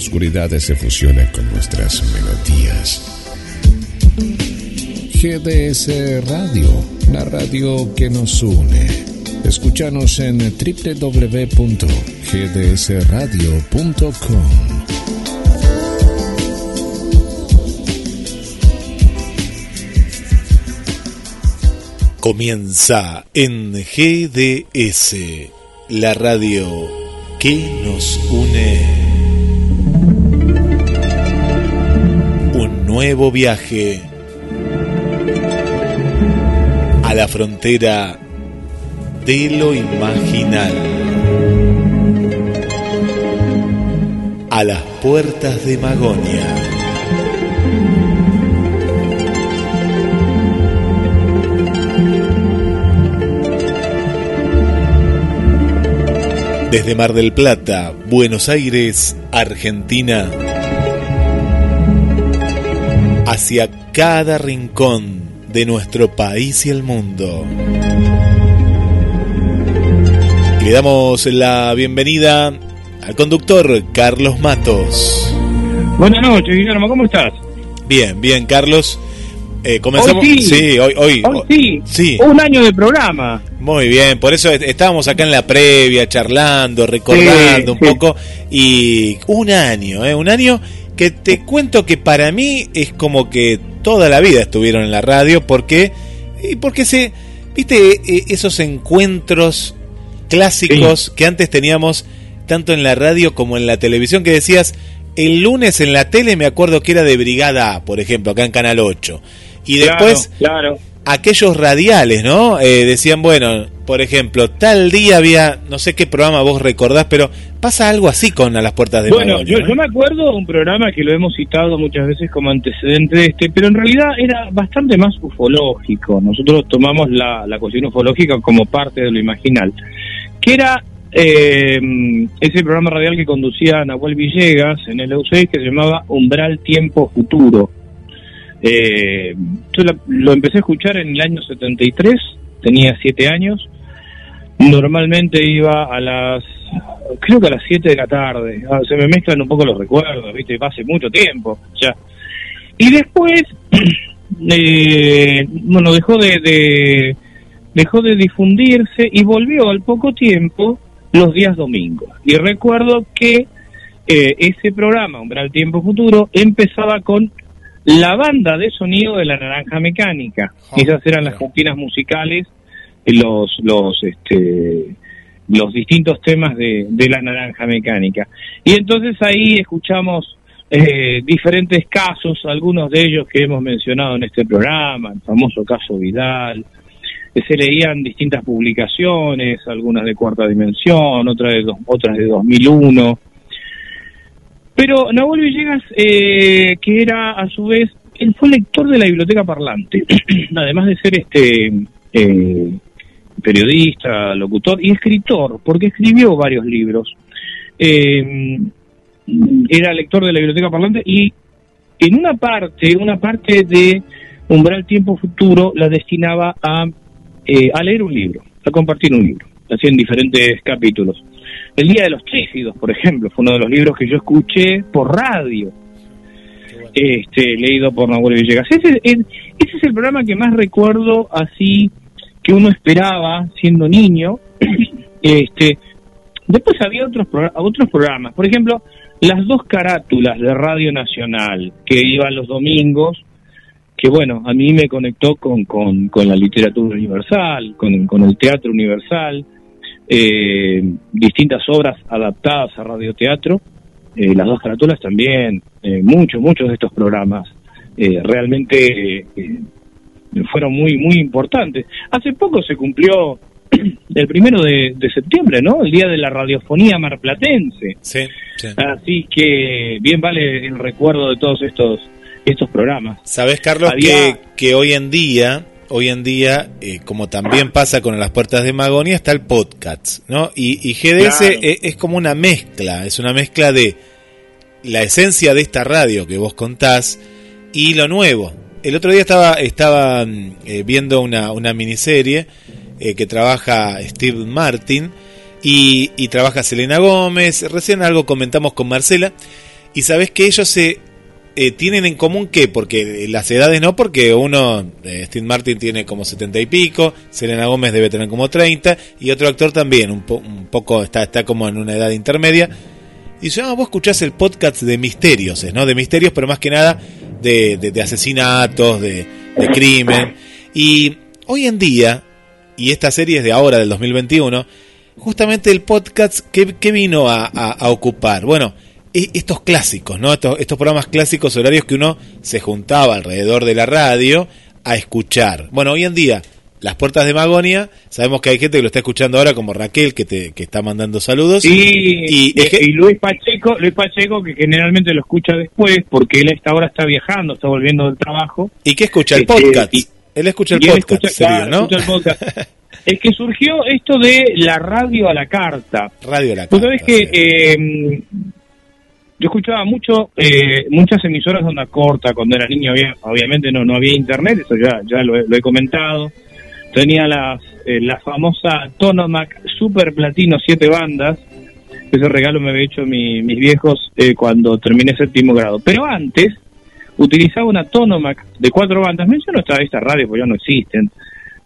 oscuridad se fusiona con nuestras melodías. GDS Radio, la radio que nos une. Escúchanos en www.gdsradio.com. Comienza en GDS, la radio que nos une. Nuevo viaje a la frontera de lo imaginal. A las puertas de Magonia. Desde Mar del Plata, Buenos Aires, Argentina, hacia cada rincón de nuestro país y el mundo. le damos la bienvenida al conductor Carlos Matos. Buenas noches, Guillermo, ¿cómo estás? Bien, bien, Carlos. Eh, comenzamos. Hoy sí, hoy, hoy, sí. sí. Un año de programa. Muy bien, por eso estábamos acá en la previa, charlando, recordando un poco. Y un año, ¿eh? Un año que te cuento que para mí es como que toda la vida estuvieron en la radio porque y porque se viste e, esos encuentros clásicos que antes teníamos tanto en la radio como en la televisión que decías el lunes en la tele me acuerdo que era de Brigada A, por ejemplo, acá en Canal 8. Y después claro aquellos radiales, ¿no? Eh, decían, bueno, por ejemplo, tal día había, no sé qué programa vos recordás, pero pasa algo así con A las Puertas de Bueno, yo, yo, me acuerdo de un programa que lo hemos citado muchas veces como antecedente de este, pero en realidad era bastante más ufológico. Nosotros tomamos la, la cuestión ufológica como parte de lo imaginal, que era eh, ese programa radial que conducía Nahuel Villegas en el EU6 que se llamaba Umbral Tiempo Futuro eh, yo lo empecé a escuchar en el año 73, tenía 7 años. Normalmente iba a las, creo que a las 7 de la tarde. Ah, se me mezclan un poco los recuerdos, ¿viste? Hace mucho tiempo ya. Y después, eh, bueno, dejó de, dejó de difundirse y volvió al poco tiempo los días domingos. Y recuerdo que eh, ese programa, Umbral Tiempo Futuro, empezaba con la banda de sonido de la naranja mecánica. Ah, Esas eran las cortinas musicales, los, los, este, los distintos temas de, de la naranja mecánica. Y entonces ahí escuchamos eh, diferentes casos, algunos de ellos que hemos mencionado en este programa, el famoso caso Vidal. Se leían distintas publicaciones, algunas de cuarta dimensión, otras de, otras de 2001 pero Nahuel Villegas, eh, que era a su vez, él fue lector de la biblioteca parlante, además de ser este eh, periodista, locutor y escritor, porque escribió varios libros. Eh, era lector de la biblioteca parlante y en una parte, una parte de Umbral Tiempo Futuro la destinaba a, a leer un libro, a compartir un libro, hacía en diferentes capítulos. El Día de los Trífidos, por ejemplo, fue uno de los libros que yo escuché por radio, este, leído por Nahuel Villegas. Ese, ese es el programa que más recuerdo así que uno esperaba siendo niño. este, después había otros, otros programas, por ejemplo, las dos carátulas de Radio Nacional que iban los domingos, que bueno, a mí me conectó con, con, con la literatura universal, con, con el teatro universal eh, distintas obras adaptadas a radioteatro, eh, las dos carátulas también, eh, muchos, muchos de estos programas eh, realmente fueron muy, muy importantes. Hace poco se cumplió el primero de, septiembre, ¿no? El día de la radiofonía marplatense. Sí, Así que bien vale el recuerdo de todos estos estos programas. Sabes, Carlos, que, que hoy en día hoy en día, eh, como también pasa con las puertas de Magonia, está el podcast, ¿no? Y, GDS es, como una mezcla, es una mezcla de la esencia de esta radio que vos contás y lo nuevo. El otro día estaba, estaba mm, eh, viendo una, una miniserie eh, que trabaja Steve Martin y, y trabaja Selena Gómez, recién algo comentamos con Marcela Y sabes que ellos se eh, tienen en común qué, porque las edades no, porque uno, eh, Steve Martin tiene como setenta y pico, Selena Gómez debe tener como 30, y otro actor también, un, un poco, está, está como en una edad intermedia. Y dice, ah, vos escuchás el podcast de misterios, ¿no? De misterios, pero más que nada de, de, asesinatos, de, de crimen. Y hoy en día, y esta serie es de ahora, del 2021, justamente el podcast, ¿qué, vino a, ocupar? Bueno, e, estos clásicos, ¿no? Estos, estos programas clásicos horarios que uno se juntaba alrededor de la radio a escuchar. Bueno, hoy en día, las puertas de Magonia, sabemos que hay gente que lo está escuchando ahora, como Raquel, que te que está mandando saludos. y, y, Luis Pacheco, Luis Pacheco, que generalmente lo escucha después, porque él a esta hora está viajando, está volviendo del trabajo. ¿Y qué escucha? El este, podcast. él escucha el podcast, ¿no? Escucha el podcast. es que surgió esto de la radio a la carta. Radio a la carta. sabes que eh, yo escuchaba mucho eh, muchas emisoras de onda corta cuando era niño, obviamente no no había internet, eso ya ya lo, he comentado. Tenía las, eh, la famosa Tonomac Super Platino siete bandas. Ese regalo me había hecho mis viejos cuando terminé séptimo grado. Pero antes utilizaba una Tonomac de cuatro bandas. Menciono esta, esta radio, porque ya no existen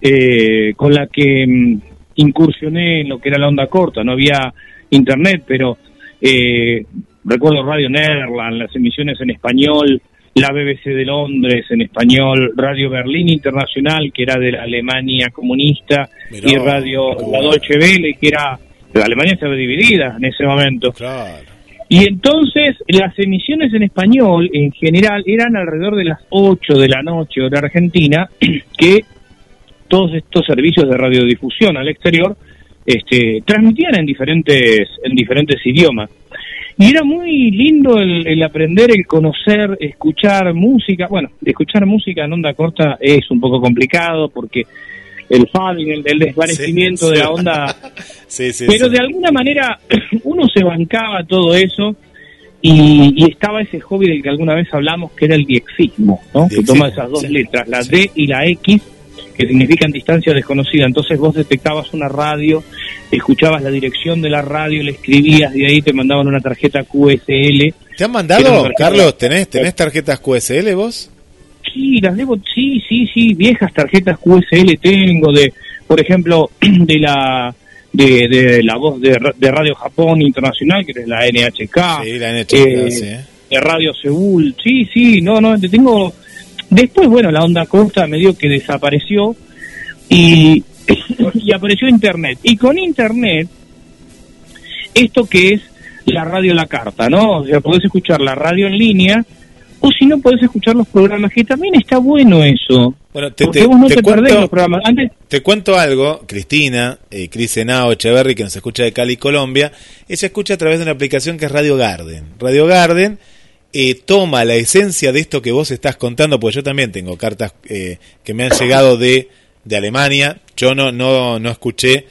eh, con la que mm, incursioné en lo que era la onda corta. No había internet, pero eh, recuerdo Radio Nerland, las emisiones en español, la BBC de Londres en español, Radio Berlín Internacional, que era de la Alemania comunista, y Radio La Deutsche Welle, que era... La Alemania estaba dividida en ese momento. Y entonces las emisiones en español en general eran alrededor de las 8 de la noche hora argentina, que todos estos servicios de radiodifusión al exterior este, transmitían en diferentes, en diferentes idiomas. Y era muy lindo el, aprender, el conocer, escuchar música. Bueno, escuchar música en onda corta es un poco complicado porque el fading, el, desvanecimiento de la onda. pero de alguna manera uno se bancaba todo eso y, estaba ese hobby del que alguna vez hablamos que era el diexismo, ¿no? que toma esas dos letras, la D y la X, que significan distancia desconocida. Entonces vos detectabas una radio, escuchabas la dirección de la radio, le escribías, de ahí te mandaban una tarjeta QSL. ¿Te han mandado, Carlos? ¿tenés, ¿Tenés tarjetas QSL vos? Sí, las debo, sí, sí, sí, viejas tarjetas QSL tengo, de, por ejemplo, de la de, de la voz de, de, Radio Japón Internacional, que es la NHK. Sí, la NHK, eh, De Radio Seúl, sí, sí, no, no, tengo Después, bueno, la onda corta medio que desapareció y, y apareció Internet. Y con Internet, esto que es la radio a la carta, ¿no? O sea, podés escuchar la radio en línea o si no podés escuchar los programas, que también está bueno eso. Bueno, te, te, vos no te, cuento, los programas. Antes... Te cuento algo, Cristina, eh, Cris Henao Echeverry, que nos escucha de Cali, Colombia, ella escucha a través de una aplicación que es Radio Garden. Radio Garden eh, toma la esencia de esto que vos estás contando, porque yo también tengo cartas eh, que me han llegado de, de Alemania, yo no, no, no escuché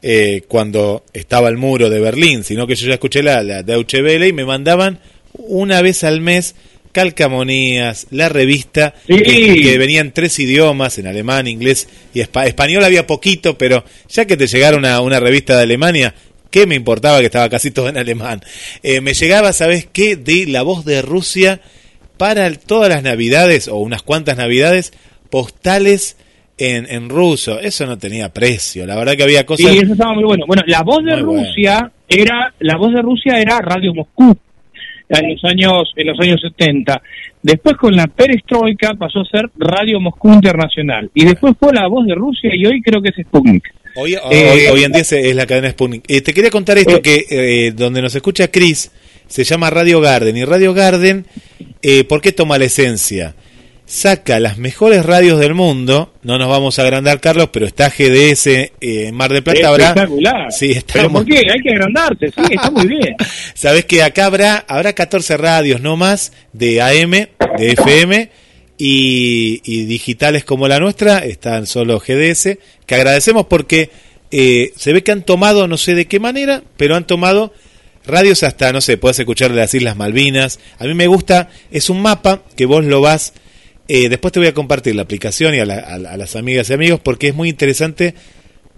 eh, cuando estaba el muro de Berlín, sino que yo ya escuché la, la Deutsche Welle y me mandaban una vez al mes calcamonías, la revista, que, venía en tres idiomas, en alemán, inglés y español había poquito, pero ya que te llegara una, una revista de Alemania, ¿Qué me importaba que estaba casi todo en alemán? Eh, me llegaba, ¿sabes qué? De la voz de Rusia para todas las navidades, o unas cuantas navidades, postales en, en ruso. Eso no tenía precio. La verdad que había cosas... Sí, eso estaba muy bueno. Bueno, la voz de Rusia era... La voz de Rusia era Radio Moscú en los años en los años 70. Después con la perestroika pasó a ser Radio Moscú Internacional y después fue la voz de Rusia y hoy creo que es Sputnik. Hoy, eh, hoy, en día es la cadena Sputnik. Eh, te quería contar esto, eh, que donde nos escucha Chris se llama Radio Garden. Y Radio Garden, ¿por qué toma la esencia? Saca las mejores radios del mundo. No nos vamos a agrandar, Carlos, pero está GDS en Mar del Plata. Espectacular. Sí, ¿Pero por qué? Hay que agrandarse, sí, está muy bien. Sabes que acá habrá, habrá 14 radios, no más, de AM, de FM y, digitales como la nuestra están solo GDS, que agradecemos porque eh, se ve que han tomado, no sé de qué manera, pero han tomado radios hasta, no sé, puedes escuchar de las Islas Malvinas. A mí me gusta, es un mapa que vos lo vas, eh, después te voy a compartir la aplicación y a, las amigas y amigos porque es muy interesante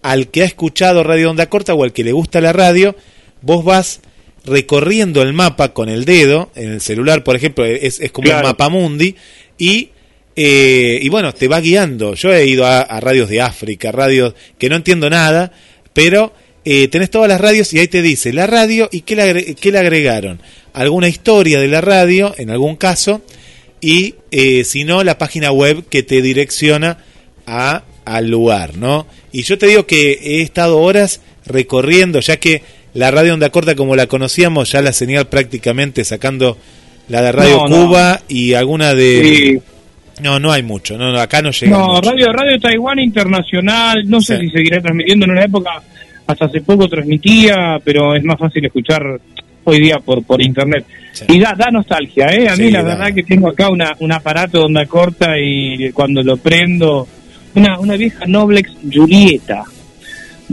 al que ha escuchado Radio Onda Corta o al que le gusta la radio, vos vas recorriendo el mapa con el dedo, en el celular, por ejemplo, es, es como un mapa mundi, y, eh, y bueno, te va guiando. Yo he ido a, radios de África, radios que no entiendo nada, pero eh, tenés todas las radios y ahí te dice la radio y qué le, qué le agregaron. Alguna historia de la radio, en algún caso, y eh, si no, la página web que te direcciona a, al lugar, ¿no? Y yo te digo que he estado horas recorriendo, ya que la radio onda corta como la conocíamos, ya la señal prácticamente sacando la de Radio Cuba y alguna de... No, no hay mucho, no, acá no llega. No, Radio Radio Taiwán Internacional, no sé si seguirá transmitiendo en una época, hasta hace poco transmitía, pero es más fácil escuchar hoy día por por internet. Y da, da nostalgia, ¿eh? A mí la verdad que tengo acá una, un aparato onda corta y cuando lo prendo, una, una vieja Noblex Julieta,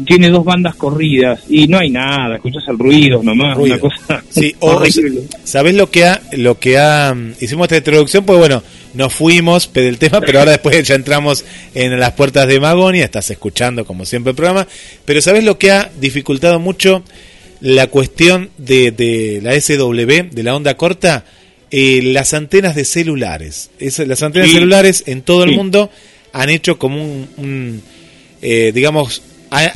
tiene dos bandas corridas y no hay nada, escuchas el ruido nomás, una cosa sí, horrible. ¿Sabés lo que ha, lo que ha, mm, hicimos esta introducción? Pues bueno, nos fuimos del tema, pero ahora después ya entramos en las puertas de Magonia, estás escuchando como siempre el programa, pero ¿sabés lo que ha dificultado mucho la cuestión de, de la SW, de la onda corta? Eh, las antenas de celulares. Es, las antenas celulares en todo el mundo han hecho como un, eh, digamos,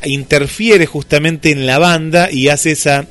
interfiere justamente en la banda y hace esa,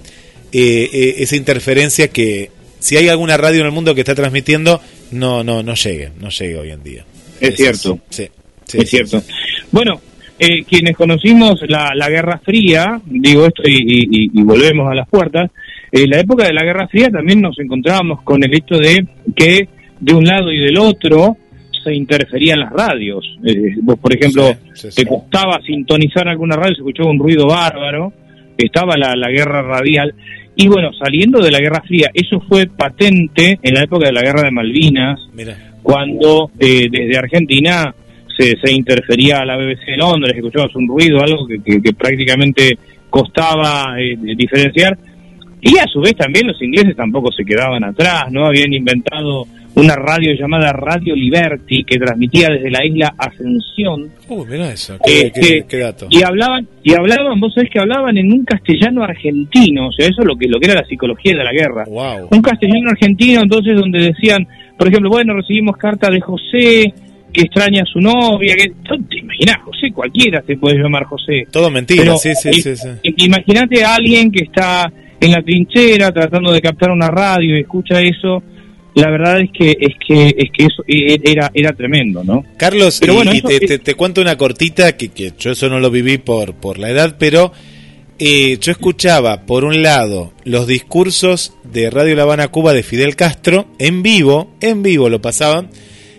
eh, eh, esa interferencia que si hay alguna radio en el mundo que está transmitiendo, no, no, no llegue, no llegue hoy en día. Es, cierto. Sí, es cierto. Bueno, eh, quienes conocimos la, la, Guerra Fría, digo esto y, volvemos a las puertas, en la época de la Guerra Fría también nos encontrábamos con el hecho de que de un lado y del otro se interferían las radios. Eh, vos, por ejemplo, te costaba sintonizar alguna radio, se escuchaba un ruido bárbaro, estaba la, la guerra radial. Y bueno, saliendo de la Guerra Fría, eso fue patente en la época de la Guerra de Malvinas, cuando eh, desde Argentina se, se, interfería a la BBC de Londres, escuchabas un ruido, algo que, que, prácticamente costaba eh, diferenciar. Y a su vez también los ingleses tampoco se quedaban atrás, ¿no? Habían inventado una radio llamada Radio Liberty que transmitía desde la isla Ascensión. Uh, mira eso, qué, este, dato. Y hablaban, y hablaban, vos sabés que hablaban en un castellano argentino, o sea, eso es lo que, lo que era la psicología de la guerra. Un castellano argentino, entonces, donde decían, por ejemplo, bueno, recibimos carta de José, que extraña a su novia, que te imaginas, José, cualquiera se puede llamar José. Todo mentira, sí, sí, sí, sí. Imagínate a alguien que está en la trinchera tratando de captar una radio y escucha eso la verdad es que es que es que eso e, e, era era tremendo no Carlos pero bueno, y te, cuento una cortita que, que, yo eso no lo viví por por la edad pero eh, yo escuchaba por un lado los discursos de Radio La Habana Cuba de Fidel Castro en vivo en vivo lo pasaban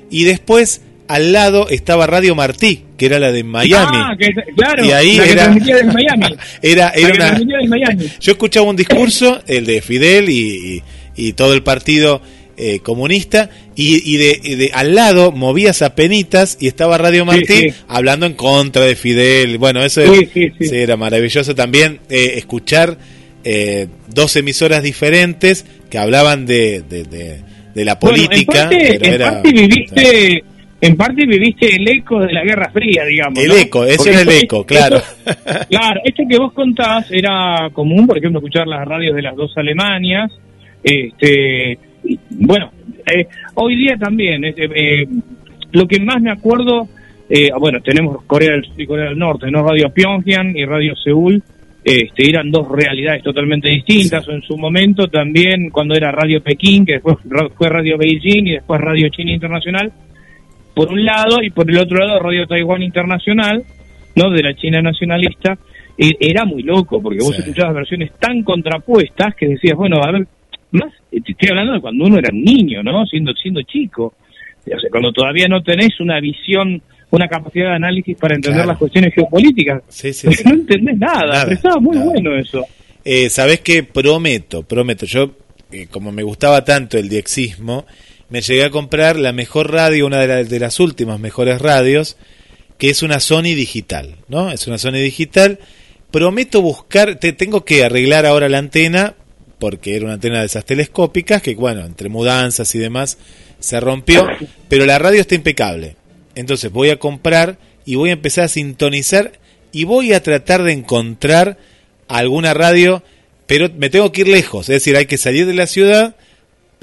y después al lado estaba Radio Martí, que era la de Miami. Ah, claro, y ahí era, Miami. era, era Yo escuchaba un discurso, el de Fidel y, y todo el partido eh, comunista y, de, al lado movías a penitas y estaba Radio Martí hablando en contra de Fidel. Bueno, eso era maravilloso también eh, escuchar eh, dos emisoras diferentes que hablaban de, de, la política. en, parte, viviste, en parte viviste el eco de la Guerra Fría, digamos. El eco, ese era el eco, claro. claro, esto que vos contás era común, por ejemplo, escuchar las radios de las dos Alemanias. Este, bueno, eh, hoy día también, eh, eh, lo que más me acuerdo, bueno, tenemos Corea del Sur y Corea del Norte, ¿no? Radio Pyongyang y Radio Seúl, este, eran dos realidades totalmente distintas. En su momento también, cuando era Radio Pekín, que después fue Radio Beijing y después Radio China Internacional, por un lado, y por el otro lado Radio Taiwán Internacional, ¿no? De la China nacionalista, era muy loco, porque vos escuchabas versiones tan contrapuestas que decías, bueno, a ver, más, estoy hablando de cuando uno era niño, ¿no? Siendo, siendo chico. O sea, cuando todavía no tenés una visión, una capacidad de análisis para entender las cuestiones geopolíticas. Sí, sí, No entendés nada, pero estaba muy bueno eso. Eh, Sabés que prometo, prometo, yo, eh, como me gustaba tanto el diexismo, me llegué a comprar la mejor radio, una de, de las últimas mejores radios, que es una Sony digital, ¿no? Es una Sony digital. Prometo buscar, te tengo que arreglar ahora la antena porque era una antena de esas telescópicas que, bueno, entre mudanzas y demás se rompió, pero la radio está impecable. Entonces voy a comprar y voy a empezar a sintonizar y voy a tratar de encontrar alguna radio, pero me tengo que ir lejos, es decir, hay que salir de la ciudad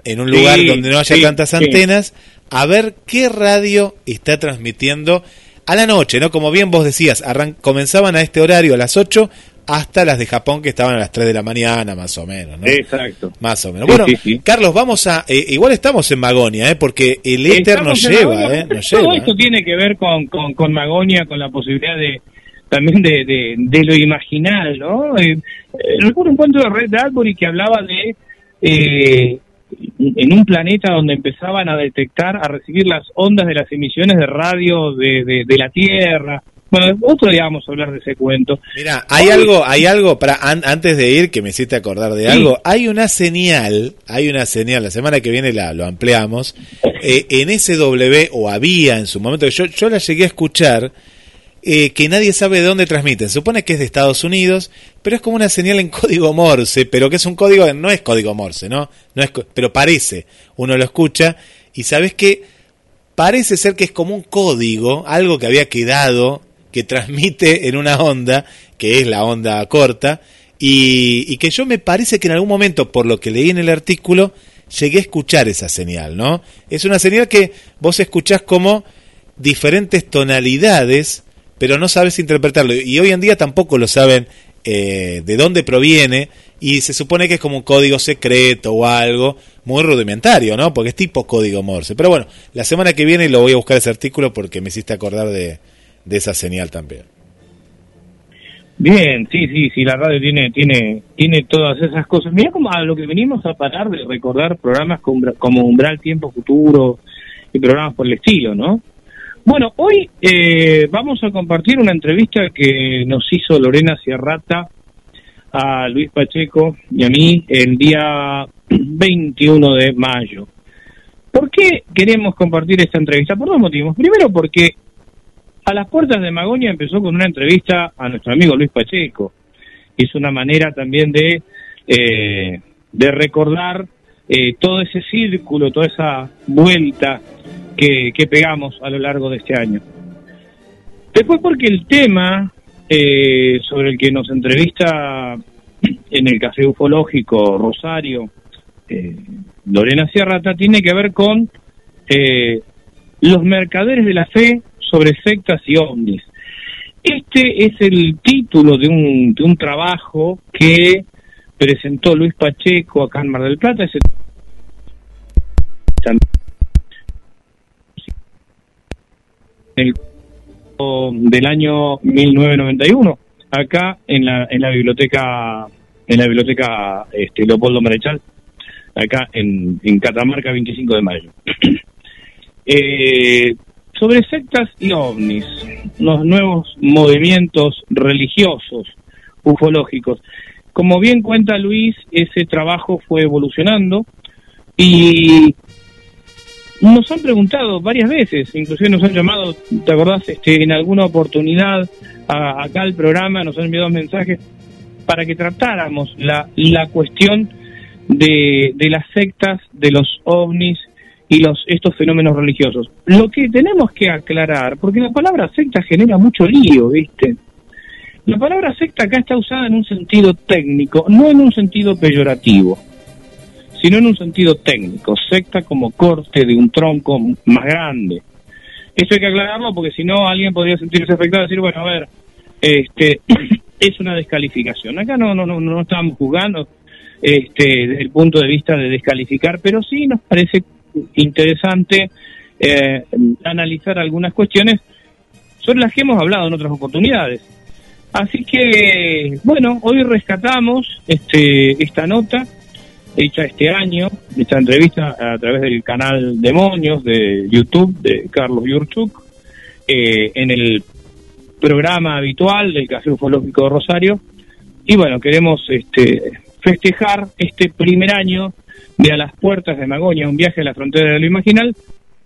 en un lugar donde no haya tantas antenas a ver qué radio está transmitiendo a la noche, ¿no? Como bien vos decías, comenzaban a este horario a las 8 hasta las de Japón que estaban a las 3 de la mañana, más o menos, ¿no? Exacto. Más o menos. bueno, Carlos, vamos a... Eh, igual estamos en Magonia, ¿eh? Porque el éter nos lleva, ¿eh? Todo esto tiene que ver con, con, con, Magonia, con la posibilidad de también de, de, lo imaginal, ¿no? Eh, eh, recuerdo un cuento de Red Albury que hablaba de... Eh, en un planeta donde empezaban a detectar, a recibir las ondas de las emisiones de radio de, de la Tierra, bueno, otro día vamos a hablar de ese cuento. Mira, hay algo, hay algo para antes de ir que me hiciste acordar de algo. Hay una señal, hay una señal. La semana que viene la lo ampliamos. Eh, en SW o había en su momento yo yo la llegué a escuchar. Eh, que nadie sabe de dónde transmiten. Se supone que es de Estados Unidos, pero es como una señal en código Morse, pero que es un código, no es código Morse, ¿no? no es, pero parece. Uno lo escucha y sabes que parece ser que es como un código, algo que había quedado que transmite en una onda, que es la onda corta, y, que yo me parece que en algún momento, por lo que leí en el artículo, llegué a escuchar esa señal, ¿no? Es una señal que vos escuchás como diferentes tonalidades, pero no sabes interpretarlo. Y hoy en día tampoco lo saben eh, de dónde proviene, y se supone que es como un código secreto o algo muy rudimentario, ¿no? Porque es tipo código Morse. Pero bueno, la semana que viene lo voy a buscar ese artículo porque me hiciste acordar de, de esa señal también. Bien, sí, sí, sí, la radio tiene, tiene, tiene todas esas cosas. Mira como a lo que venimos a parar de recordar programas como, Umbral Tiempo Futuro y programas por el estilo, ¿no? Bueno, hoy eh, vamos a compartir una entrevista que nos hizo Lorena Sierrata a Luis Pacheco y a mí el día 21 de mayo. ¿Por qué queremos compartir esta entrevista? Por dos motivos. Primero porque a las puertas de Magonia empezó con una entrevista a nuestro amigo Luis Pacheco. Es una manera también de, eh, de recordar eh, todo ese círculo, toda esa vuelta que, pegamos a lo largo de este año. Después porque el tema eh, sobre el que nos entrevista en el Café Ufológico Rosario, Lorena Sierrata, tiene que ver con los mercaderes de la fe sobre sectas y ovnis. Este es el título de un, de un trabajo que presentó Luis Pacheco acá en Mar del Plata. Ese el del año 1991 acá en la en la biblioteca en la biblioteca este, Leopoldo Marechal acá en, en Catamarca 25 de mayo eh, sobre sectas y ovnis, los nuevos movimientos religiosos, ufológicos. Como bien cuenta Luis, ese trabajo fue evolucionando y nos han preguntado varias veces, inclusive nos han llamado, ¿te acordás? Este, en alguna oportunidad acá al programa, nos han enviado mensajes para que tratáramos la, la cuestión de, de las sectas, de los ovnis y los estos fenómenos religiosos. Lo que tenemos que aclarar, porque la palabra secta genera mucho lío, ¿viste? La palabra secta acá está usada en un sentido técnico, no en un sentido peyorativo, sino en un sentido técnico, secta como corte de un tronco más grande. Eso hay que aclararlo porque si no alguien podría sentirse afectado y decir, bueno, a ver, este es una descalificación. Acá no no no no estamos jugando este el punto de vista de descalificar, pero sí nos parece interesante eh, analizar algunas cuestiones sobre las que hemos hablado en otras oportunidades. Así que, bueno, hoy rescatamos este, esta nota hecha este año, esta entrevista a través del canal Demonios de YouTube de Carlos Yurchuk, eh, en el programa habitual del Café Ufológico de Rosario. Y bueno, queremos este, festejar este primer año de A las Puertas de Magoña, un viaje a la frontera de lo imaginal,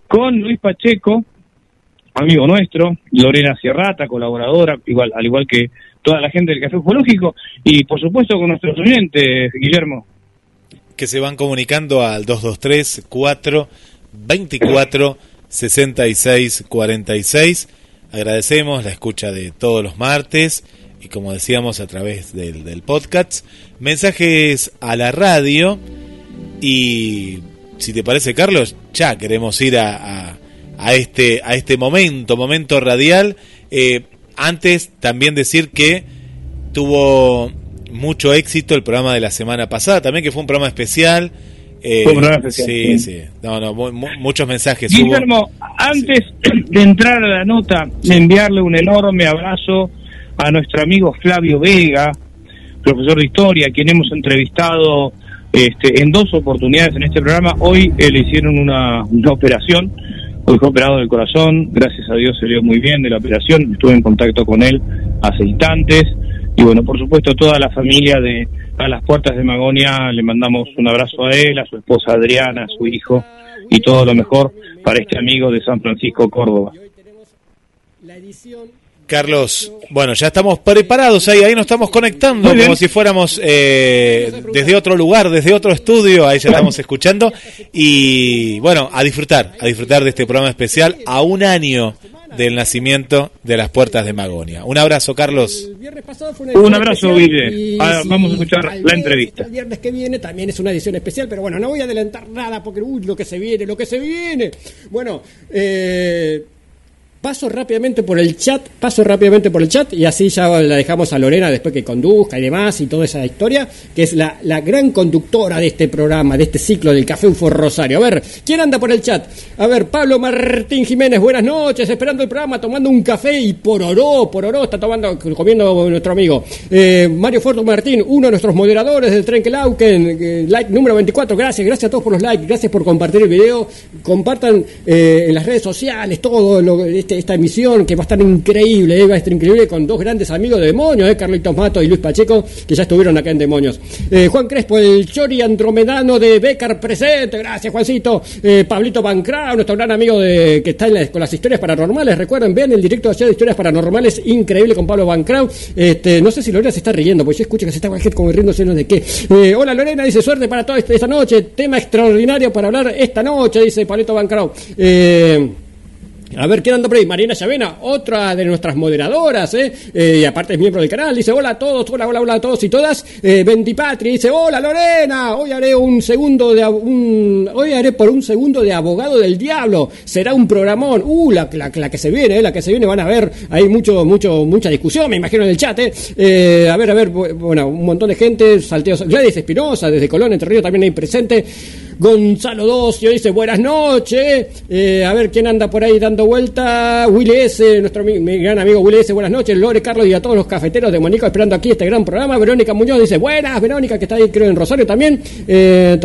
con Luis Pacheco, amigo nuestro, Lorena Sierrata, colaboradora, igual, al igual que toda la gente del Café Ufológico, y por supuesto con nuestros oyentes, Guillermo. Que se van comunicando al 223 4 24 66 46. Agradecemos la escucha de todos los martes y como decíamos a través del, podcast, mensajes a la radio y si te parece Carlos, ya queremos ir a, a, este, a este momento, momento radial. Eh, antes también decir que tuvo mucho éxito el programa de la semana pasada, también que fue un programa especial. Eh, un programa especial. Sí, sí. No, no, muchos mensajes. Guillermo, antes de entrar a la nota, enviarle un enorme abrazo a nuestro amigo Flavio Vega, profesor de historia, quien hemos entrevistado este, en dos oportunidades en este programa. Hoy eh, le hicieron una, una operación, hoy fue operado del corazón, gracias a Dios se dio muy bien de la operación, estuve en contacto con él hace instantes. Y bueno, por supuesto, toda la familia de A las Puertas de Magonia le mandamos un abrazo a él, a su esposa Adriana, a su hijo y todo lo mejor para este amigo de San Francisco, Córdoba. Carlos, bueno, ya estamos preparados ahí, ahí nos estamos conectando como si fuéramos eh, desde otro lugar, desde otro estudio, ahí ya estamos escuchando y bueno, a disfrutar, a disfrutar de este programa especial a un año del nacimiento de las puertas de Magonia. Un abrazo, Carlos. un abrazo, Guille. Ah, vamos a escuchar la entrevista. El viernes que viene también es una edición especial, pero bueno, no voy a adelantar nada porque uy, lo que se viene, lo que se viene. Bueno, eh, Paso rápidamente por el chat, paso rápidamente por el chat y así ya la dejamos a Lorena después que conduzca y demás y toda esa historia, que es la, la gran conductora de este programa, de este ciclo del Café UFO Rosario. A ver, ¿quién anda por el chat? A ver, Pablo Martín Jiménez, buenas noches, esperando el programa, tomando un café y por oro, por oro, está tomando, comiendo nuestro amigo. Eh, Mario Forto Martín, uno de nuestros moderadores del Tren Kelauken, eh, like número 24, gracias, gracias a todos por los likes, gracias por compartir el video, compartan eh, en las redes sociales todo lo este este, esta emisión que va a estar increíble, eh, va a estar increíble con dos grandes amigos de Demonios, eh, Carlitos Mato y Luis Pacheco, que ya estuvieron acá en Demonios. Eh, Juan Crespo, el Chori Andromedano de Becar presente, gracias Juancito. Eh, Pablito Bancrao, nuestro gran amigo de, que está con las historias paranormales, recuerden, vean el directo de historias paranormales, increíble con Pablo Bancrao. Este, no sé si Lorena se está riendo, porque yo escucho que se está como riéndose no de qué. hola Lorena, dice suerte para toda esta, noche, tema extraordinario para hablar esta noche, dice Pablito Bancrao. Eh, a ver, ¿quién anda por ahí? Marina Llavena, otra de nuestras moderadoras, ¿eh? ¿eh? y aparte es miembro del canal, dice hola a todos, hola, hola, hola a todos y todas. Eh, Patri dice hola Lorena, hoy haré un segundo de un, hoy haré por un segundo de abogado del diablo, será un programón, uh, la, que se viene, eh, la que se viene, van a ver, hay mucho, mucho, mucha discusión, me imagino en el chat, eh. eh a ver, a ver, bueno, un montón de gente, salteos, Gladys Espinosa, desde Colón, Entre Ríos también hay presente. Gonzalo Docio dice buenas noches. Eh, a ver quién anda por ahí dando vuelta. Willy S, nuestro gran amigo Willy S, buenas noches. Lore Carlos y a todos los cafeteros de Mónica esperando aquí este gran programa. Verónica Muñoz dice buenas, Verónica, que está ahí creo en Rosario también. Eh,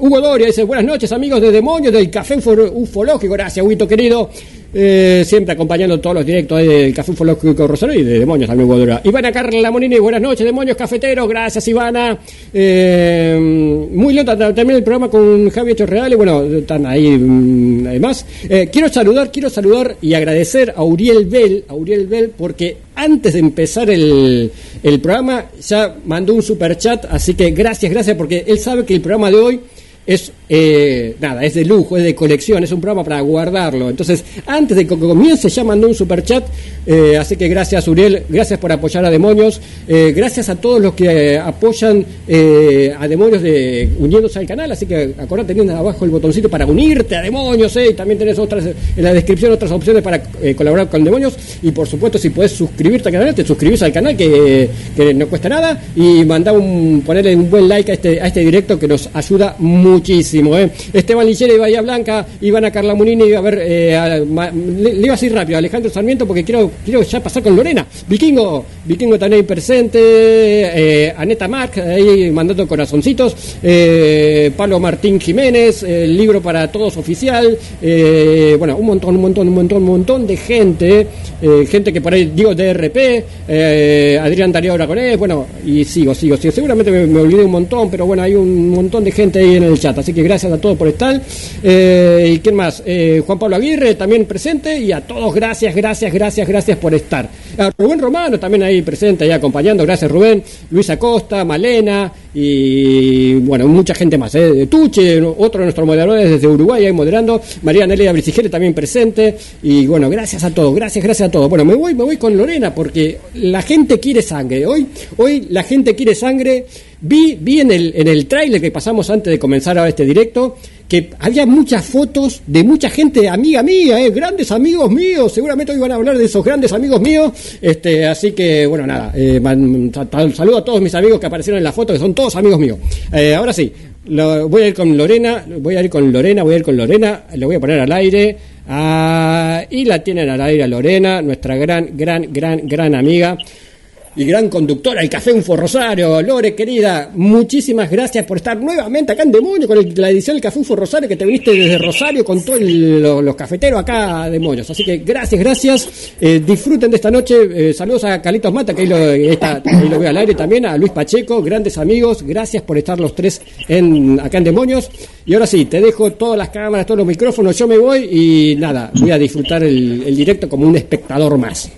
Hugo Doria dice buenas noches amigos de Demonios del Café Ufológico. Gracias, Huito querido. Eh, siempre acompañando todos los directos del Café Ufológico Rosario y de Demonios también Guadura. Ivana Carla Monini, buenas noches, Demonios Cafeteros, gracias Ivana. Eh, muy lento también el programa con Javi Chorreal y bueno, están ahí mm, además. Eh, quiero saludar, quiero saludar y agradecer a Uriel Bell, a Uriel Bell, porque antes de empezar el, el programa ya mandó un super chat, así que gracias, gracias, porque él sabe que el programa de hoy es eh, nada, es de lujo, es de colección, es un programa para guardarlo. Entonces, antes de que comience, ya mandó un super chat. Eh, así que gracias, Uriel, gracias por apoyar a Demonios. Eh, gracias a todos los que apoyan a Demonios de, uniéndose al canal. Así que acordate, teniendo abajo el botoncito para unirte a Demonios. Y también tenés otras en la descripción otras opciones para colaborar con Demonios. Y por supuesto, si puedes suscribirte al canal, te suscribís al canal, que, no cuesta nada. Y mandá un, ponerle un buen like a este, a este directo que nos ayuda muchísimo. ¿eh? Esteban Lichera y Bahía Blanca, Ivana Carla Munini, a ver, eh, le, iba así rápido, Alejandro Sarmiento, porque quiero, quiero ya pasar con Lorena. Vikingo, Vikingo también presente, eh, Aneta Marc, ahí mandando corazoncitos, eh, Pablo Martín Jiménez, el libro para todos oficial, eh, bueno, un montón, un montón, un montón, un montón de gente, gente que por ahí digo DRP, Adrián Darío Aragonés, bueno, y sigo, sigo, sigo. Seguramente me, me olvidé un montón, pero bueno, hay un montón de gente ahí en el chat. Así que gracias a todos por estar. Eh, ¿Y quién más? Eh, Juan Pablo Aguirre también presente. Y a todos gracias, gracias, gracias, gracias por estar. A Rubén Romano también ahí presente, ahí acompañando. Gracias Rubén. Luis Acosta, Malena, y bueno, mucha gente más, ¿eh? Tuche, otro de nuestros moderadores desde Uruguay ahí moderando, María Nelia Brisigere también presente, y bueno, gracias a todos, gracias, gracias a todos. Bueno, me voy, me voy con Lorena porque la gente quiere sangre, hoy, hoy la gente quiere sangre, vi, vi en el, en el tráiler que pasamos antes de comenzar ahora este directo, que había muchas fotos de mucha gente amiga mía, eh, grandes amigos míos, seguramente hoy van a hablar de esos grandes amigos míos, este, así que bueno, nada, eh, saludo a todos mis amigos que aparecieron en la foto, que son todos amigos míos. Eh, ahora sí, voy a ir con Lorena, voy a ir con Lorena, voy a ir con Lorena, le voy a poner al aire, ah, y la tienen al aire a Lorena, nuestra gran, gran, gran, gran amiga y gran conductora del Café Unfo Rosario. Lore, querida, muchísimas gracias por estar nuevamente acá en Demonio con la edición del Café Unfo Rosario, que te viniste desde Rosario con todos los cafeteros acá de Moños. Así que gracias, gracias. Eh, disfruten de esta noche. Eh, saludos a Calitos Mata, que lo, ahí lo veo al aire también, a Luis Pacheco, grandes amigos. Gracias por estar los tres en, acá en Demonios. Y ahora sí, te dejo todas las cámaras, todos los micrófonos, yo me voy y nada, voy a disfrutar el directo como un espectador más.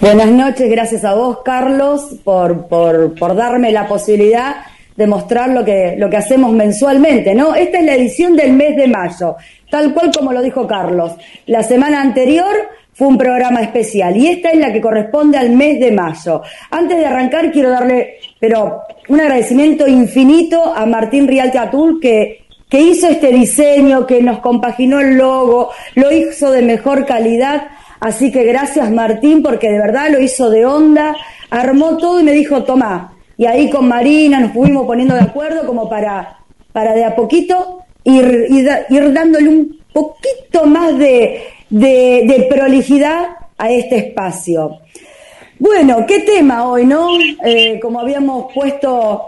Buenas noches, gracias a vos, Carlos, por, por, por, darme la posibilidad de mostrar lo que, lo que hacemos mensualmente, ¿no? Esta es la edición del mes de mayo, tal cual como lo dijo Carlos. La semana anterior fue un programa especial y esta es la que corresponde al mes de mayo. Antes de arrancar quiero darle, pero un agradecimiento infinito a Martín Rialti Atul que que hizo este diseño, que nos compaginó el logo, lo hizo de mejor calidad Así que gracias Martín, porque de verdad lo hizo de onda, armó todo y me dijo, toma. Y ahí con Marina nos fuimos poniendo de acuerdo como para, para de a poquito ir, ir, dándole un poquito más de, de, prolijidad a este espacio. Bueno, ¿qué tema hoy, no? Eh, como habíamos puesto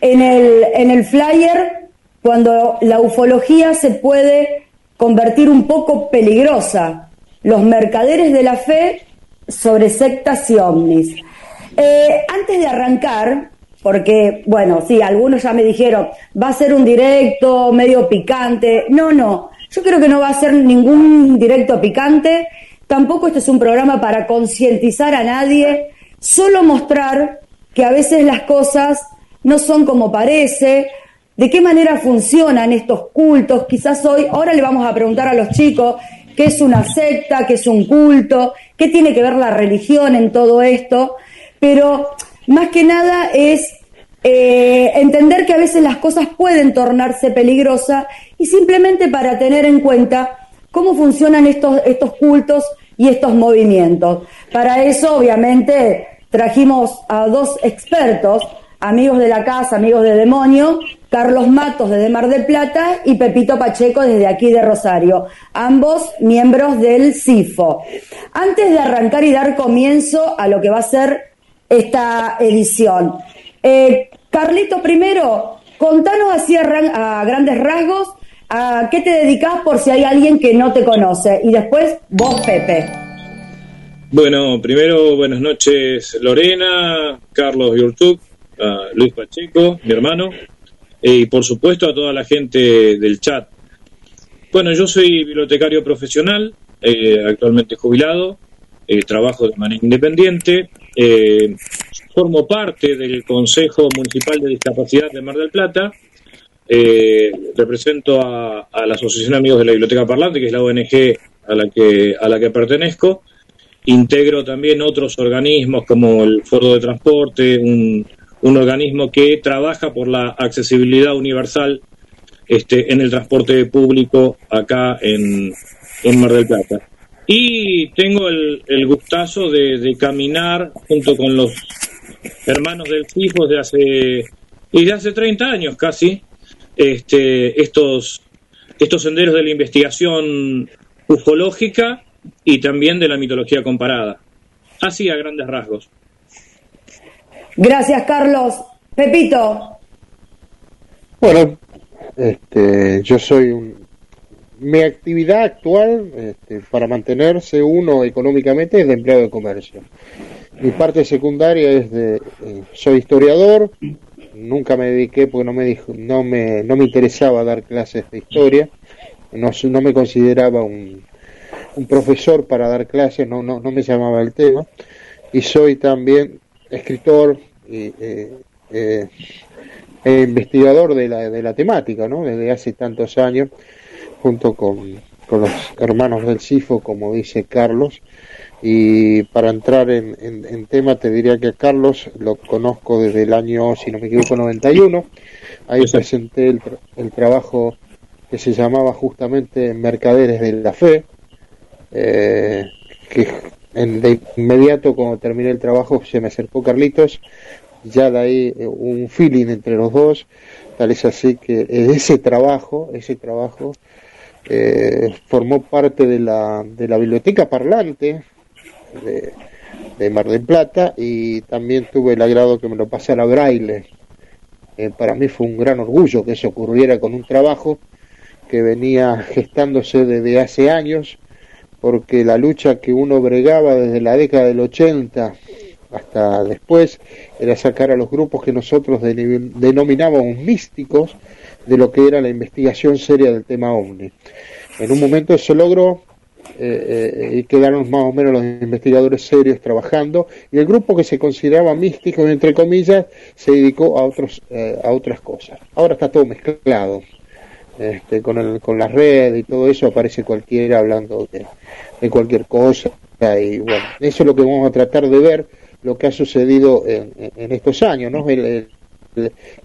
en el, en el flyer, cuando la ufología se puede convertir un poco peligrosa los mercaderes de la fe sobre sectas y ovnis. Eh, antes de arrancar, porque, bueno, sí, algunos ya me dijeron, va a ser un directo medio picante. No, no, yo creo que no va a ser ningún directo picante. Tampoco este es un programa para concientizar a nadie, solo mostrar que a veces las cosas no son como parece, de qué manera funcionan estos cultos. Quizás hoy, ahora le vamos a preguntar a los chicos qué es una secta, qué es un culto, qué tiene que ver la religión en todo esto, pero más que nada es eh, entender que a veces las cosas pueden tornarse peligrosas y simplemente para tener en cuenta cómo funcionan estos, estos cultos y estos movimientos. Para eso, obviamente, trajimos a dos expertos, amigos de la casa, amigos de demonio, Carlos Matos desde Mar del Plata y Pepito Pacheco desde aquí de Rosario, ambos miembros del CIFO. Antes de arrancar y dar comienzo a lo que va a ser esta edición, eh, Carlito, primero, contanos así a, a grandes rasgos a qué te dedicas por si hay alguien que no te conoce y después vos, Pepe. Bueno, primero, buenas noches Lorena, Carlos Yurtuk, Luis Pacheco, mi hermano, y por supuesto a toda la gente del chat. Bueno, yo soy bibliotecario profesional, eh, actualmente jubilado, eh, trabajo de manera independiente, eh, formo parte del Consejo Municipal de Discapacidad de Mar del Plata, represento a, la Asociación Amigos de la Biblioteca Parlante, que es la ONG a la que, a la que pertenezco, integro también otros organismos como el Foro de Transporte, un un organismo que trabaja por la accesibilidad universal este, en el transporte público acá en, Mar del Plata. Y tengo el, gustazo de, caminar junto con los hermanos del CIFO de hace, y de hace 30 años casi, este, estos, estos senderos de la investigación ufológica y también de la mitología comparada. Así a grandes rasgos. Gracias, Carlos. Pepito. Bueno, este, yo soy un... Mi actividad actual este, para mantenerse uno económicamente es de empleado de comercio. Mi parte secundaria es de... Eh, soy historiador, nunca me dediqué porque no me, dijo, no me, no me interesaba dar clases de historia, no, no me consideraba un, un profesor para dar clases, no, no, no me llamaba el tema. Y soy también escritor, eh, eh, investigador de la, de la temática, ¿no? Desde hace tantos años, junto con, con los hermanos del CIFO, como dice Carlos. Y para entrar en, en, tema, te diría que a Carlos lo conozco desde el año, si no me equivoco, 91. Ahí presenté el, el trabajo que se llamaba justamente Mercaderes de la Fe, eh, de inmediato cuando terminé el trabajo se me acercó Carlitos, ya de ahí eh, un feeling entre los dos, tal es así que ese trabajo, ese trabajo eh, formó parte de la, de la biblioteca parlante de, Mar del Plata y también tuve el agrado que me lo pasara Braille. Eh, para mí fue un gran orgullo que eso ocurriera con un trabajo que venía gestándose desde hace años porque la lucha que uno bregaba desde la década del 80 hasta después era sacar a los grupos que nosotros denominábamos místicos de lo que era la investigación seria del tema OVNI. En un momento se logró eh, eh, y quedaron más o menos los investigadores serios trabajando y el grupo que se consideraba místico entre comillas se dedicó a otros eh, a otras cosas ahora está todo mezclado este, con, el, con la red y todo eso aparece cualquiera hablando de, cualquier cosa y bueno, eso es lo que vamos a tratar de ver, lo que ha sucedido en, en estos años, ¿no?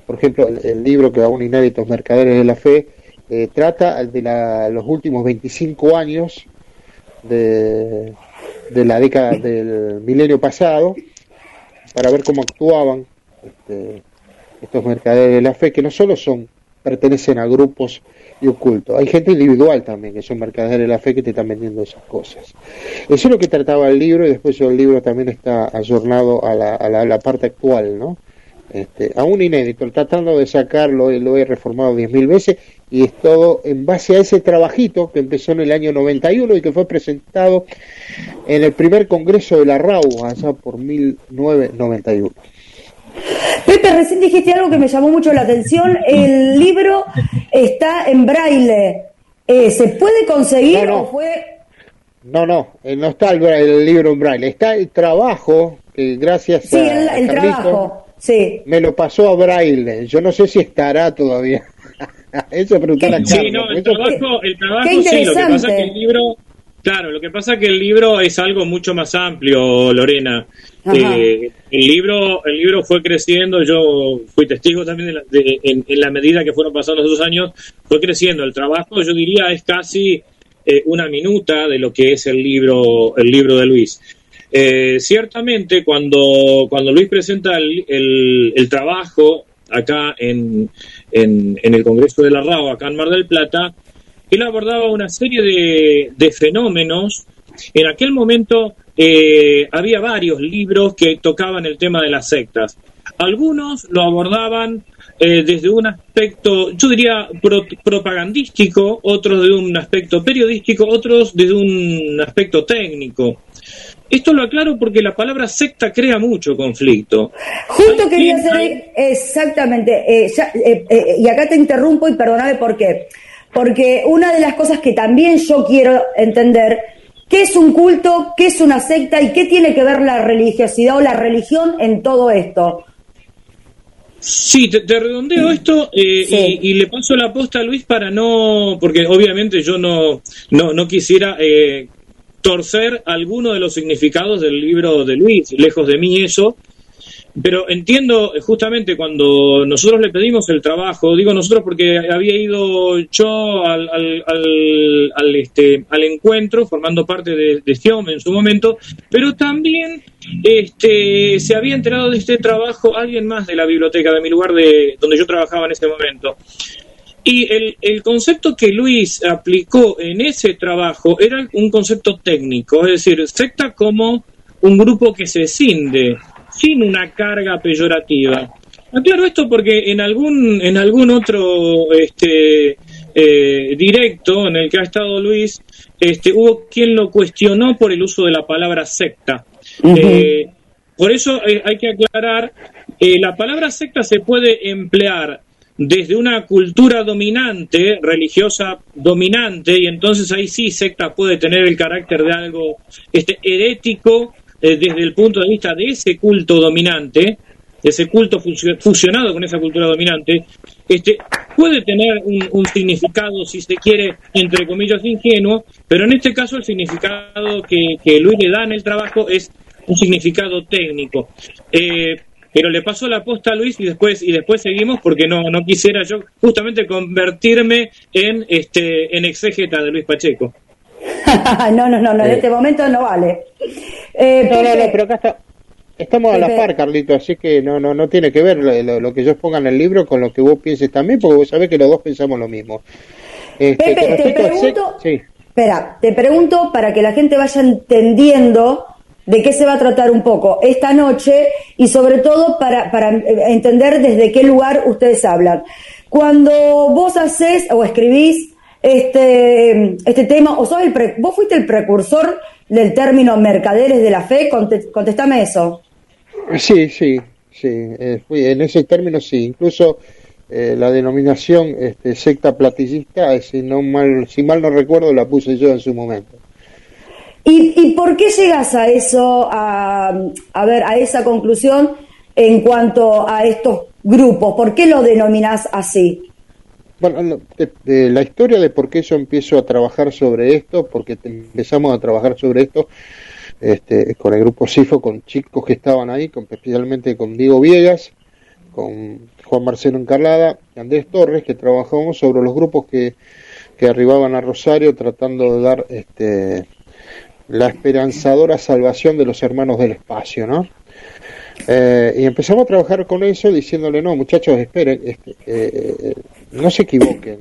por ejemplo, el, libro que aún inéditos Mercaderes de la Fe eh, trata de la, los últimos 25 años de, de la década del milenio pasado para ver cómo actuaban este, estos mercaderes de la fe, que no solo son pertenecen a grupos y ocultos. Hay gente individual también, que son mercaderes de la fe que te están vendiendo esas cosas. Eso es lo que trataba el libro y después el libro también está ayornado a la, a la, parte actual, ¿no? Este, aún inédito, tratando de sacarlo, lo he reformado diez mil veces y es todo en base a ese trabajito que empezó en el año 91 y que fue presentado en el primer congreso de la RAU allá por 1991. Pepe, recién dijiste algo que me llamó mucho la atención. El libro está en braille. Eh, ¿Se puede conseguir no, o fue.? No, no, eh, no está el, libro en braille. Está el trabajo que gracias sí, a. el, trabajo. Sí. Me lo pasó a braille. Yo no sé si estará todavía. Eso preguntar a Sí, no, el trabajo, el trabajo sí. Lo que pasa es que el libro. Claro, lo que pasa es que el libro es algo mucho más amplio, Lorena. Eh, el libro el libro fue creciendo, yo fui testigo también de en, la medida que fueron pasando los dos años, fue creciendo. El trabajo, yo diría, es casi eh, una minuta de lo que es el libro, el libro de Luis. Eh, ciertamente, cuando, cuando Luis presenta el, el, trabajo acá en, en, el Congreso de la RAO, acá en Mar del Plata, él abordaba una serie de, de fenómenos. En aquel momento eh, había varios libros que tocaban el tema de las sectas. Algunos lo abordaban eh, desde un aspecto, yo diría, propagandístico, otros de un aspecto periodístico, otros desde un aspecto técnico. Esto lo aclaro porque la palabra secta crea mucho conflicto. Justo quería hacer exactamente, eh, y acá te interrumpo y perdóname por qué. Porque una de las cosas que también yo quiero entender ¿Qué es un culto? ¿Qué es una secta? ¿Y qué tiene que ver la religiosidad o la religión en todo esto? Sí, te, redondeo esto eh, y, le paso la posta a Luis para no, porque obviamente yo no, no, no quisiera eh, torcer alguno de los significados del libro de Luis, lejos de mí eso, pero entiendo eh, justamente cuando nosotros le pedimos el trabajo, digo nosotros porque había ido yo al, al, este, al encuentro formando parte de, de en su momento, pero también este, se había enterado de este trabajo alguien más de la biblioteca de mi lugar de donde yo trabajaba en ese momento. Y el, el concepto que Luis aplicó en ese trabajo era un concepto técnico, es decir, secta como un grupo que se cinde sin una carga peyorativa. Aclaro esto porque en algún, en algún otro este, eh, directo en el que ha estado Luis, este, hubo quien lo cuestionó por el uso de la palabra secta. Eh, por eso eh, hay que aclarar, la palabra secta se puede emplear desde una cultura dominante, religiosa dominante, y entonces ahí sí secta puede tener el carácter de algo este, herético eh, desde el punto de vista de ese culto dominante, ese culto fusionado con esa cultura dominante, este, puede tener un, significado, si se quiere, entre comillas, ingenuo, pero en este caso el significado que, Luis le da en el trabajo es un significado técnico. Eh, pero le paso la posta a Luis y después y después seguimos porque no no quisiera yo justamente convertirme en este en exégeta de Luis Pacheco. no, no, no, no, en este momento no vale. Eh, no, no, no, pero acá está, estamos a la par, Carlito, así que no, no, no tiene que ver lo, que yo exponga en el libro con lo que vos pienses también, porque vos sabés que los dos pensamos lo mismo. Este, Pepe, te pregunto, espera, te pregunto para que la gente vaya entendiendo de qué se va a tratar un poco esta noche y sobre todo para, para entender desde qué lugar ustedes hablan. Cuando vos haces o escribís este, este tema, o sos el vos fuiste el precursor del término mercaderes de la fe, contestame eso. Sí, sí, sí, eh, en ese término sí, incluso eh, la denominación este, secta platillista, eh, si, no mal, si mal no recuerdo, la puse yo en su momento. ¿Y, por qué llegas a eso, a, a ver, a esa conclusión en cuanto a estos grupos? ¿Por qué lo denominas así? Bueno, la historia de por qué yo empiezo a trabajar sobre esto, porque empezamos a trabajar sobre esto este, con el grupo SIFO, con chicos que estaban ahí, con, especialmente con Diego Viegas, con Juan Marcelo Encarlada Andrés Torres, que trabajamos sobre los grupos que, que arribaban a Rosario tratando de dar este, la esperanzadora salvación de los hermanos del espacio, ¿no? Eh, y empezamos a trabajar con eso diciéndole, no, muchachos, esperen, este, eh, no se equivoquen,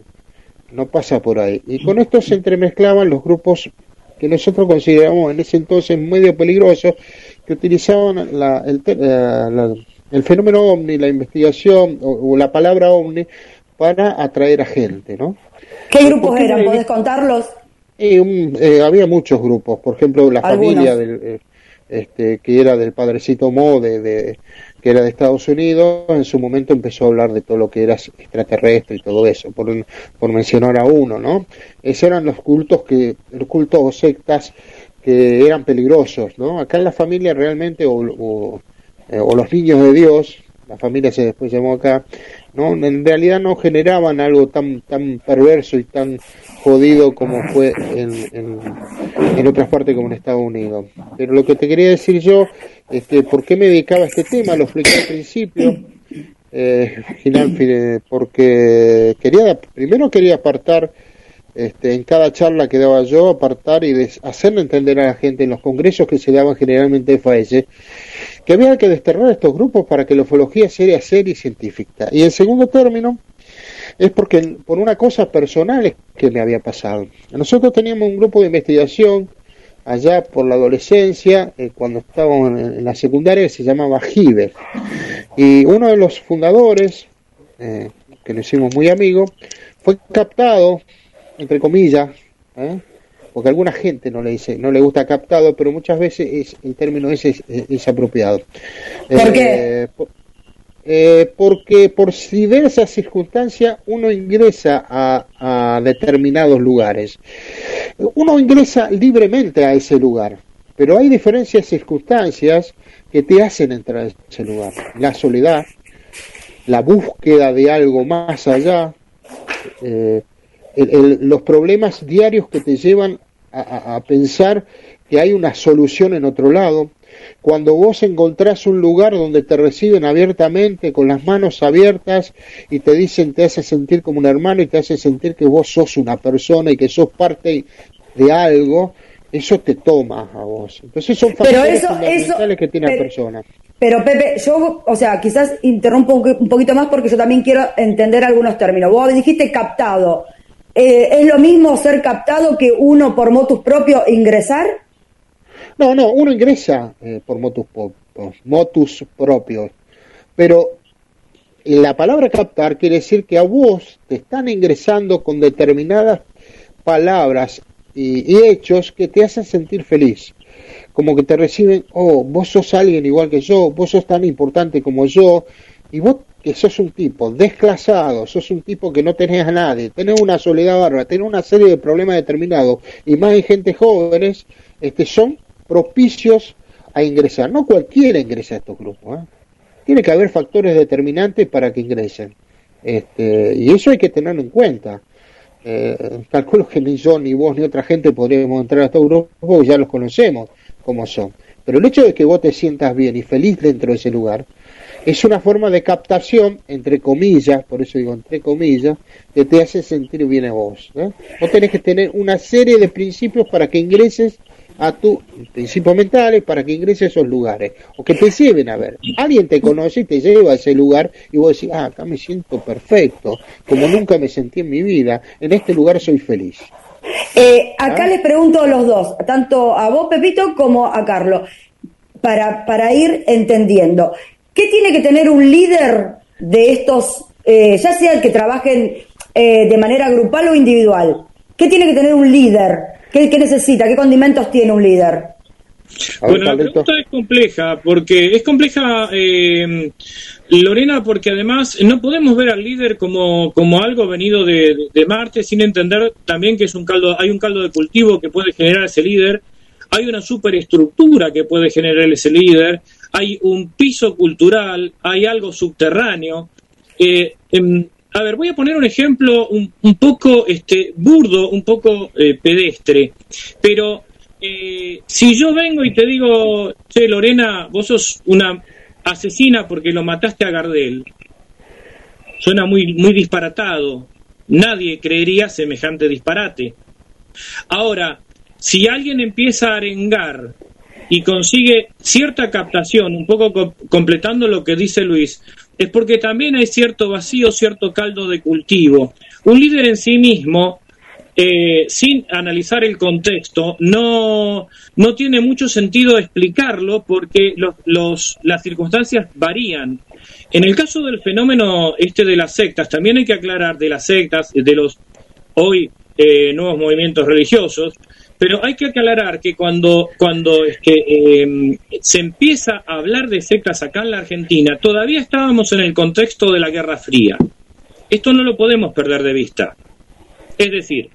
no pasa por ahí. Y con esto se entremezclaban los grupos que nosotros consideramos en ese entonces medio peligrosos, que utilizaban la, el, eh, el, fenómeno ovni, la investigación o, la palabra ovni para atraer a gente, ¿no? ¿Qué grupos eran? ¿Podés contarlos? Eh, había muchos grupos, por ejemplo, la familia del, este, que era del padrecito Mo, de, que era de Estados Unidos, en su momento empezó a hablar de todo lo que era extraterrestre y todo eso, por, mencionar a uno, ¿no? Esos eran los cultos que, los cultos o sectas que eran peligrosos, ¿no? Acá en la familia realmente, o, o, eh, o los niños de Dios, la familia se después llamó acá, no en realidad no generaban algo tan tan perverso y tan jodido como fue en, en, otras partes como en Estados Unidos. Pero lo que te quería decir yo es que por qué me dedicaba a este tema lo expliqué al principio eh, porque quería primero quería apartar este, en cada charla que daba yo, apartar y hacerle entender a la gente en los congresos que se daban generalmente de FAES, que había que desterrar estos grupos para que la ufología sea seria y científica. Y en segundo término, es porque por una cosa personal que me había pasado. Nosotros teníamos un grupo de investigación allá por la adolescencia, eh, cuando estábamos en, la secundaria, se llamaba GIBER. Y uno de los fundadores, eh, que nos hicimos muy amigos, fue captado entre comillas, ¿eh? Porque a alguna gente no le dice, no le gusta captado, pero muchas veces es, el término ese es, apropiado. ¿Por qué? Eh, eh, porque por diversas circunstancias uno ingresa a, determinados lugares. Uno ingresa libremente a ese lugar, pero hay diferencias circunstancias que te hacen entrar a ese lugar. La soledad, la búsqueda de algo más allá, eh, los problemas diarios que te llevan a, pensar que hay una solución en otro lado, cuando vos encontrás un lugar donde te reciben abiertamente, con las manos abiertas, y te dicen, te hace sentir como un hermano y te hace sentir que vos sos una persona y que sos parte de algo, eso te toma a vos. Entonces son factores fundamentales que tiene la persona. Pero Pepe, yo, o sea, quizás interrumpo un poquito más porque yo también quiero entender algunos términos. Vos dijiste captado. Eh, ¿Es lo mismo ser captado que uno por motus propio ingresar? No, no, uno ingresa eh, por motus, motus propio, pero la palabra captar quiere decir que a vos te están ingresando con determinadas palabras y, hechos que te hacen sentir feliz. Como que te reciben, oh, vos sos alguien igual que yo, vos sos tan importante como yo, y vos que sos un tipo desclasado, sos un tipo que no tenés a nadie, tenés una soledad barra, tenés una serie de problemas determinados, y más en gente jóvenes, este, son propicios a ingresar. No cualquiera ingresa a estos grupos. ¿eh? tiene que haber factores determinantes para que ingresen. Este, y eso hay que tenerlo en cuenta. Eh, calculo que ni yo, ni vos, ni otra gente podríamos entrar a todo grupo porque ya los conocemos como son. Pero el hecho de que vos te sientas bien y feliz dentro de ese lugar es una forma de captación, entre comillas, por eso digo entre comillas, que te hace sentir bien a vos. ¿eh? Vos tenés que tener una serie de principios para que ingreses a tus principios mentales para que ingreses a esos lugares o que te lleven a ver. Alguien te conoce y te lleva a ese lugar y vos decís, ah, acá me siento perfecto, como nunca me sentí en mi vida, en este lugar soy feliz. Eh, acá ¿Ah? les pregunto a los dos, tanto a vos, Pepito, como a Carlos, para, para ir entendiendo. ¿Qué tiene que tener un líder de estos, eh, ya sea el que trabajen eh, de manera grupal o individual? ¿Qué tiene que tener un líder? ¿Qué, necesita? ¿Qué condimentos tiene un líder? Bueno, la pregunta es compleja, porque es compleja, eh, Lorena, porque además no podemos ver al líder como, como algo venido de, de, Marte sin entender también que es un caldo, hay un caldo de cultivo que puede generar ese líder, hay una superestructura que puede generar ese líder, hay un piso cultural, hay algo subterráneo. Eh, em, a ver, voy a poner un ejemplo un, poco este, burdo, un poco eh, pedestre, pero eh, si yo vengo y te digo, che, Lorena, vos sos una asesina porque lo mataste a Gardel, suena muy, muy disparatado, nadie creería semejante disparate. Ahora, si alguien empieza a arengar y consigue cierta captación, un poco completando lo que dice Luis, es porque también hay cierto vacío, cierto caldo de cultivo. Un líder en sí mismo, eh, sin analizar el contexto, no, no tiene mucho sentido explicarlo porque los, las circunstancias varían. En el caso del fenómeno este de las sectas, también hay que aclarar de las sectas, de los hoy eh, nuevos movimientos religiosos, pero hay que aclarar que cuando, cuando em, se empieza a hablar de sectas acá en la Argentina, todavía estábamos en el contexto de la Guerra Fría. Esto no lo podemos perder de vista. Es decir,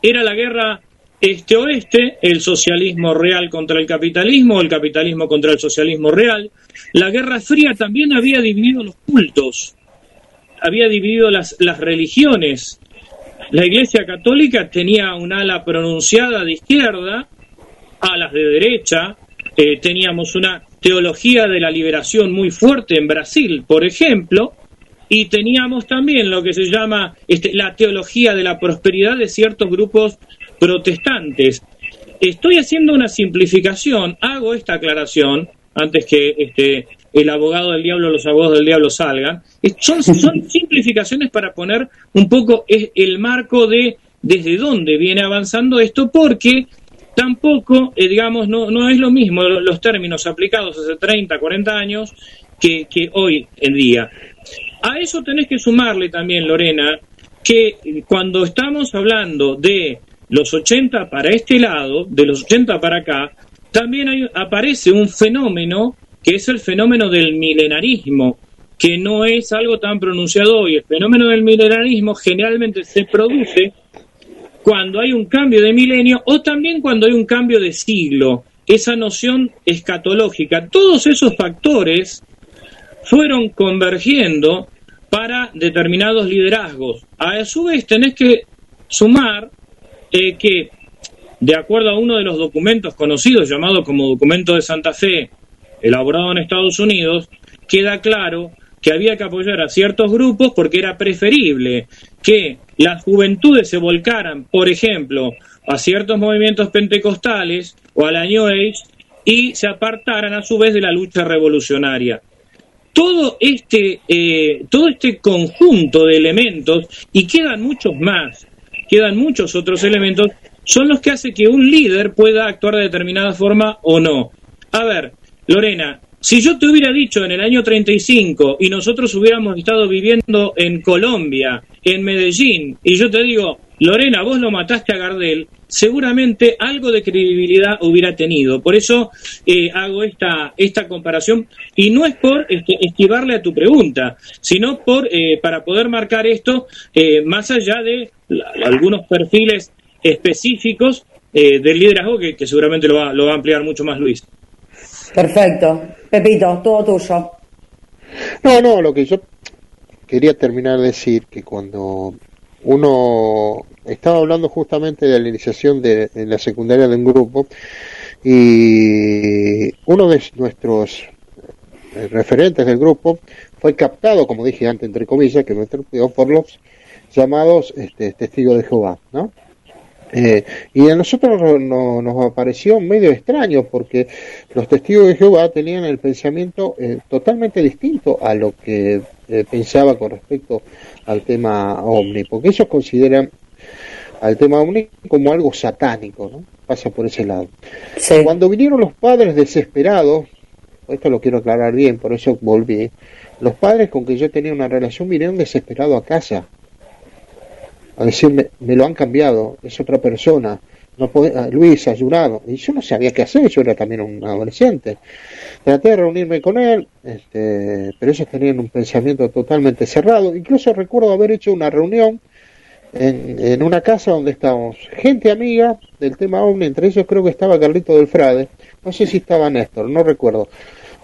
era la guerra este-oeste, el socialismo real contra el capitalismo, el capitalismo contra el socialismo real. La Guerra Fría también había dividido los cultos, había dividido las, las religiones, la Iglesia Católica tenía un ala pronunciada de izquierda, alas de derecha, eh, teníamos una teología de la liberación muy fuerte en Brasil, por ejemplo, y teníamos también lo que se llama este, la teología de la prosperidad de ciertos grupos protestantes. Estoy haciendo una simplificación, hago esta aclaración antes que este, el abogado del diablo, los abogados del diablo salgan. Son, son simplificaciones para poner un poco el marco de desde dónde viene avanzando esto, porque tampoco, eh, digamos, no, no es lo mismo los términos aplicados hace 30, 40 años que, que hoy en día. A eso tenés que sumarle también, Lorena, que cuando estamos hablando de los 80 para este lado, de los 80 para acá, también hay, aparece un fenómeno que es el fenómeno del milenarismo, que no es algo tan pronunciado hoy. El fenómeno del milenarismo generalmente se produce cuando hay un cambio de milenio o también cuando hay un cambio de siglo. Esa noción escatológica, todos esos factores fueron convergiendo para determinados liderazgos. A su vez tenés que sumar eh, que, de acuerdo a uno de los documentos conocidos llamado como documento de Santa Fe, elaborado en Estados Unidos, queda claro que había que apoyar a ciertos grupos porque era preferible que las juventudes se volcaran, por ejemplo, a ciertos movimientos pentecostales o a la New Age y se apartaran a su vez de la lucha revolucionaria. Todo este, eh, todo este conjunto de elementos, y quedan muchos más, quedan muchos otros elementos, son los que hacen que un líder pueda actuar de determinada forma o no. A ver, Lorena, si yo te hubiera dicho en el año 35 y nosotros hubiéramos estado viviendo en Colombia, en Medellín, y yo te digo, Lorena, vos lo mataste a Gardel, seguramente algo de credibilidad hubiera tenido. Por eso eh, hago esta, esta comparación y no es por este, esquivarle a tu pregunta, sino por eh, para poder marcar esto eh, más allá de algunos perfiles específicos del liderazgo que, que seguramente lo va, lo va a ampliar mucho más Luis. Perfecto. Pepito, todo tuyo. No, no, lo que yo quería terminar de decir que cuando uno estaba hablando justamente de la iniciación de la secundaria de un grupo y uno de nuestros eh, referentes del grupo fue captado, como dije antes, entre comillas, que me por los llamados este, testigos de Jehová, ¿no? Eh, y a nosotros nos apareció medio extraño porque los testigos de Jehová tenían el pensamiento eh, totalmente distinto a lo que eh, pensaba con respecto al tema ovni, porque ellos consideran al tema ovni como algo satánico, ¿no? Pasa por ese lado. Cuando vinieron los padres desesperados, esto lo quiero aclarar bien, por eso volví, los padres con que yo tenía una relación vinieron desesperados a casa a decirme, me lo han cambiado, es otra persona, no puede, ah, Luis ayudado, y yo no sabía qué hacer, yo era también un adolescente. Traté de reunirme con él, este, pero ellos tenían un pensamiento totalmente cerrado, incluso recuerdo haber hecho una reunión en, en una casa donde estábamos gente amiga del tema OVNI, entre ellos creo que estaba Carlito del Frade, no sé si estaba Néstor, no recuerdo,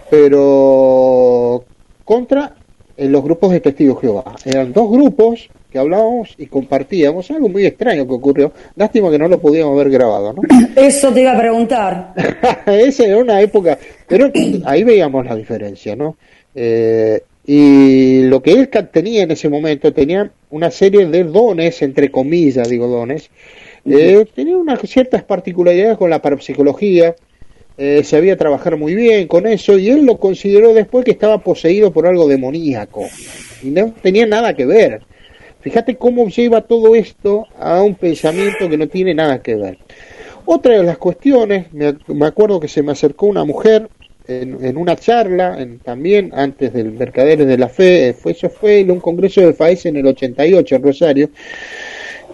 pero contra en los grupos de testigos Jehová. Eran dos grupos que hablábamos y compartíamos, algo muy extraño que ocurrió. Lástima que no lo podíamos haber grabado, ¿no? Eso te iba a preguntar. Esa era una época, pero ahí veíamos la diferencia, ¿no? Eh, y lo que él tenía en ese momento, tenía una serie de dones, entre comillas, digo dones, eh, tenía unas ciertas particularidades con la parapsicología, eh, sabía trabajar muy bien con eso y él lo consideró después que estaba poseído por algo demoníaco y no tenía nada que ver. Fíjate cómo lleva todo esto a un pensamiento que no tiene nada que ver. Otra de las cuestiones, me, acuerdo que se me acercó una mujer en, una charla, también antes del Mercaderes de la Fe, fue, eso fue en un congreso de FAES en el 88 en Rosario,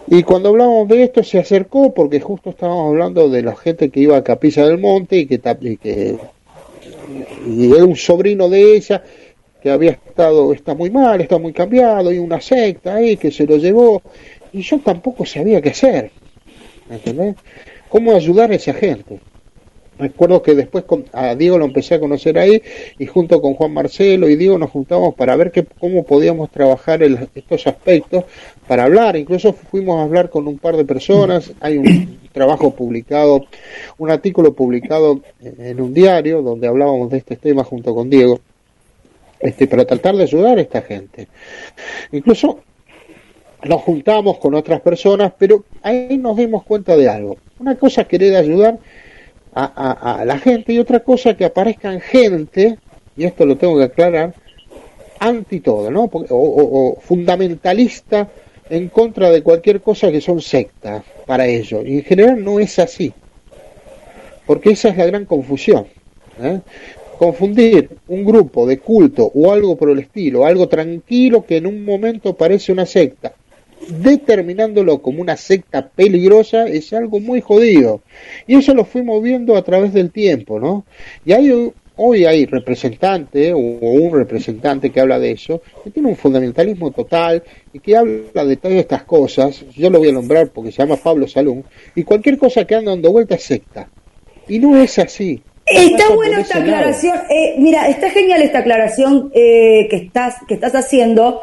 y cuando hablamos de esto se acercó porque justo estábamos hablando de la gente que iba a Capilla del Monte y que, y que y era un sobrino de ella que había estado, está muy mal, está muy cambiado, y una secta ahí que se lo llevó, y yo tampoco sabía qué hacer, ¿entendés? ¿Cómo ayudar a esa gente? Recuerdo que después a Diego lo empecé a conocer ahí y junto con Juan Marcelo y Diego nos juntamos para ver que, cómo podíamos trabajar estos aspectos, para hablar, incluso fuimos a hablar con un par de personas, hay un trabajo publicado, un artículo publicado en un diario donde hablábamos de este tema junto con Diego este, para tratar de ayudar a esta gente. Incluso nos juntamos con otras personas, pero ahí nos dimos cuenta de algo. Una cosa es querer ayudar a, la gente y otra cosa que aparezcan gente, y esto lo tengo que aclarar, anti todo, ¿no? O, o, fundamentalista en contra de cualquier cosa que son sectas para ellos. Y en general no es así, porque esa es la gran confusión. ¿eh? Confundir un grupo de culto o algo por el estilo, algo tranquilo que en un momento parece una secta, determinándolo como una secta peligrosa es algo muy jodido. Y eso lo fuimos viendo a través del tiempo, ¿no? Y hay, hoy hay representante o un representante que habla de eso, que tiene un fundamentalismo total y que habla de todas estas cosas. Yo lo voy a nombrar porque se llama Pablo Salún. Y cualquier cosa que anda dando vuelta es secta. Y no es así. Está buena esta aclaración. Eh, mira, está genial esta aclaración eh, que, estás, que estás haciendo,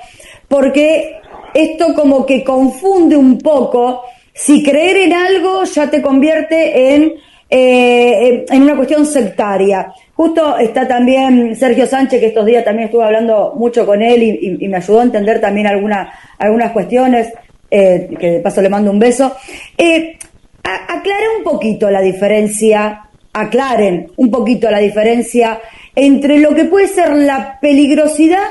porque esto como que confunde un poco. Si creer en algo ya te convierte en, eh, en una cuestión sectaria. Justo está también Sergio Sánchez, que estos días también estuve hablando mucho con él y, me ayudó a entender también alguna, algunas cuestiones, que de paso le mando un beso. aclara un poquito la diferencia aclaren un poquito la diferencia entre lo que puede ser la peligrosidad,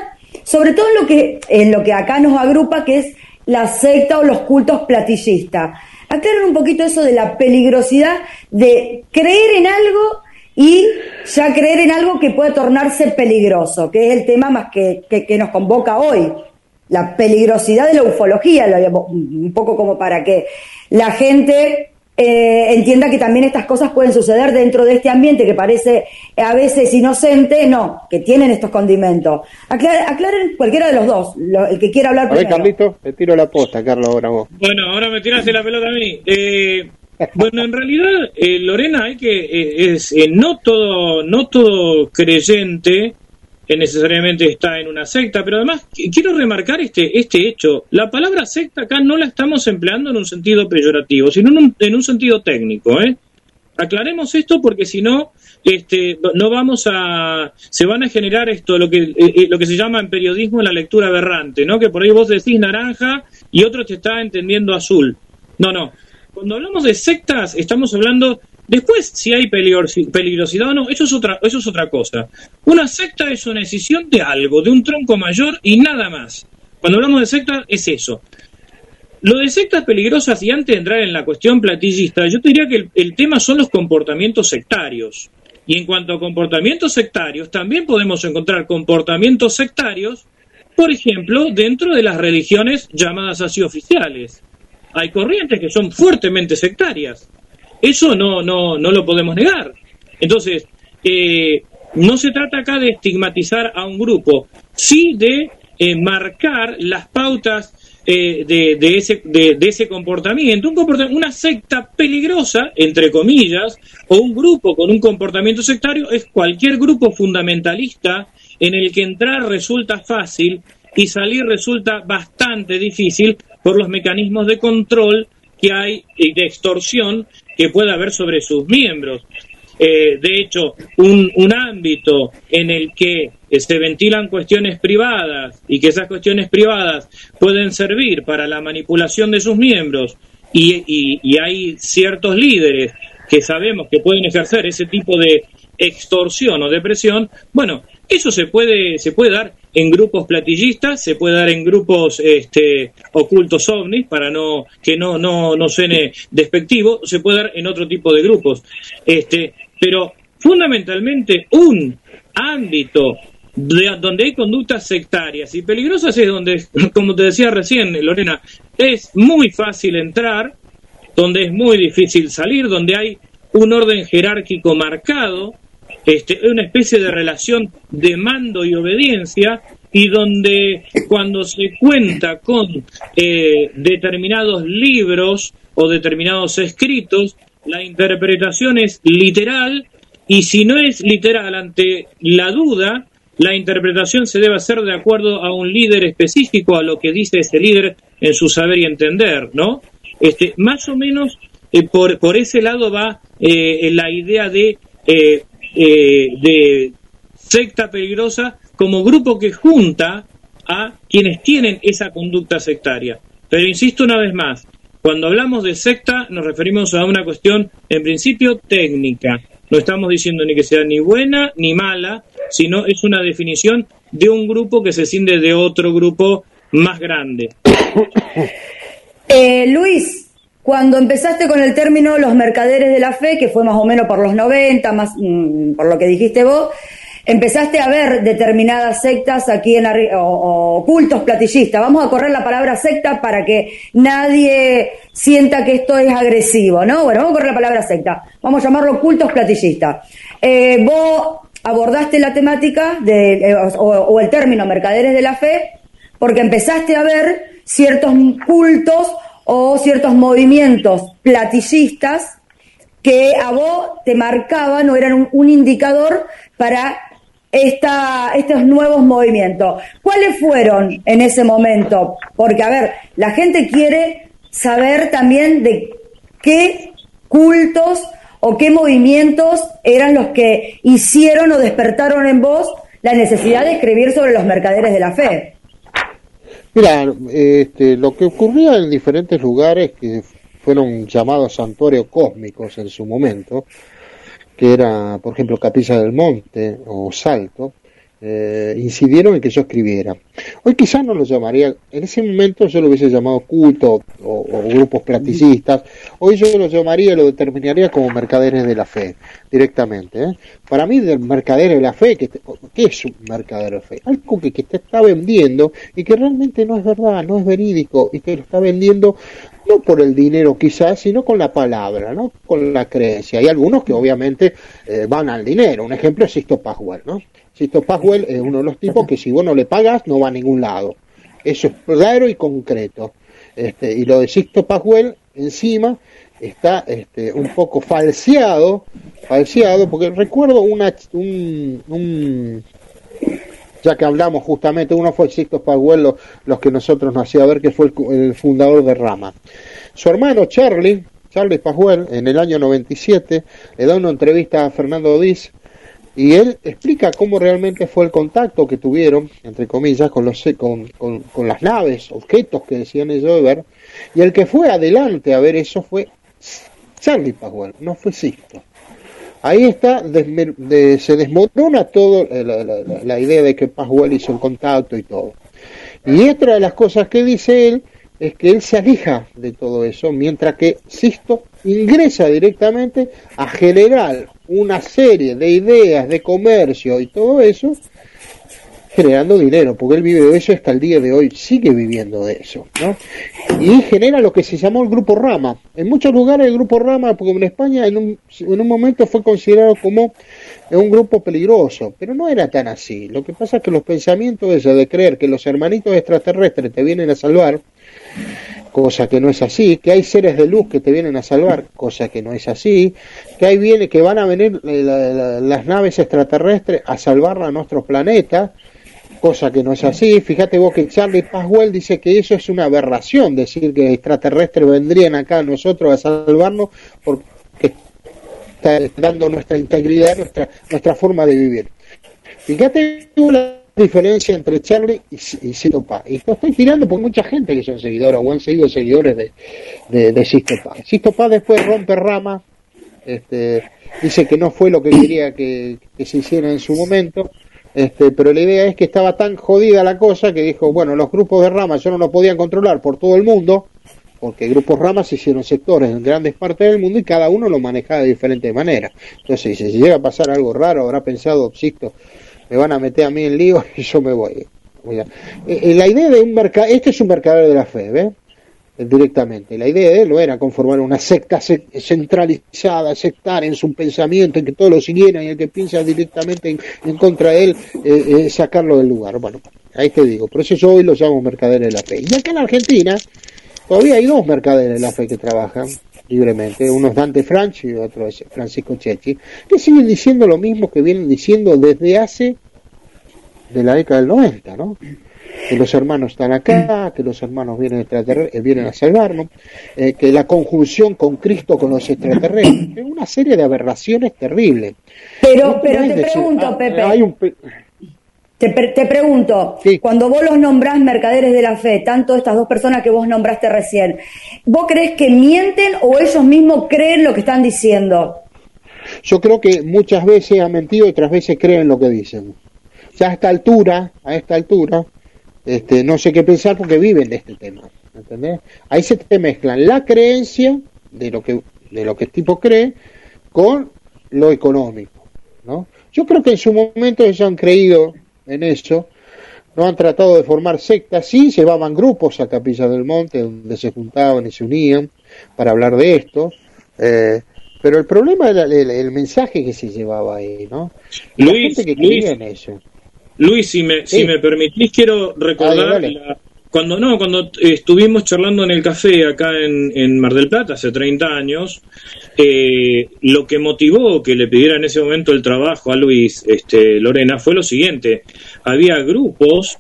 sobre todo en lo que, en lo que acá nos agrupa, que es la secta o los cultos platillistas. Aclaren un poquito eso de la peligrosidad de creer en algo y ya creer en algo que puede tornarse peligroso, que es el tema más que, que, nos convoca hoy. La peligrosidad de la ufología, un poco como para que la gente eh, entienda que también estas cosas pueden suceder dentro de este ambiente que parece a veces inocente, no, que tienen estos condimentos. aclaren cualquiera de los dos, el que quiera hablar a ver, Carlito, te tiro la posta, Carlos, ahora vos. Bueno, ahora me tiraste la pelota a mí. Eh, bueno, en realidad, eh, Lorena, hay que es no todo no todo creyente necesariamente está en una secta, pero además quiero remarcar este, este hecho. La palabra secta acá no la estamos empleando en un sentido peyorativo, sino en un, en un sentido técnico. ¿eh? Aclaremos esto porque si no, este, no vamos a, se van a generar esto, lo que, eh, eh, lo que se llama en periodismo la lectura aberrante, ¿no? Que por ahí vos decís naranja y otro te está entendiendo azul. No, no. Cuando hablamos de sectas, estamos hablando Después, si hay peligrosidad o no, eso es, otra, eso es otra cosa. Una secta es una decisión de algo, de un tronco mayor y nada más. Cuando hablamos de secta, es eso. Lo de sectas peligrosas, y antes de entrar en la cuestión platillista, yo te diría que el, tema son los comportamientos sectarios. Y en cuanto a comportamientos sectarios, también podemos encontrar comportamientos sectarios, por ejemplo, dentro de las religiones llamadas así oficiales. Hay corrientes que son fuertemente sectarias. Eso no, no, no lo podemos negar. Entonces, eh, no se trata acá de estigmatizar a un grupo, sí de eh, marcar las pautas eh, de, ese, de, ese comportamiento, un comportamiento, una secta peligrosa, entre comillas, o un grupo con un comportamiento sectario es cualquier grupo fundamentalista en el que entrar resulta fácil y salir resulta bastante difícil por los mecanismos de control que hay y de extorsión que puede haber sobre sus miembros. Eh, de hecho, un, un, ámbito en el que se ventilan cuestiones privadas y que esas cuestiones privadas pueden servir para la manipulación de sus miembros y, y, hay ciertos líderes que sabemos que pueden ejercer ese tipo de extorsión o depresión, bueno, eso se puede, se puede dar en grupos platillistas, se puede dar en grupos este, ocultos ovnis, para no que no, no, no suene despectivo, se puede dar en otro tipo de grupos. Este, pero fundamentalmente un ámbito donde hay conductas sectarias y peligrosas es donde, como te decía recién, Lorena, es muy fácil entrar, donde es muy difícil salir, donde hay un orden jerárquico marcado, este, una especie de relación de mando y obediencia y donde cuando se cuenta con eh, determinados libros o determinados escritos, la interpretación es literal y si no es literal ante la duda, la interpretación se debe hacer de acuerdo a un líder específico, a lo que dice ese líder en su saber y entender, ¿no? Este, más o menos eh, por, por ese lado va eh, la idea de, eh, de secta peligrosa como grupo que junta a quienes tienen esa conducta sectaria. Pero insisto una vez más, cuando hablamos de secta nos referimos a una cuestión en principio técnica. No estamos diciendo ni que sea ni buena ni mala, sino es una definición de un grupo que se siente de otro grupo más grande. Eh, Luis, cuando empezaste con el término los mercaderes de la fe, que fue más o menos por los 90, más mm, por lo que dijiste vos, empezaste a ver determinadas sectas aquí en o, cultos platillistas. Vamos a correr la palabra secta para que nadie sienta que esto es agresivo, ¿no? Bueno, vamos a correr la palabra secta. Vamos a llamarlo cultos platillistas. Eh, vos abordaste la temática de, eh, o, el término mercaderes de la fe porque empezaste a ver ciertos cultos o ciertos movimientos platillistas que a vos te marcaban o eran un indicador para esta, estos nuevos movimientos. ¿Cuáles fueron en ese momento? Porque, a ver, la gente quiere saber también de qué cultos o qué movimientos eran los que hicieron o despertaron en vos la necesidad de escribir sobre los mercaderes de la fe. Mira, este, lo que ocurría en diferentes lugares que fueron llamados santuarios cósmicos en su momento, que era, por ejemplo, Capilla del Monte o Salto, eh, incidieron en que yo escribiera. Hoy quizás no lo llamaría, en ese momento yo lo hubiese llamado culto o, grupos practicistas, hoy yo lo llamaría, lo determinaría como mercaderes de la fe, directamente. ¿eh? Para mí, del mercader de la fe, ¿qué es un mercader de la fe? Algo que, que te está vendiendo y que realmente no es verdad, no es verídico y que lo está vendiendo no por el dinero quizás, sino con la palabra, ¿no? Con la creencia. Hay algunos que obviamente eh, van al dinero. Un ejemplo es Sisto Pascual, ¿no? Sisto Pascual es uno de los tipos que si vos no le pagas no va a ningún lado. Eso es claro y concreto. Este, y lo de Sisto Pascual encima está este, un poco falseado, falseado, porque recuerdo una, un, ya que hablamos justamente, uno fue Sixto Pascual, los que nosotros nos hacía ver que fue el, fundador de Rama. Su hermano Charlie, Charlie Pascual, en el año 97, le da una entrevista a Fernando Diz y él explica cómo realmente fue el contacto que tuvieron, entre comillas, con, los, con, con, las naves, objetos que decían ellos de ver, y el que fue adelante a ver eso fue Charlie Pascual, no fue Sixto. Ahí está, se desmorona todo eh, la, idea de que Pascual hizo el contacto y todo. Y otra de las cosas que dice él es que él se aleja de todo eso, mientras que Sisto ingresa directamente a generar una serie de ideas de comercio y todo eso generando dinero, porque él vive de eso hasta el día de hoy, sigue viviendo de eso, ¿no? Y genera lo que se llamó el Grupo Rama. En muchos lugares el Grupo Rama, porque en España en un, en un momento fue considerado como un grupo peligroso, pero no era tan así. Lo que pasa es que los pensamientos esos de creer que los hermanitos extraterrestres te vienen a salvar, cosa que no es así, que hay seres de luz que te vienen a salvar, cosa que no es así, que ahí viene que van a venir eh, las naves extraterrestres a salvar a nuestro planeta, cosa que no es así. Fíjate vos que Charlie Paswell dice que eso es una aberración, decir que extraterrestres vendrían acá a nosotros a salvarnos porque está dando nuestra integridad, nuestra, nuestra forma de vivir. Fíjate la diferencia entre Charlie y, y Cito Paz. Y lo estoy tirando por mucha gente que son seguidores o han seguido seguidores de, de, de Sisto Paz. Sisto Paz después rompe rama, este, dice que no fue lo que quería que se hiciera en su momento este, pero la idea es que estaba tan jodida la cosa que dijo, bueno, los grupos de ramas yo no los podían controlar por todo el mundo, porque grupos ramas se hicieron sectores en grandes partes del mundo y cada uno lo manejaba de diferente manera. Entonces, si llega a pasar algo raro, habrá pensado, Sisto, me van a meter a mí en lío y yo me voy. Eh, eh, la idea de un mercado, este es un mercader de la fe, ¿ves? Directamente. La idea de él no era conformar una secta centralizada, sectaria en su pensamiento, en que todos lo siguieran y el que piensa directamente en, contra de él, eh, eh, sacarlo del lugar. Bueno, ahí te digo, por eso yo hoy los llamo mercaderes de la fe. Y acá en Argentina todavía hay dos mercaderes de la fe que trabajan libremente, uno es Dante Franchi y otro es Francisco Chechi, que siguen diciendo lo mismo que vienen diciendo desde hace de la década del 90, ¿no? Que los hermanos están acá, que los hermanos vienen, eh, vienen a salvarnos, eh, que la conjunción con Cristo con los extraterrestres, es una serie de aberraciones terribles. Pero, pero te pregunto, ah, Pepe. te, pregunto, cuando vos los nombrás mercaderes de la fe, tanto estas dos personas que vos nombraste recién, ¿vos crees que mienten o ellos mismos creen lo que están diciendo? Yo creo que muchas veces han mentido y otras veces creen lo que dicen. Ya a esta altura, a esta altura, este, no sé qué pensar porque viven de este tema. ¿entendés? Ahí se te mezclan la creencia de lo que de lo que el tipo cree con lo económico. ¿no? Yo creo que en su momento ellos han creído en eso, no han tratado de formar sectas, sí llevaban grupos a Capilla del Monte donde se juntaban y se unían para hablar de esto, eh, pero el problema era el, mensaje que se llevaba ahí, ¿no? la gente que creía en eso. Luis, si me, si me permitís, quiero recordar cuando no, cuando estuvimos charlando en el café acá en, Mar del Plata hace 30 años, eh, lo que motivó que le pidiera en ese momento el trabajo a Luis este, Lorena fue lo siguiente: había grupos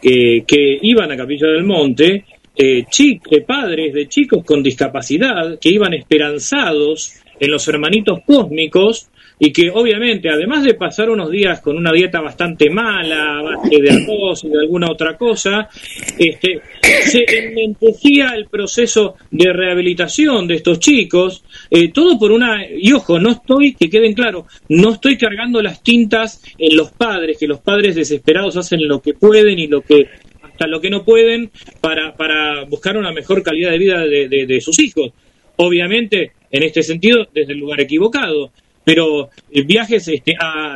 que, que iban a Capilla del Monte, eh, eh, padres de chicos con discapacidad que iban esperanzados en los hermanitos cósmicos y que obviamente, además de pasar unos días con una dieta bastante mala, base de arroz y de alguna otra cosa, este, se enmentecía el proceso de rehabilitación de estos chicos, eh, todo por una, y ojo, no estoy, que queden claro, no estoy cargando las tintas en los padres, que los padres desesperados hacen lo que pueden y lo que hasta lo que no pueden para, para buscar una mejor calidad de vida de, de sus hijos. Obviamente, en este sentido, desde el lugar equivocado pero eh, viajes este,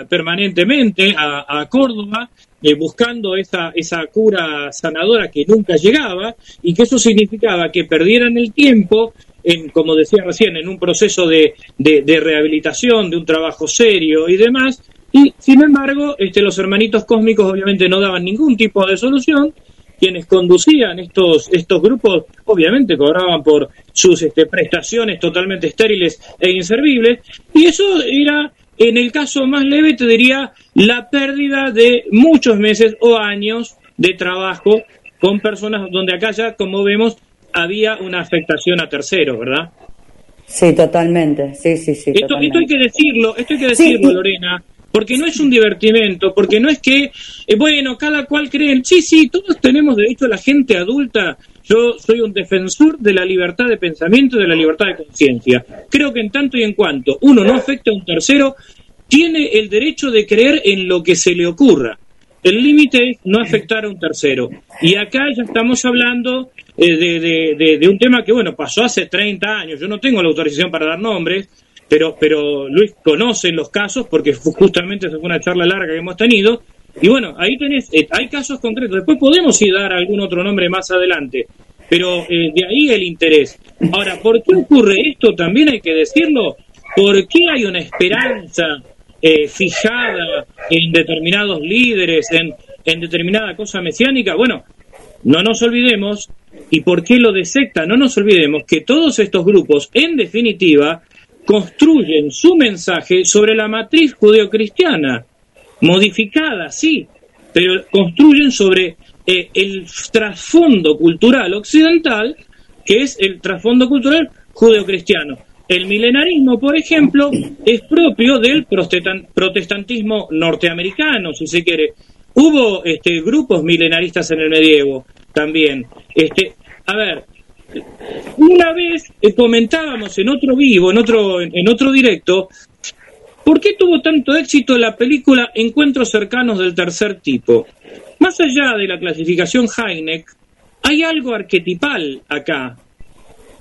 permanentemente a, Córdoba eh, buscando esa, esa cura sanadora que nunca llegaba y que eso significaba que perdieran el tiempo en, como decía recién, en un proceso de, de, rehabilitación, de un trabajo serio y demás, y sin embargo, este, los hermanitos cósmicos obviamente no daban ningún tipo de solución quienes conducían estos, estos grupos obviamente cobraban por sus este, prestaciones totalmente estériles e inservibles, y eso era en el caso más leve te diría la pérdida de muchos meses o años de trabajo con personas donde acá ya, como vemos, había una afectación a terceros, ¿verdad? Sí, totalmente. Sí, sí, sí. Esto, esto hay que decirlo, esto hay que decirlo, Lorena, porque no es un divertimento, porque no es que, eh, bueno, cada cual cree, sí, sí, todos tenemos derecho a la gente adulta. Yo soy un defensor de la libertad de pensamiento de la libertad de conciencia. Creo que en tanto y en cuanto uno no afecta a un tercero, tiene el derecho de creer en lo que se le ocurra. El límite es no afectar a un tercero. Y acá ya estamos hablando eh, de, de, un tema que, bueno, pasó hace 30 años. Yo no tengo la autorización para dar nombres, pero, pero Luis conoce los casos porque justamente fue una charla larga que hemos tenido. Y bueno, ahí tenés, eh, hay casos concretos. Después podemos ir dar algún otro nombre más adelante. Pero eh, de ahí el interés. Ahora, ¿por qué ocurre esto? También hay que decirlo. ¿Por qué hay una esperanza eh, fijada en determinados líderes, en, en determinada cosa mesiánica? Bueno, no nos olvidemos, ¿y por qué lo de secta? No nos olvidemos que todos estos grupos, en definitiva, construyen su mensaje sobre la matriz judeocristiana, modificada, sí, pero construyen sobre eh, el trasfondo cultural occidental, que es el trasfondo cultural judeocristiano. El milenarismo, por ejemplo, es propio del protestantismo norteamericano, si se quiere. Hubo este, grupos milenaristas en el medievo también. Este, a ver, una vez eh, comentábamos en otro vivo, en otro, en otro directo, ¿por qué tuvo tanto éxito la película Encuentros cercanos del tercer tipo? Más allá de la clasificación Heineck, hay algo arquetipal acá.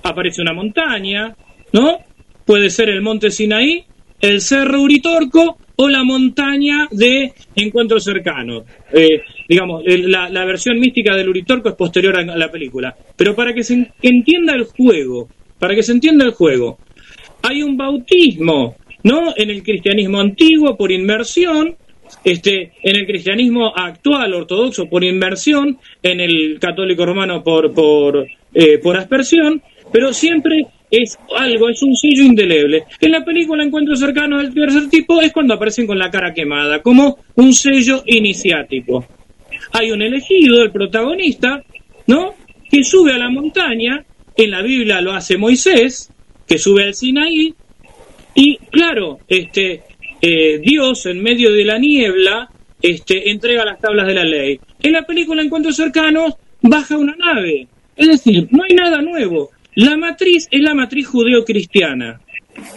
Aparece una montaña, ¿no? Puede ser el monte Sinaí, el cerro Uritorco o la montaña de encuentros cercanos. Eh, digamos, la, la, versión mística del Uritorco es posterior a la película. Pero para que se entienda el juego, para que se entienda el juego, hay un bautismo, ¿no? En el cristianismo antiguo por inmersión, este, en el cristianismo actual ortodoxo por inmersión, en el católico romano por, por, eh, por aspersión, pero siempre es algo, es un sello indeleble. En la película Encuentro cercano del tercer tipo es cuando aparecen con la cara quemada, como un sello iniciático. Hay un elegido, el protagonista, ¿no? Que sube a la montaña, en la Biblia lo hace Moisés, que sube al Sinaí, y claro, este, eh, Dios en medio de la niebla este, entrega las tablas de la ley. En la película Encuentros cercanos baja una nave. Es decir, no hay nada nuevo. La matriz es la matriz judeo-cristiana.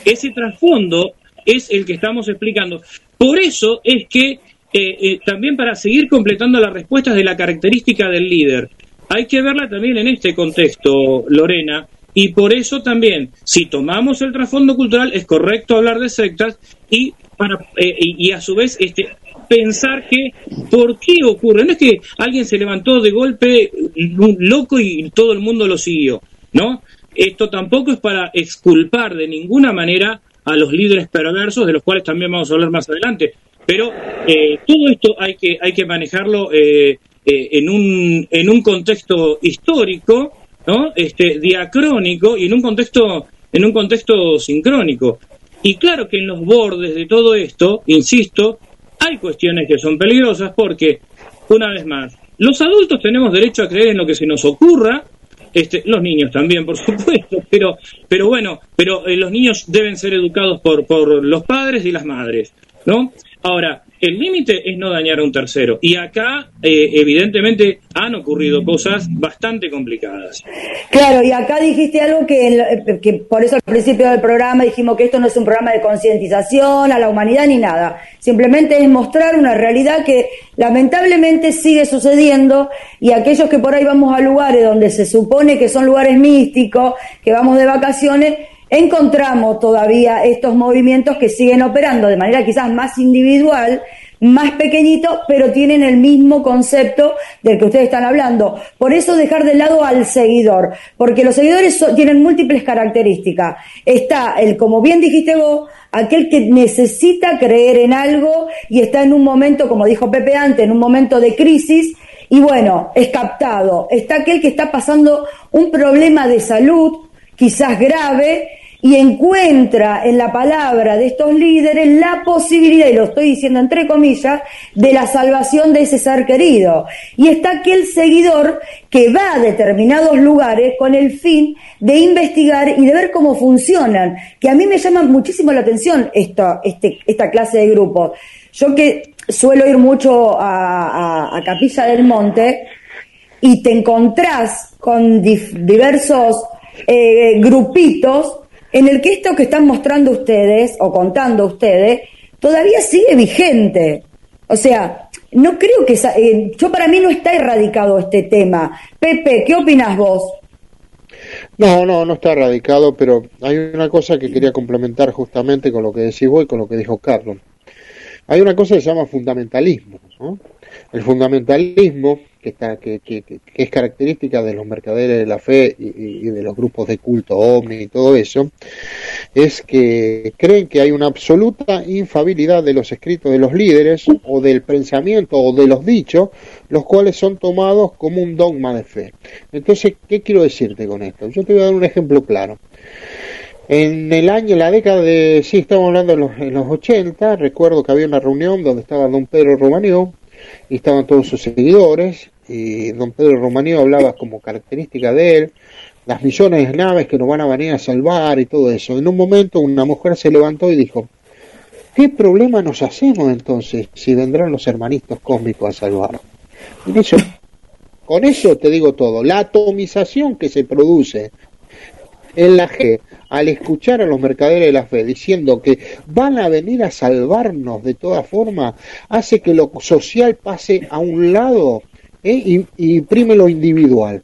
Ese trasfondo es el que estamos explicando. Por eso es que, eh, eh, también para seguir completando las respuestas de la característica del líder, hay que verla también en este contexto, Lorena, y por eso también, si tomamos el trasfondo cultural, es correcto hablar de sectas y, para, eh, y, a su vez este, pensar que por qué ocurre. No es que alguien se levantó de golpe loco y todo el mundo lo siguió, ¿no? Esto tampoco es para exculpar de ninguna manera a los líderes perversos, de los cuales también vamos a hablar más adelante. Pero eh, todo esto hay que, hay que manejarlo eh, eh, en, un, en un contexto histórico, ¿no? este, diacrónico y en un contexto, en un contexto sincrónico. Y claro que en los bordes de todo esto, insisto, hay cuestiones que son peligrosas porque, una vez más, los adultos tenemos derecho a creer en lo que se nos ocurra, este, los niños también, por supuesto, pero, pero bueno, pero eh, los niños deben ser educados por, por los padres y las madres, ¿no? Ahora, el límite es no dañar a un tercero. Y acá, eh, evidentemente, han ocurrido cosas bastante complicadas. Claro, y acá dijiste algo que, que, por eso al principio del programa dijimos que esto no es un programa de concientización a la humanidad ni nada. Simplemente es mostrar una realidad que lamentablemente sigue sucediendo y aquellos que por ahí vamos a lugares donde se supone que son lugares místicos, que vamos de vacaciones, encontramos todavía estos movimientos que siguen operando de manera quizás más individual, más pequeñito, pero tienen el mismo concepto del que ustedes están hablando. Por eso dejar de lado al seguidor, porque los seguidores tienen múltiples características. Está el, como bien dijiste vos, aquel que necesita creer en algo y está en un momento, como dijo Pepe antes, en un momento de crisis, y bueno, es captado. Está aquel que está pasando un problema de salud, quizás grave, y encuentra en la palabra de estos líderes la posibilidad, y lo estoy diciendo entre comillas, de la salvación de ese ser querido. Y está aquel seguidor que va a determinados lugares con el fin de investigar y de ver cómo funcionan, que a mí me llama muchísimo la atención esta, este, esta clase de grupos. Yo que suelo ir mucho a, Capilla del Monte y te encontrás con diversos eh, grupitos en el que esto que están mostrando ustedes o contando ustedes todavía sigue vigente. O sea, no creo que... Eh, yo para mí no está erradicado este tema. Pepe, ¿qué opinas vos? No, no, no está erradicado, pero hay una cosa que quería complementar justamente con lo que decís vos y con lo que dijo Carlos. Hay una cosa que se llama fundamentalismo. El fundamentalismo, que, está, que, es característica de los mercaderes de la fe y, de los grupos de culto ovni y todo eso, es que creen que hay una absoluta infabilidad de los escritos de los líderes o del pensamiento o de los dichos, los cuales son tomados como un dogma de fe. Entonces, ¿qué quiero decirte con esto? Yo te voy a dar un ejemplo claro. En el año, la década de, sí, estamos hablando en los, en los 80, recuerdo que había una reunión donde estaba don Pedro Romagnó y estaban todos sus seguidores y don Pedro Romagnó hablaba como característica de él las millones de naves que nos van a venir a salvar y todo eso. En un momento una mujer se levantó y dijo, ¿qué problema nos hacemos entonces si vendrán los hermanitos cósmicos a salvar? con eso te digo todo, la atomización que se produce en la G al escuchar a los mercaderes de la fe diciendo que van a venir a salvarnos de toda forma, hace que lo social pase a un lado ¿eh? y, y prime lo individual.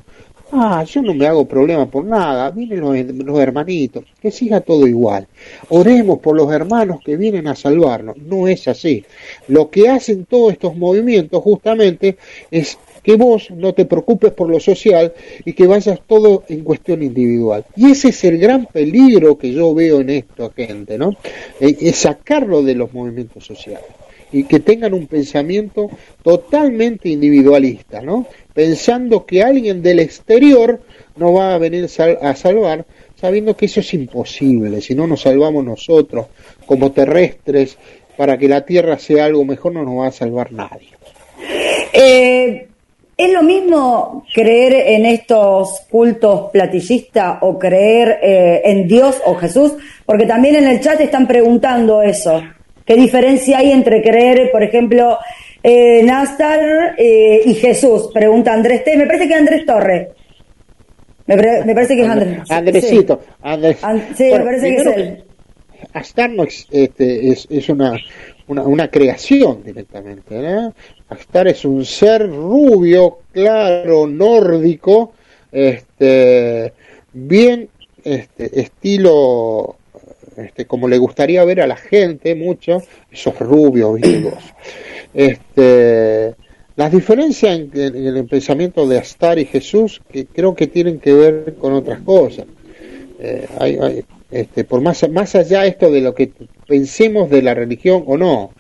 Ah, yo no me hago problema por nada, vienen los, hermanitos, que siga todo igual. Oremos por los hermanos que vienen a salvarnos. No es así. Lo que hacen todos estos movimientos justamente es que vos no te preocupes por lo social y que vayas todo en cuestión individual. Y ese es el gran peligro que yo veo en esto, gente, ¿no? Eh, es sacarlo de los movimientos sociales y que tengan un pensamiento totalmente individualista, ¿no? Pensando que alguien del exterior no va a venir a salvar, sabiendo que eso es imposible, si no nos salvamos nosotros como terrestres, para que la Tierra sea algo mejor no nos va a salvar nadie. Eh, ¿Es lo mismo creer en estos cultos platillistas o creer eh, en Dios o Jesús? Porque también en el chat están preguntando eso. ¿Qué diferencia hay entre creer, por ejemplo, en Astar eh, y Jesús? Pregunta Andrés T. Me parece que es Andrés Torre. Me, parece que es Andrés. Andresito. Sí, me parece que es él. Astar no este, es, es una, una, una, creación directamente. Astar es un ser rubio, claro, nórdico, este, bien este, estilo, este, como le gustaría ver a la gente mucho, esos rubios vivos. Este, las diferencias en, el pensamiento de Astar y Jesús, que creo que tienen que ver con otras cosas. Eh, hay, este, por más, más allá esto de lo que pensemos de la religión o no,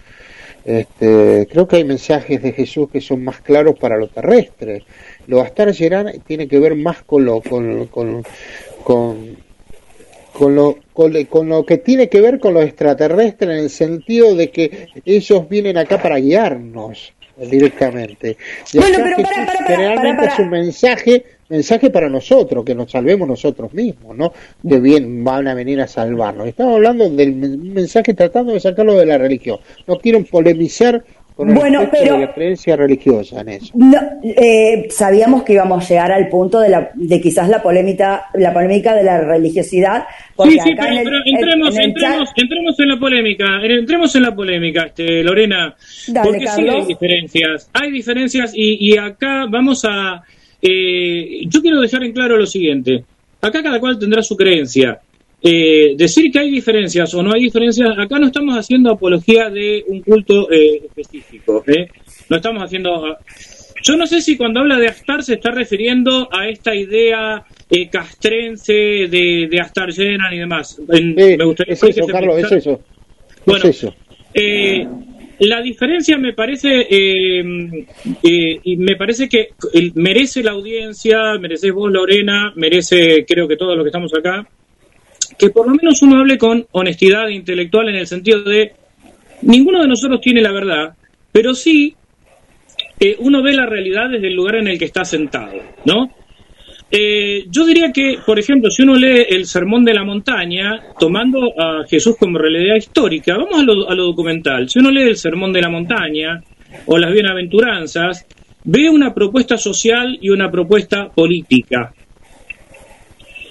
este, creo que hay mensajes de Jesús que son más claros para lo terrestre. Lo Astar tiene que ver más con lo, con, con, con, lo, con, lo que tiene que ver con lo extraterrestre en el sentido de que ellos vienen acá para guiarnos directamente. Y bueno, pero generalmente es un mensaje mensaje para nosotros, que nos salvemos nosotros mismos, ¿no? Que bien van a venir a salvarnos. Estamos hablando del mensaje tratando de sacarlo de la religión. No quiero polemizar con bueno, pero, la creencia religiosa en eso. Eh, sabíamos que íbamos a llegar al punto de, la, de quizás la polémica, la polémica de la religiosidad. Sí, sí, pero, entremos, entremos, entremos en la polémica, entremos en la polémica, este, Lorena, porque sí hay diferencias, hay diferencias y, y acá vamos a eh, yo quiero dejar en claro lo siguiente. Acá cada cual tendrá su creencia. Eh, decir que hay diferencias o no hay diferencias, acá no estamos haciendo apología de un culto eh, específico. No estamos haciendo... Yo no sé si cuando habla de Astar se está refiriendo a esta idea castrense de, de Astar Llenan y demás. me gustaría es eso, Carlos, es eso. Bueno, es eso. La diferencia me parece, eh, eh, y me parece que merece la audiencia, mereces vos Lorena, merece creo que todos los que estamos acá, que por lo menos uno hable con honestidad intelectual en el sentido de ninguno de nosotros tiene la verdad, pero sí eh, uno ve la realidad desde el lugar en el que está sentado, ¿no? Eh, yo diría que, por ejemplo, si uno lee el Sermón de la Montaña, tomando a Jesús como realidad histórica, vamos a lo, a lo documental, si uno lee el Sermón de la Montaña o las Bienaventuranzas, ve una propuesta social y una propuesta política.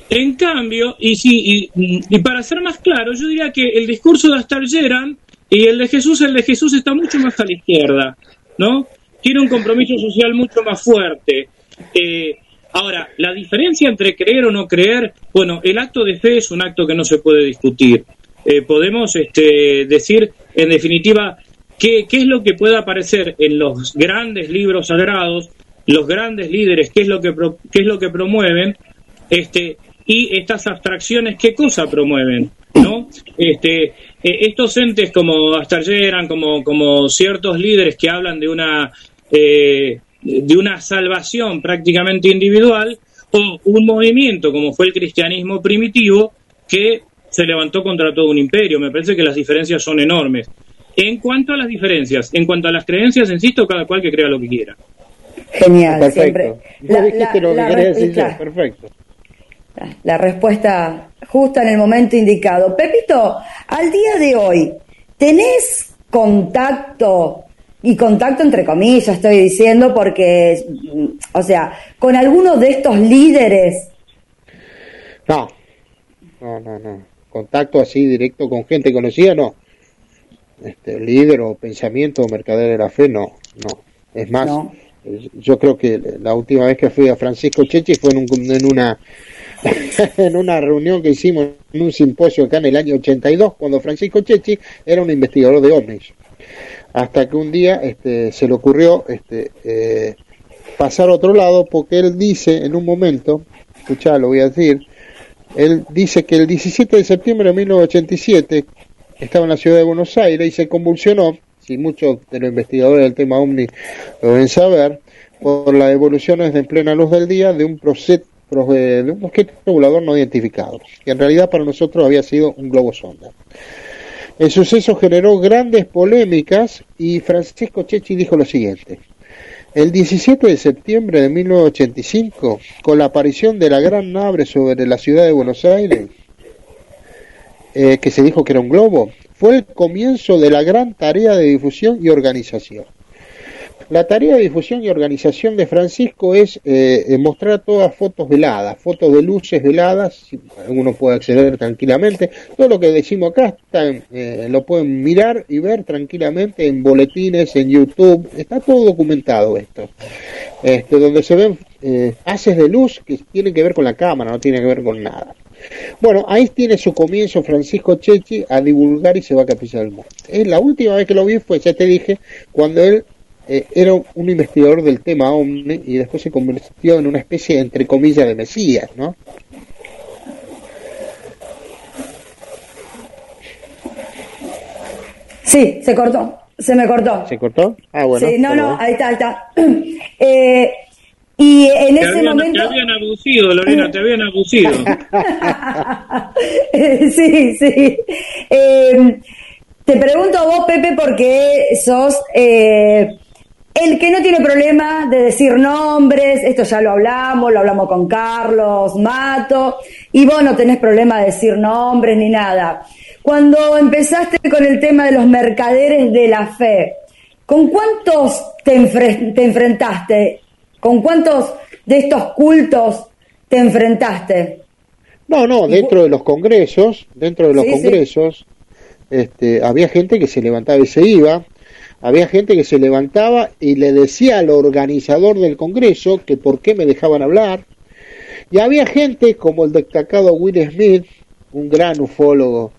En cambio, y, si, y, para ser más claro, yo diría que el discurso de Astar Geran y el de Jesús, el de Jesús está mucho más a la izquierda, ¿no? Tiene un compromiso social mucho más fuerte. Eh, ahora, la diferencia entre creer o no creer, bueno, el acto de fe es un acto que no se puede discutir. Eh, podemos este, decir, en definitiva, qué, qué es lo que puede aparecer en los grandes libros sagrados, los grandes líderes, qué es lo que, qué es lo que promueven, este, y estas abstracciones, ¿qué cosa promueven? ¿no? Este, eh, estos entes como Astargeran, como, como ciertos líderes que hablan de una, eh, de una salvación prácticamente individual, o un movimiento como fue el cristianismo primitivo, que se levantó contra todo un imperio. Me parece que las diferencias son enormes. En cuanto a las diferencias, en cuanto a las creencias, insisto, cada cual que crea lo que quiera. Genial, Perfecto. siempre. Perfecto la respuesta justa en el momento indicado. Pepito, al día de hoy, ¿tenés contacto, y contacto entre comillas estoy diciendo, porque, o sea, con algunos de estos líderes? No, no, no, no. Contacto así directo con gente conocida, no. Este, líder o pensamiento o mercader de la fe, no, no. Es más, yo creo que la última vez que fui a Francisco Chechi fue en, un, en una en una reunión que hicimos en un simposio acá en el año 82, cuando Francisco Chechi era un investigador de ovnis. Hasta que un día este, se le ocurrió este, eh, pasar a otro lado porque él dice en un momento, escuchá, lo voy a decir, él dice que el 17 de septiembre de 1987 estaba en la ciudad de Buenos Aires y se convulsionó, si muchos de los investigadores del tema ovni lo deben saber, por las evoluciones en plena luz del día de un proceso de un objeto regulador no identificado, que en realidad para nosotros había sido un globo sonda. El suceso generó grandes polémicas y Francisco Chechi dijo lo siguiente. El 17 de septiembre de 1985, con la aparición de la gran nave sobre la ciudad de Buenos Aires, eh, que se dijo que era un globo, fue el comienzo de la gran tarea de difusión y organización. La tarea de difusión y organización de Francisco es eh, eh, mostrar todas fotos veladas, fotos de luces veladas, uno puede acceder tranquilamente. Todo lo que decimos acá está, eh, lo pueden mirar y ver tranquilamente en boletines, en YouTube, está todo documentado esto. Este, donde se ven haces de luz que tienen que ver con la cámara, no tienen que ver con nada. Bueno, ahí tiene su comienzo Francisco Chechi a divulgar y se va a Capilla del Monte. la última vez que lo vi fue, ya te dije, cuando él eh, era un investigador del tema OVNI y después se convirtió en una especie, entre comillas, de mesías, ¿no? Sí, se cortó, se me cortó. ¿Se cortó? Ah, bueno. Sí, no, no, ahí está, ahí está. Eh, y en ese momento... Te habían abusido, Lorena, te habían abusido. sí, sí. Eh, te pregunto a vos, Pepe, porque sos eh, el que no tiene problema de decir nombres, esto ya lo hablamos, lo hablamos con Carlos, Mato, y vos no tenés problema de decir nombres ni nada. Cuando empezaste con el tema de los mercaderes de la fe, ¿con cuántos te, enfrentaste? ¿Con cuántos de estos cultos te enfrentaste? No, no, dentro de los congresos, dentro de los congresos, Este, había gente que se levantaba y se iba, había gente que se levantaba y le decía al organizador del Congreso que por qué me dejaban hablar. Y había gente como el destacado Will Smith, un gran ufólogo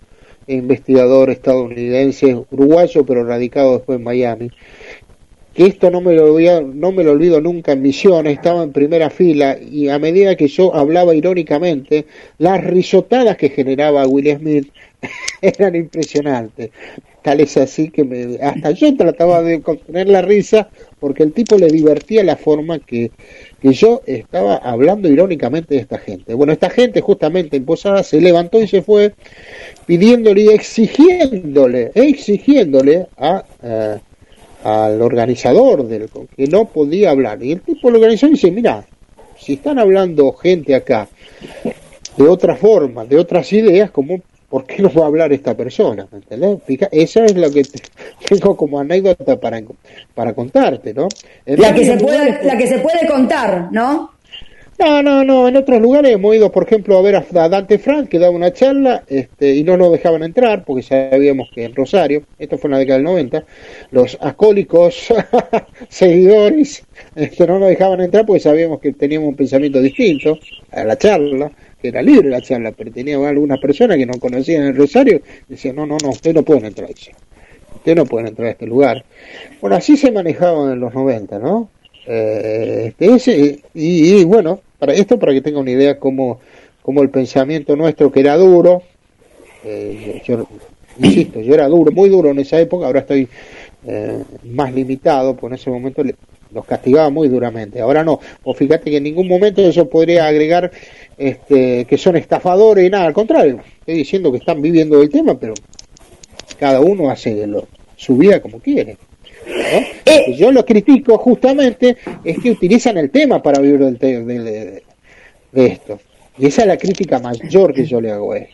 e investigador estadounidense, uruguayo, pero radicado después en Miami, que esto no me lo olvido, no me lo olvido nunca en misiones, estaba en primera fila y a medida que yo hablaba irónicamente, las risotadas que generaba Will Smith eran impresionantes es así que me, hasta yo trataba de contener la risa porque el tipo le divertía la forma que, que yo estaba hablando irónicamente de esta gente. Bueno, esta gente justamente en Posada se levantó y se fue pidiéndole y exigiéndole, exigiéndole eh, al organizador del que no podía hablar. Y el tipo lo organizó y dice, mira, si están hablando gente acá de otra forma, de otras ideas, como ¿por qué no va a hablar esta persona? ¿Entendés? Esa es lo que tengo como anécdota para, para contarte, ¿no? la que, se puede, la que se puede contar, ¿no? No, no, no, en otros lugares hemos ido, por ejemplo, a ver a Dante Frank, que daba una charla, este, y no nos dejaban entrar, porque sabíamos que en Rosario, esto fue en la década del 90, los acólicos seguidores este, no nos dejaban entrar porque sabíamos que teníamos un pensamiento distinto a la charla, que era libre la charla, pero tenía algunas personas que no conocían el Rosario, y decían, no, no, no, ustedes no pueden entrar Ustedes no pueden entrar a este lugar. Bueno, así se manejaban en los 90, ¿no? Eh, este, y, bueno, para esto para que tenga una idea cómo, cómo el pensamiento nuestro que era duro, eh, yo, insisto, yo era duro, muy duro en esa época, ahora estoy eh, más limitado, pues en ese momento los castigaba muy duramente. Ahora no, o fíjate que en ningún momento eso podría agregar este, que son estafadores y nada, al contrario, estoy diciendo que están viviendo el tema, pero cada uno hace su vida como quiere. Eh, yo lo critico justamente es que utilizan el tema para vivir del de, esto. Y esa es la crítica mayor que yo le hago a ellos.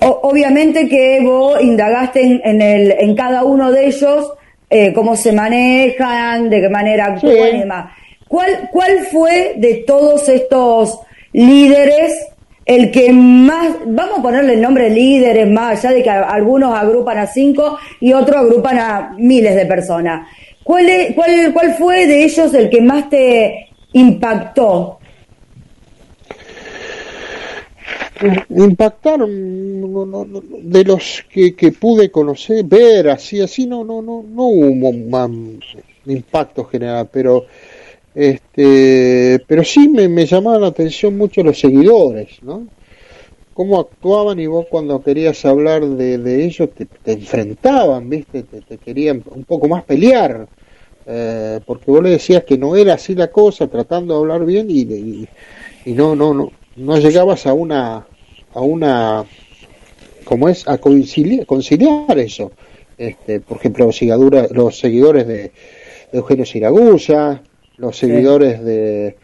Obviamente que vos indagaste en, el, en cada uno de ellos eh, cómo se manejan, de qué manera actúan y demás. ¿Cuál, ¿Cuál fue de todos estos líderes el que más, vamos a ponerle el nombre líderes, más allá de que algunos agrupan a cinco y otros agrupan a miles de personas. ¿Cuál, cuál, cuál fue de ellos el que más te impactó? Impactaron de los que, que, pude conocer ver así así no no no no hubo un impacto general pero este, pero sí me, me llamaban la atención mucho los seguidores, ¿no? Cómo actuaban y vos cuando querías hablar de, de ellos te, enfrentaban, ¿viste? Te, querían un poco más pelear, eh, porque vos le decías que no era así la cosa, tratando de hablar bien y, y, no, no, no, no llegabas a una, a una, como es, a conciliar, conciliar eso. Este, por ejemplo, los, los seguidores de, de Eugenio Siragusa, los seguidores de,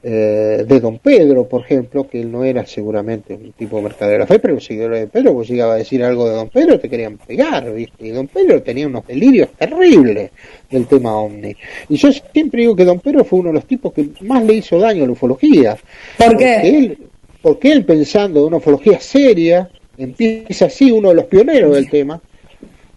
eh, de Don Pedro, por ejemplo, que él no era seguramente un tipo de mercader de la fe, pero los seguidores de Pedro, vos llegaba a decir algo de Don Pedro, te querían pegar, ¿viste? Y Don Pedro tenía unos delirios terribles del tema ovni. Y yo siempre digo que Don Pedro fue uno de los tipos que más le hizo daño a la ufología. ¿Por qué? Porque él, porque él pensando en una ufología seria, empieza así uno de los pioneros del tema,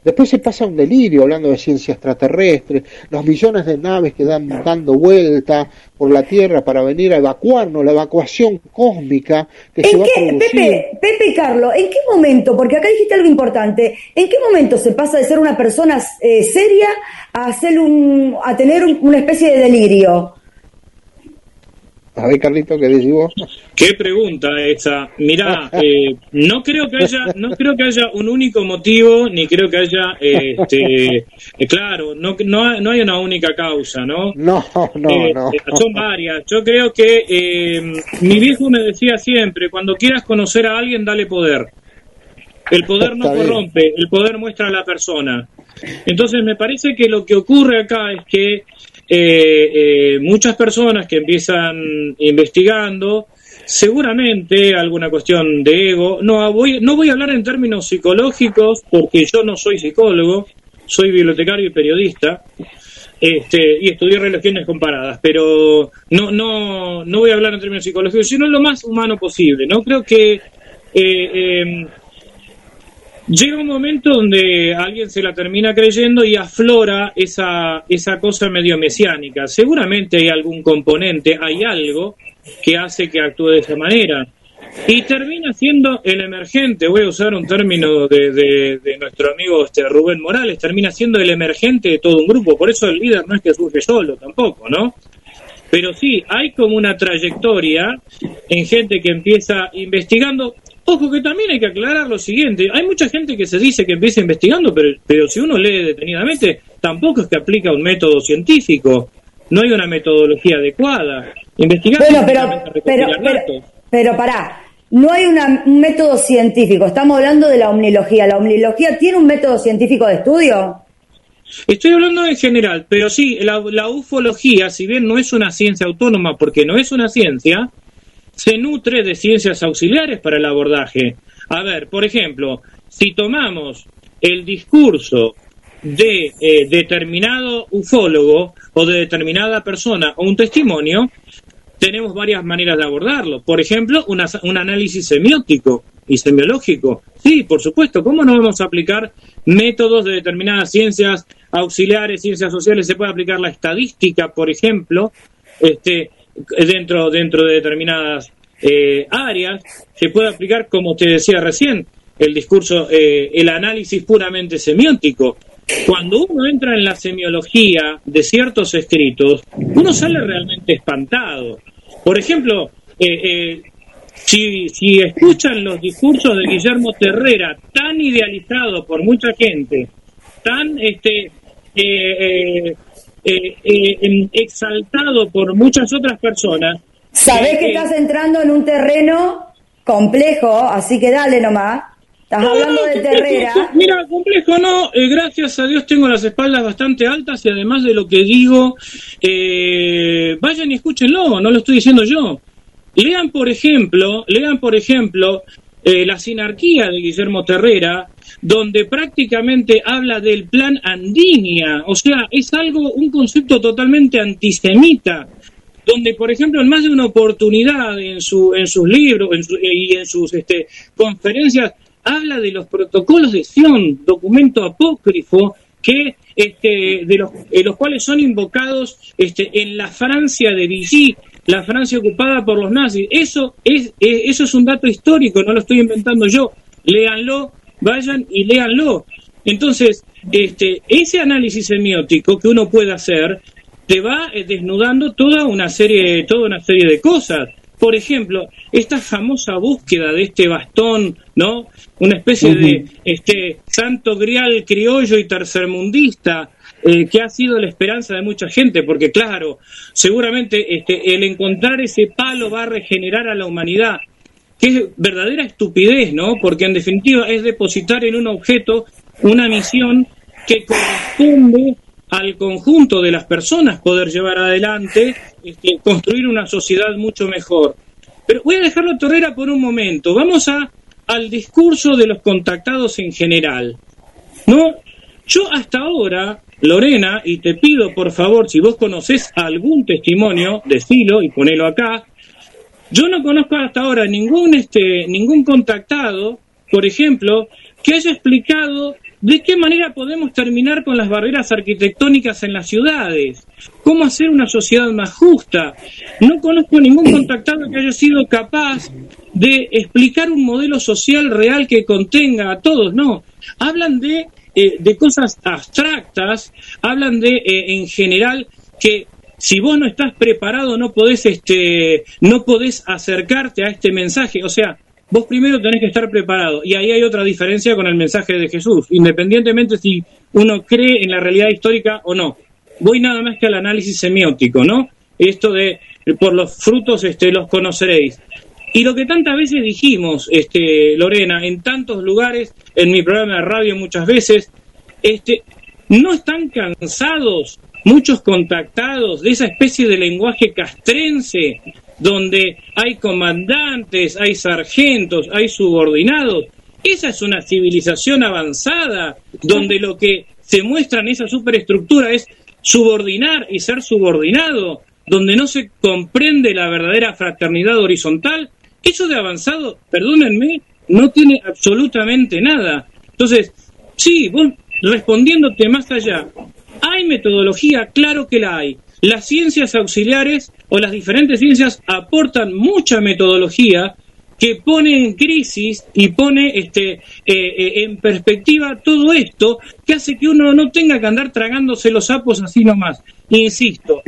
Después se pasa un delirio hablando de ciencia extraterrestre, los millones de naves que dan dando vuelta por la Tierra para venir a evacuarnos, la evacuación cósmica que se va a producir. Pepe, Pepe Carlos, ¿en qué momento? Porque acá dijiste algo importante. ¿En qué momento se pasa de ser una persona eh, seria a hacer un, a tener una especie de delirio? A ver, Carlito, ¿qué decís vos? Qué pregunta esa. Mirá, eh, no creo que haya, no creo que haya un único motivo, ni creo que haya, este, eh, claro, no, no, no hay una única causa, ¿no? No, no, eh, no. Son varias. Yo creo que mi viejo me decía siempre, cuando quieras conocer a alguien, dale poder. El poder no corrompe, el poder muestra a la persona. Entonces me parece que lo que ocurre acá es que eh, eh, muchas personas que empiezan investigando, seguramente alguna cuestión de ego, no voy, no voy a hablar en términos psicológicos porque yo no soy psicólogo, soy bibliotecario y periodista. Este, y estudié relaciones comparadas, pero no, no, no voy a hablar en términos psicológicos, sino lo más humano posible. No creo que eh, em, Llega un momento donde alguien se la termina creyendo y aflora esa, esa cosa medio mesiánica. Seguramente hay algún componente, hay algo que hace que actúe de esa manera. Y termina siendo el emergente, voy a usar un término de, de, nuestro amigo este, Rubén Morales, termina siendo el emergente de todo un grupo. Por eso el líder no es que surge solo tampoco, ¿no? Pero sí, hay como una trayectoria en gente que empieza investigando Ojo que también hay que aclarar lo siguiente, hay mucha gente que se dice que empieza investigando, pero, pero si uno lee detenidamente, tampoco es que aplica un método científico, no hay una metodología adecuada. Investigar bueno, pero, pero, pero, pero pará, no hay un método científico, estamos hablando de la omnilogía. ¿La omnilogía tiene un método científico de estudio? Estoy hablando en general, pero sí, la, ufología, si bien no es una ciencia autónoma, porque no es una ciencia, se nutre de ciencias auxiliares para el abordaje. A ver, por ejemplo, si tomamos el discurso de eh, determinado ufólogo o de determinada persona o un testimonio, tenemos varias maneras de abordarlo. Por ejemplo, un análisis semiótico y semiológico. Sí, por supuesto, ¿cómo no vamos a aplicar métodos de determinadas ciencias auxiliares, ciencias sociales? Se puede aplicar la estadística, por ejemplo, este, dentro, dentro de determinadas eh, áreas. Se puede aplicar, como te decía recién, el discurso, eh, el análisis puramente semiótico. Cuando uno entra en la semiología de ciertos escritos, uno sale realmente espantado. Por ejemplo, eh, si, si escuchan los discursos de Guillermo Terrera, tan idealizado por mucha gente, tan este em, exaltado por muchas otras personas. Sabés que estás entrando en un terreno complejo, así que dale nomás. Estás hablando de Terrera. Mira, complejo no, eh, gracias a Dios tengo las espaldas bastante altas y además de lo que digo, eh, vayan y escúchenlo, no lo estoy diciendo yo. Lean, por ejemplo, lean, por ejemplo, eh, La sinarquía de Guillermo Terrera, donde prácticamente habla del plan Andinia, o sea, es algo, un concepto totalmente antisemita donde, por ejemplo, en más de una oportunidad en, su, en sus libros y en sus este, conferencias habla de los protocolos de Sion, documento apócrifo que este, de los, los cuales son invocados este, en la Francia de Vichy, la Francia ocupada por los nazis. Eso es, eso es un dato histórico, no lo estoy inventando yo. Léanlo, vayan y léanlo. Entonces, este, ese análisis semiótico que uno puede hacer te va eh, desnudando toda una serie, toda una serie de cosas. Por ejemplo, esta famosa búsqueda de este bastón, ¿no? Una especie de este santo grial criollo y tercermundista, eh, que ha sido la esperanza de mucha gente, porque claro, seguramente este, el encontrar ese palo va a regenerar a la humanidad, que es verdadera estupidez, ¿no? Porque en definitiva es depositar en un objeto una misión que corresponde al conjunto de las personas poder llevar adelante, este, construir una sociedad mucho mejor. Pero voy a dejarlo Torrera por un momento. Vamos a, al discurso de los contactados en general. ¿No? Yo hasta ahora, Lorena, y te pido por favor, si vos conocés algún testimonio, decilo y ponelo acá. Yo no conozco hasta ahora ningún, este, ningún contactado, por ejemplo, que haya explicado ¿De qué manera podemos terminar con las barreras arquitectónicas en las ciudades? ¿Cómo hacer una sociedad más justa? No conozco ningún contactado que haya sido capaz de explicar un modelo social real que contenga a todos, no. Hablan de, eh, de cosas abstractas, hablan de, eh, en general, que si vos no estás preparado no podés, este, no podés acercarte a este mensaje. O sea, vos primero tenés que estar preparado. Y ahí hay otra diferencia con el mensaje de Jesús, independientemente si uno cree en la realidad histórica o no. Voy nada más que al análisis semiótico, ¿no? Esto de por los frutos este, los conoceréis. Y lo que tantas veces dijimos, este, Lorena, en tantos lugares, en mi programa de radio muchas veces, este, no están cansados muchos contactados de esa especie de lenguaje castrense donde hay comandantes, hay sargentos, hay subordinados. Esa es una civilización avanzada, donde lo que se muestra en esa superestructura es subordinar y ser subordinado, donde no se comprende la verdadera fraternidad horizontal. Eso de avanzado, perdónenme, no tiene absolutamente nada. Entonces, sí, vos respondiéndote más allá, ¿hay metodología? Claro que la hay. Las ciencias auxiliares o las diferentes ciencias aportan mucha metodología que pone en crisis y pone este, eh, eh, en perspectiva todo esto, que hace que uno no tenga que andar tragándose los sapos así nomás. Insisto,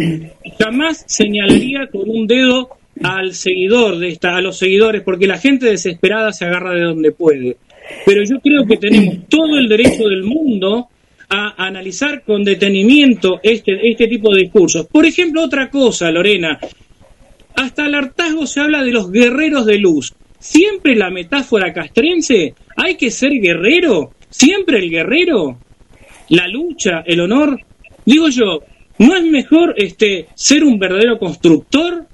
jamás señalaría con un dedo al seguidor de esta, a los seguidores, porque la gente desesperada se agarra de donde puede. Pero yo creo que tenemos todo el derecho del mundo a analizar con detenimiento este, este tipo de discursos. Por ejemplo, otra cosa, Lorena, hasta el hartazgo se habla de los guerreros de luz. Siempre la metáfora castrense, hay que ser guerrero, siempre el guerrero, la lucha, el honor. Digo yo, ¿no es mejor este ser un verdadero constructor?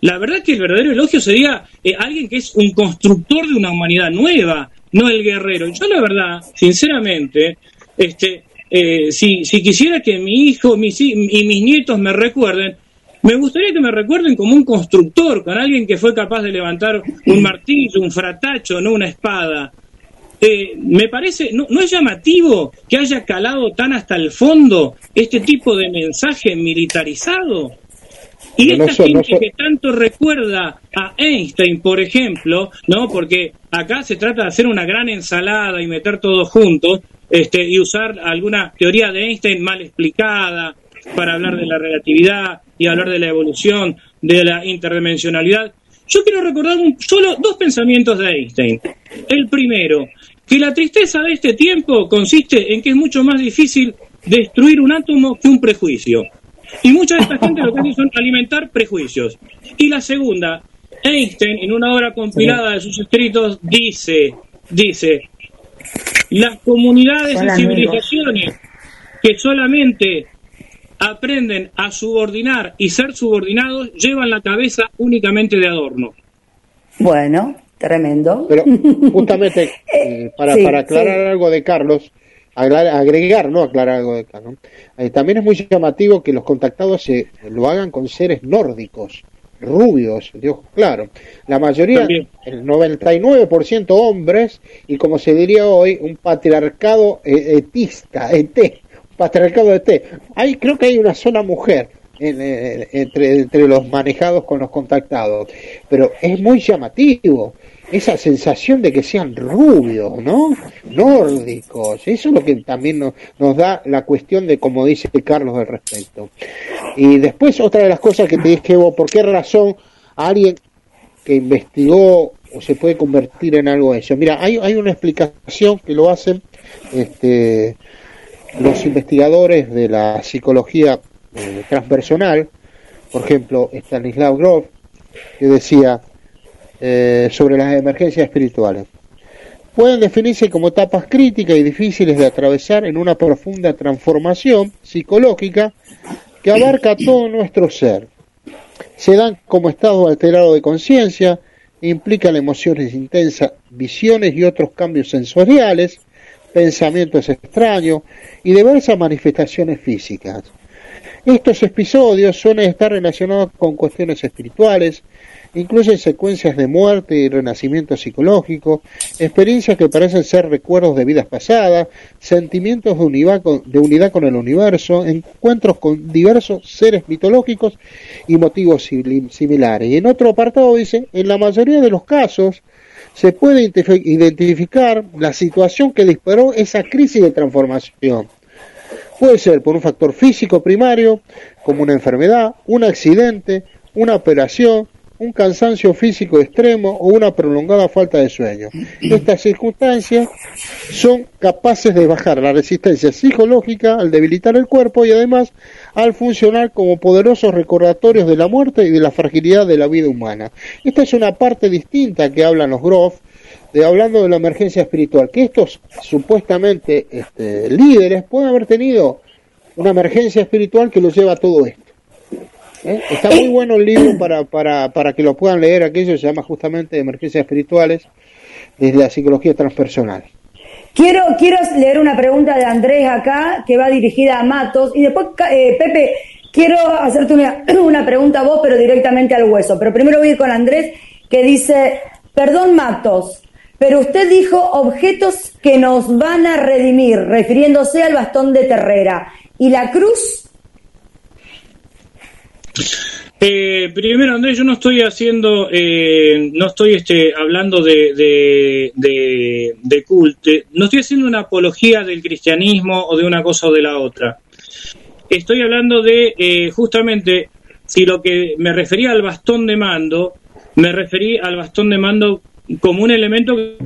La verdad que el verdadero elogio sería eh, alguien que es un constructor de una humanidad nueva, no el guerrero. Yo la verdad, sinceramente, este, eh, si, si quisiera que mi hijo mis, y mis nietos me recuerden, me gustaría que me recuerden como un constructor, con alguien que fue capaz de levantar un martillo, un fratacho, no una espada. Eh, me parece, no, no, es llamativo que haya calado tan hasta el fondo este tipo de mensaje militarizado. Y esta gente que tanto recuerda a Einstein, por ejemplo, ¿no? Porque acá se trata de hacer una gran ensalada y meter todo juntos, este, y usar alguna teoría de Einstein mal explicada para hablar de la relatividad y hablar de la evolución, de la interdimensionalidad. Yo quiero recordar solo dos pensamientos de Einstein. El primero, que la tristeza de este tiempo consiste en que es mucho más difícil destruir un átomo que un prejuicio. Y mucha de esta gente lo que hace son alimentar prejuicios. Y la segunda, Einstein, en una obra compilada de sus escritos, dice, dice, las comunidades y civilizaciones que solamente aprenden a subordinar y ser subordinados llevan la cabeza únicamente de adorno. Bueno, tremendo. Pero justamente eh, para, para aclarar algo de Carlos, agregar, no aclarar algo de Carlos, eh, también es muy llamativo que los contactados se lo hagan con seres nórdicos rubios, Dios, claro. La mayoría, el 99% hombres, y como se diría hoy, un patriarcado e-, etista, ET, patriarcado ET. Hay, creo que hay una sola mujer entre, entre los manejados con los contactados, pero es muy llamativo esa sensación de que sean rubios, ¿no? Nórdicos. Eso es lo que también nos, nos da la cuestión de, como dice Carlos al respecto. Y después otra de las cosas que te dije vos, ¿por qué razón alguien que investigó o se puede convertir en algo de eso? Mira, hay, hay una explicación que lo hacen este, los investigadores de la psicología eh, transpersonal, por ejemplo, Stanislav Grof, que decía, eh, sobre las emergencias espirituales. Pueden definirse como etapas críticas y difíciles de atravesar en una profunda transformación psicológica que abarca todo nuestro ser. Se dan como estado alterado de conciencia, implican emociones intensas, visiones y otros cambios sensoriales, pensamientos extraños y diversas manifestaciones físicas. Estos episodios suelen estar relacionados con cuestiones espirituales, incluyen secuencias de muerte y renacimiento psicológico, experiencias que parecen ser recuerdos de vidas pasadas, sentimientos de unidad, con, de unidad con el universo, encuentros con diversos seres mitológicos y motivos similares. Y en otro apartado dice, en la mayoría de los casos se puede identificar la situación que disparó esa crisis de transformación Puede ser por un factor físico primario, como una enfermedad, un accidente, una operación, un cansancio físico extremo o una prolongada falta de sueño. Estas circunstancias son capaces de bajar la resistencia psicológica al debilitar el cuerpo y además al funcionar como poderosos recordatorios de la muerte y de la fragilidad de la vida humana. Esta es una parte distinta que hablan los Groff hablando de la emergencia espiritual, que estos supuestamente este, líderes pueden haber tenido una emergencia espiritual que los lleva a todo esto. ¿Eh? Está muy bueno el libro para, para, para que lo puedan leer, aquello se llama justamente Emergencias Espirituales desde la psicología transpersonal. Quiero, quiero leer una pregunta de Andrés acá que va dirigida a Matos y después, eh, Pepe, quiero hacerte una, una pregunta a vos, pero directamente al hueso. Pero primero voy con Andrés que dice, perdón Matos, pero usted dijo objetos que nos van a redimir, refiriéndose al bastón de Terrera. ¿Y la cruz? Eh, primero, Andrés, yo no estoy haciendo, eh, no estoy este, hablando de, de, de, culto, no estoy haciendo una apología del cristianismo o de una cosa o de la otra. Estoy hablando de, eh, justamente, si lo que me refería al bastón de mando, me referí al bastón de mando como un elemento que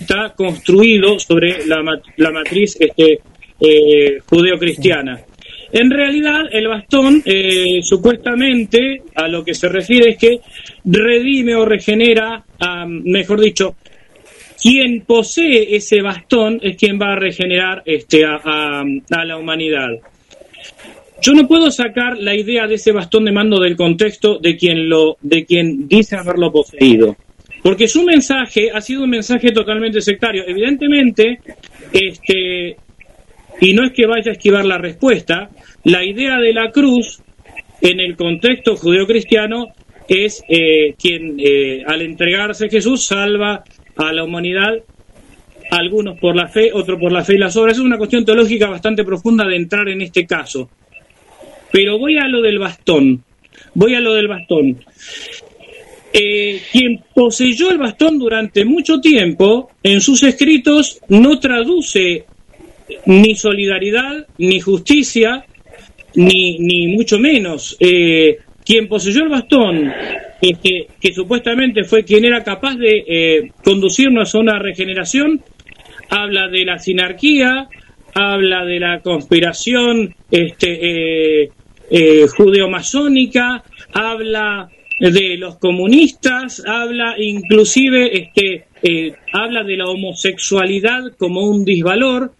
está construido sobre la, la matriz este, eh, judeo-cristiana. En realidad, el bastón, eh, supuestamente, a lo que se refiere es que redime o regenera, mejor dicho, quien posee ese bastón es quien va a regenerar este, a, la humanidad. Yo no puedo sacar la idea de ese bastón de mando del contexto de quien lo, de quien dice haberlo poseído, porque su mensaje ha sido un mensaje totalmente sectario. Evidentemente, este, y no es que vaya a esquivar la respuesta, la idea de la cruz en el contexto judeocristiano es eh, quien eh, al entregarse Jesús salva a la humanidad, algunos por la fe, otros por la fe y las obras. Es una cuestión teológica bastante profunda de entrar en este caso. Pero voy a lo del bastón, voy a lo del bastón. Eh, quien poseyó el bastón durante mucho tiempo, en sus escritos no traduce ni solidaridad, ni justicia, ni, ni mucho menos. Eh, quien poseyó el bastón, que, supuestamente fue quien era capaz de eh, conducirnos a una regeneración, habla de la sinarquía, habla de la conspiración este, judeo-masónica, habla de los comunistas, habla inclusive, este, habla de la homosexualidad como un disvalor,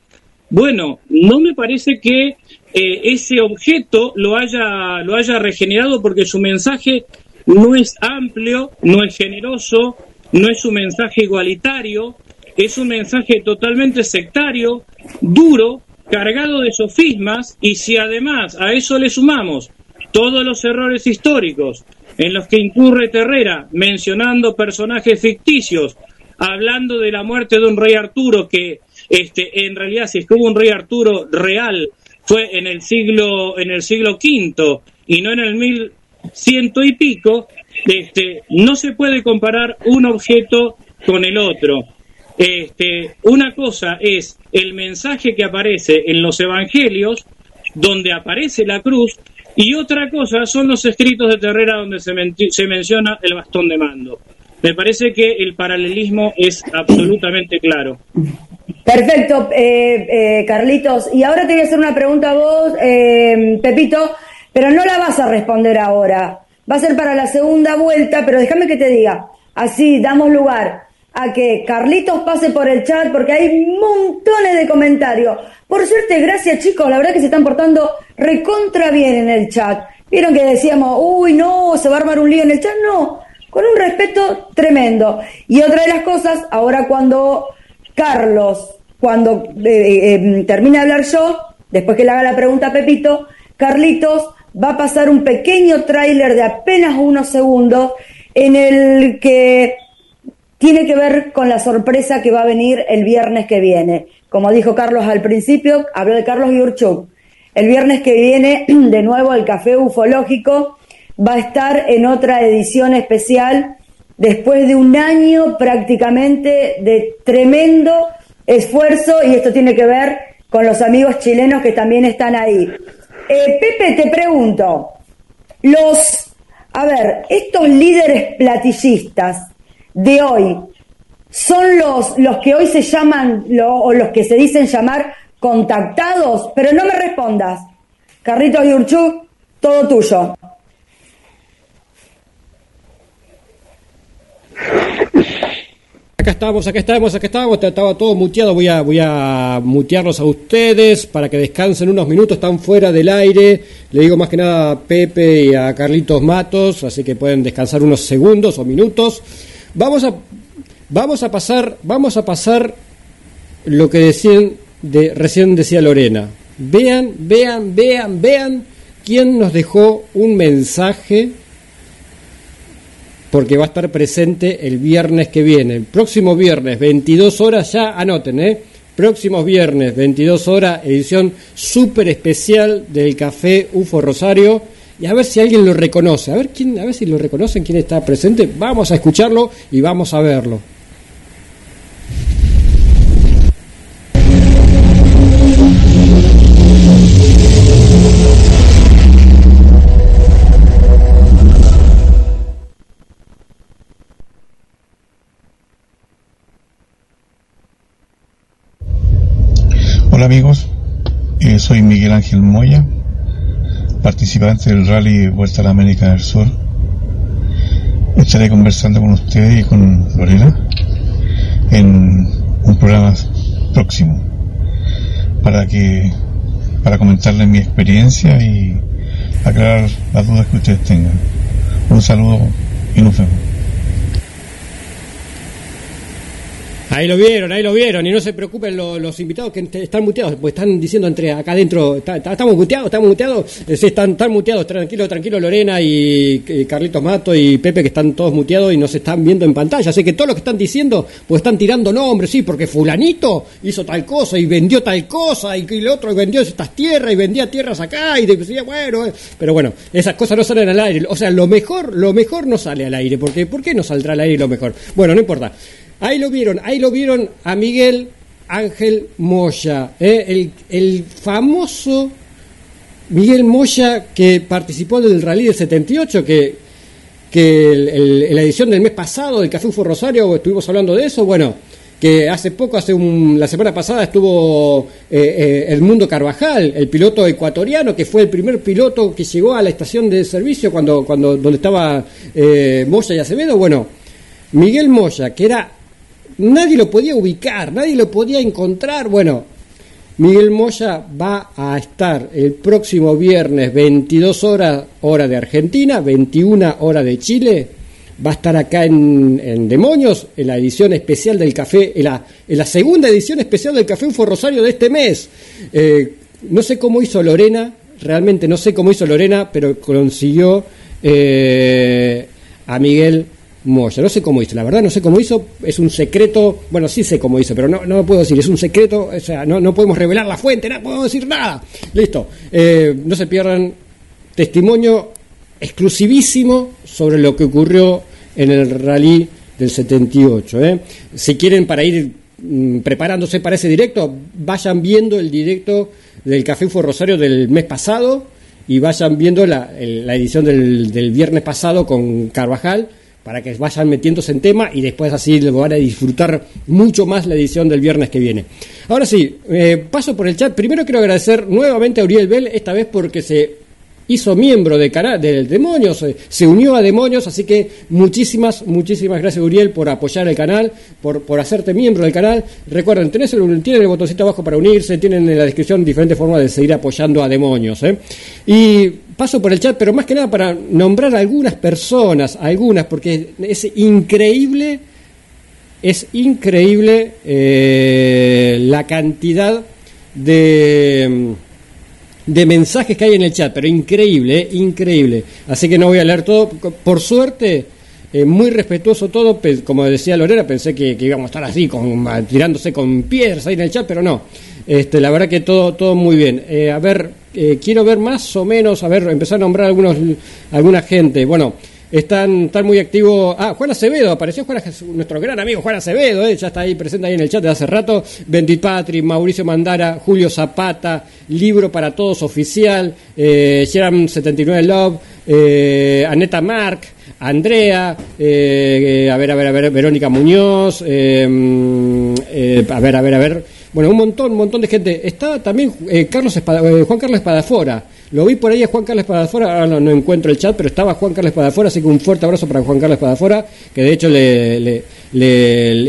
bueno, no me parece que eh, ese objeto lo haya, lo haya regenerado porque su mensaje no es amplio, no es generoso, no es un mensaje igualitario, es un mensaje totalmente sectario, duro, cargado de sofismas y si además a eso le sumamos todos los errores históricos en los que incurre Terrera mencionando personajes ficticios, hablando de la muerte de un rey Arturo que este, en realidad, si es que hubo un rey Arturo real, fue en el siglo, en el siglo V y no en el mil ciento y pico, este, no se puede comparar un objeto con el otro. Este, una cosa es el mensaje que aparece en los evangelios, donde aparece la cruz, y otra cosa son los escritos de Terrera donde se, se menciona el bastón de mando. Me parece que el paralelismo es absolutamente claro. Perfecto, eh, eh, Carlitos. Y ahora te voy a hacer una pregunta a vos, eh, Pepito, pero no la vas a responder ahora. Va a ser para la segunda vuelta, pero déjame que te diga. Así damos lugar a que Carlitos pase por el chat porque hay montones de comentarios. Por suerte, gracias chicos, la verdad que se están portando recontra bien en el chat. Vieron que decíamos, uy, no, se va a armar un lío en el chat. No, con un respeto tremendo. Y otra de las cosas, ahora cuando Carlos, cuando eh, eh, em, termine de hablar yo, después que le haga la pregunta a Pepito, Carlitos va a pasar un pequeño tráiler de apenas unos segundos en el que tiene que ver con la sorpresa que va a venir el viernes que viene. Como dijo Carlos al principio, habló de Carlos Yurchuk. El viernes que viene, de nuevo, el Café Ufológico va a estar en otra edición especial después de un año prácticamente de tremendo esfuerzo y esto tiene que ver con los amigos chilenos que también están ahí. Eh, Pepe, te pregunto, los, a ver, estos líderes platillistas de hoy son los, los que hoy se llaman, o los que se dicen llamar contactados, pero no me respondas. Carritos y Urchú, todo tuyo. Acá estamos, acá estamos, acá estamos, estaba todo muteado, voy a, voy a mutearlos a ustedes para que descansen unos minutos, están fuera del aire, le digo más que nada a Pepe y a Carlitos Matos, así que pueden descansar unos segundos o minutos. Vamos a, vamos a pasar, vamos a pasar lo que decían, de, recién decía Lorena. Vean, vean, vean, vean quién nos dejó un mensaje porque va a estar presente el viernes que viene. Próximo viernes, 22 horas, ya anoten, ¿eh? Próximos viernes, 22 horas, edición súper especial del Café UFO Rosario y a ver si alguien lo reconoce, a ver quién, a ver si lo reconocen quién está presente. Vamos a escucharlo y vamos a verlo. Hola amigos, eh, soy Miguel Ángel Moya, participante del rally Vuelta a la América del Sur. Estaré conversando con ustedes y con Lorena en un programa próximo para que para comentarles mi experiencia y aclarar las dudas que ustedes tengan. Un saludo y nos vemos. Ahí lo vieron, ahí lo vieron. Y no se preocupen los, invitados que están muteados, pues están diciendo entre acá adentro, estamos muteados, estamos muteados. Sí, están, están muteados, tranquilo, tranquilo, Lorena y, Carlitos Mato y Pepe, que están todos muteados y nos están viendo en pantalla. Así que todos los que están diciendo, pues están tirando nombres, sí, porque Fulanito hizo tal cosa y vendió tal cosa y, el otro vendió estas tierras y vendía tierras acá y decía, bueno, eh". pero bueno, esas cosas no salen al aire. O sea, lo mejor, lo mejor no sale al aire, porque ¿por qué no saldrá al aire lo mejor? Bueno, no importa. Ahí lo vieron, ahí lo vieron a Miguel Ángel Moya, ¿eh? el, famoso Miguel Moya que participó del Rally del 78, que, que la edición del mes pasado del Café Ufo Rosario estuvimos hablando de eso, bueno, que hace poco, hace la semana pasada estuvo eh, eh, el Mundo Carvajal, el piloto ecuatoriano, que fue el primer piloto que llegó a la estación de servicio cuando, cuando donde estaba Moya y Acevedo, bueno, Miguel Moya, que era nadie lo podía ubicar, nadie lo podía encontrar. Bueno, Miguel Moya va a estar el próximo viernes 22 horas hora de Argentina, 21 hora de Chile. Va a estar acá en, Demonios, en la edición especial del café, en la, en la, segunda edición especial del Café Ufo Rosario de este mes. Eh, no sé cómo hizo Lorena, realmente no sé cómo hizo Lorena, pero consiguió eh, a Miguel Moya. No sé cómo hizo, la verdad no sé cómo hizo, es un secreto, bueno, sí sé cómo hizo, pero no, no puedo decir, es un secreto, o sea, no, no podemos revelar la fuente, no podemos decir nada. Listo, eh, no se pierdan testimonio exclusivísimo sobre lo que ocurrió en el rally del 78. ¿eh? Si quieren para ir mm, preparándose para ese directo, vayan viendo el directo del Café Fue Rosario del mes pasado y vayan viendo la, la edición del, del viernes pasado con Carvajal para que vayan metiéndose en tema y después así van a disfrutar mucho más la edición del viernes que viene. Ahora sí, eh, paso por el chat. Primero quiero agradecer nuevamente a Uriel Bell, esta vez porque se hizo miembro de del Demonios, se unió a Demonios, así que muchísimas, muchísimas gracias Uriel por apoyar el canal, por, hacerte miembro del canal. Recuerden, tenés el, tienen el botoncito abajo para unirse, tienen en la descripción diferentes formas de seguir apoyando a Demonios. ¿eh? Y paso por el chat, pero más que nada para nombrar algunas personas, algunas, porque es increíble, es increíble eh, la cantidad de de mensajes que hay en el chat, pero increíble, ¿eh? increíble. Así que no voy a leer todo. Por suerte, eh, muy respetuoso todo. Como decía Lorena, pensé que, íbamos a estar así, con, tirándose con piedras ahí en el chat, pero no. Este, la verdad que todo, todo muy bien. Eh, a ver, quiero ver más o menos, a ver, empezar a nombrar algunos, alguna gente. Bueno, están, están muy activos. Ah, Juan Acevedo, apareció Juan, nuestro gran amigo Juan Acevedo, eh, ya está ahí presente ahí en el chat de hace rato. Bendit Patri, Mauricio Mandara, Julio Zapata, Libro para Todos Oficial, eh, 79 Love, eh, Aneta Mark, Andrea, eh, a ver, a ver, a ver, Verónica Muñoz, mm, a ver, a ver, a ver. Bueno, un montón, un montón de gente. Está también Carlos Juan Carlos Espadafora. Lo vi por ahí a Juan Carlos Padafora, ahora no, encuentro el chat, pero estaba Juan Carlos Padafora, así que un fuerte abrazo para Juan Carlos Padafora, que de hecho le,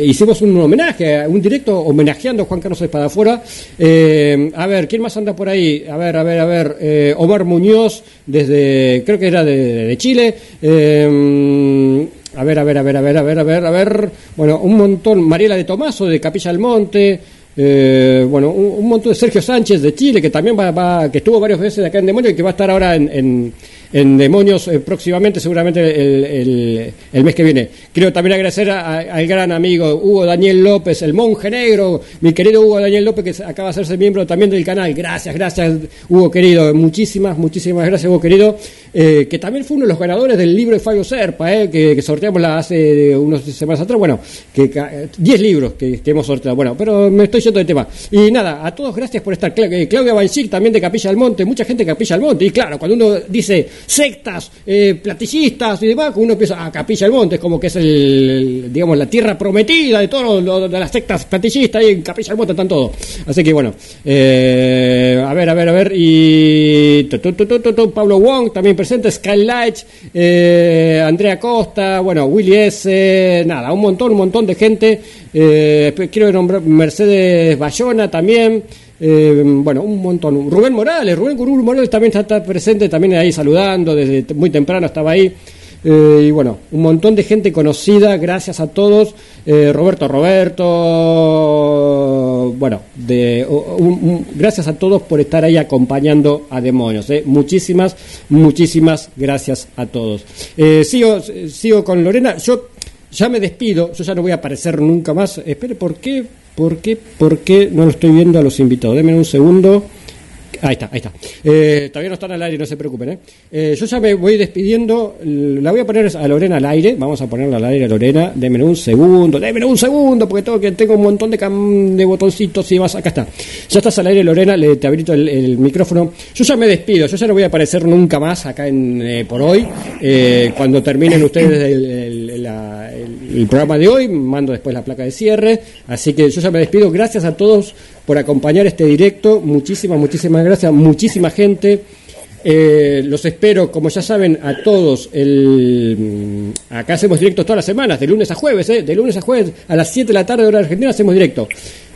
hicimos un homenaje, un directo homenajeando a Juan Carlos Espadafora. Eh, a ver, ¿quién más anda por ahí? A ver, a ver, a ver, eh, Omar Muñoz, desde, creo que era de, Chile. Eh, a ver, a ver, a ver, a ver, a ver, a ver, a ver. Bueno, un montón. Mariela de Tomaso, de Capilla del Monte. Eh, bueno, un, montón de Sergio Sánchez de Chile, que también va, que estuvo varias veces acá en Demonio y que va a estar ahora en, en Demonios eh, próximamente, seguramente el, el, mes que viene. Quiero también agradecer al gran amigo Hugo Daniel López, el monje negro, mi querido Hugo Daniel López, que acaba de hacerse miembro también del canal. Gracias, gracias, Hugo querido. Muchísimas, muchísimas gracias, Hugo querido. Eh, que también fue uno de los ganadores del libro de Fabio Serpa, eh, que, sorteamos hace unas semanas atrás. Bueno, que 10 libros que, hemos sorteado. Bueno, pero me estoy yendo del tema. Y nada, a todos gracias por estar. Claudia Banchik, también de Capilla del Monte, mucha gente de Capilla del Monte. Y claro, cuando uno dice sectas, eh, platillistas y demás, uno empieza a Capilla del Monte, es como que es el, digamos, la tierra prometida de todas las sectas platillistas, y en Capilla del Monte están todos. Así que bueno, eh, a ver, a ver, a ver, y Pablo Wong también presente, Skylight, eh, Andrea Costa, bueno, Willy S, nada, un montón, un montón de gente. quiero nombrar Mercedes Bayona también. Eh, bueno, un montón. Rubén Morales, Rubén Curul Morales también está, presente, también ahí saludando, desde muy temprano estaba ahí. Eh, y bueno, un montón de gente conocida, gracias a todos. Eh, Roberto Roberto, bueno, de, gracias a todos por estar ahí acompañando a Demonios. Muchísimas, muchísimas gracias a todos. sigo, sigo con Lorena. Yo ya me despido, yo ya no voy a aparecer nunca más. Espere, ¿por qué? ¿Por qué? ¿Por qué no lo estoy viendo a los invitados? Denme un segundo. Ahí está, ahí está. Eh, todavía no están al aire, no se preocupen. ¿eh? ¿eh? yo ya me voy despidiendo. La voy a poner a Lorena al aire. Vamos a ponerla al aire a Lorena. Denme un segundo, denme un segundo, porque tengo, que, tengo un montón de, de botoncitos y vas. Acá está. Ya estás al aire, Lorena. Le, te habilito el, micrófono. Yo ya me despido. Yo ya no voy a aparecer nunca más acá en, eh, por hoy. cuando terminen ustedes el programa de hoy, mando después la placa de cierre. Así que yo ya me despido. Gracias a todos por acompañar este directo. Muchísimas, muchísimas gracias. Muchísima gente. Eh, los espero, como ya saben, a todos. El, mm, acá hacemos directos todas las semanas, de lunes a jueves, ¿eh? de lunes a jueves a las 7 de la tarde, hora de Argentina, hacemos directo.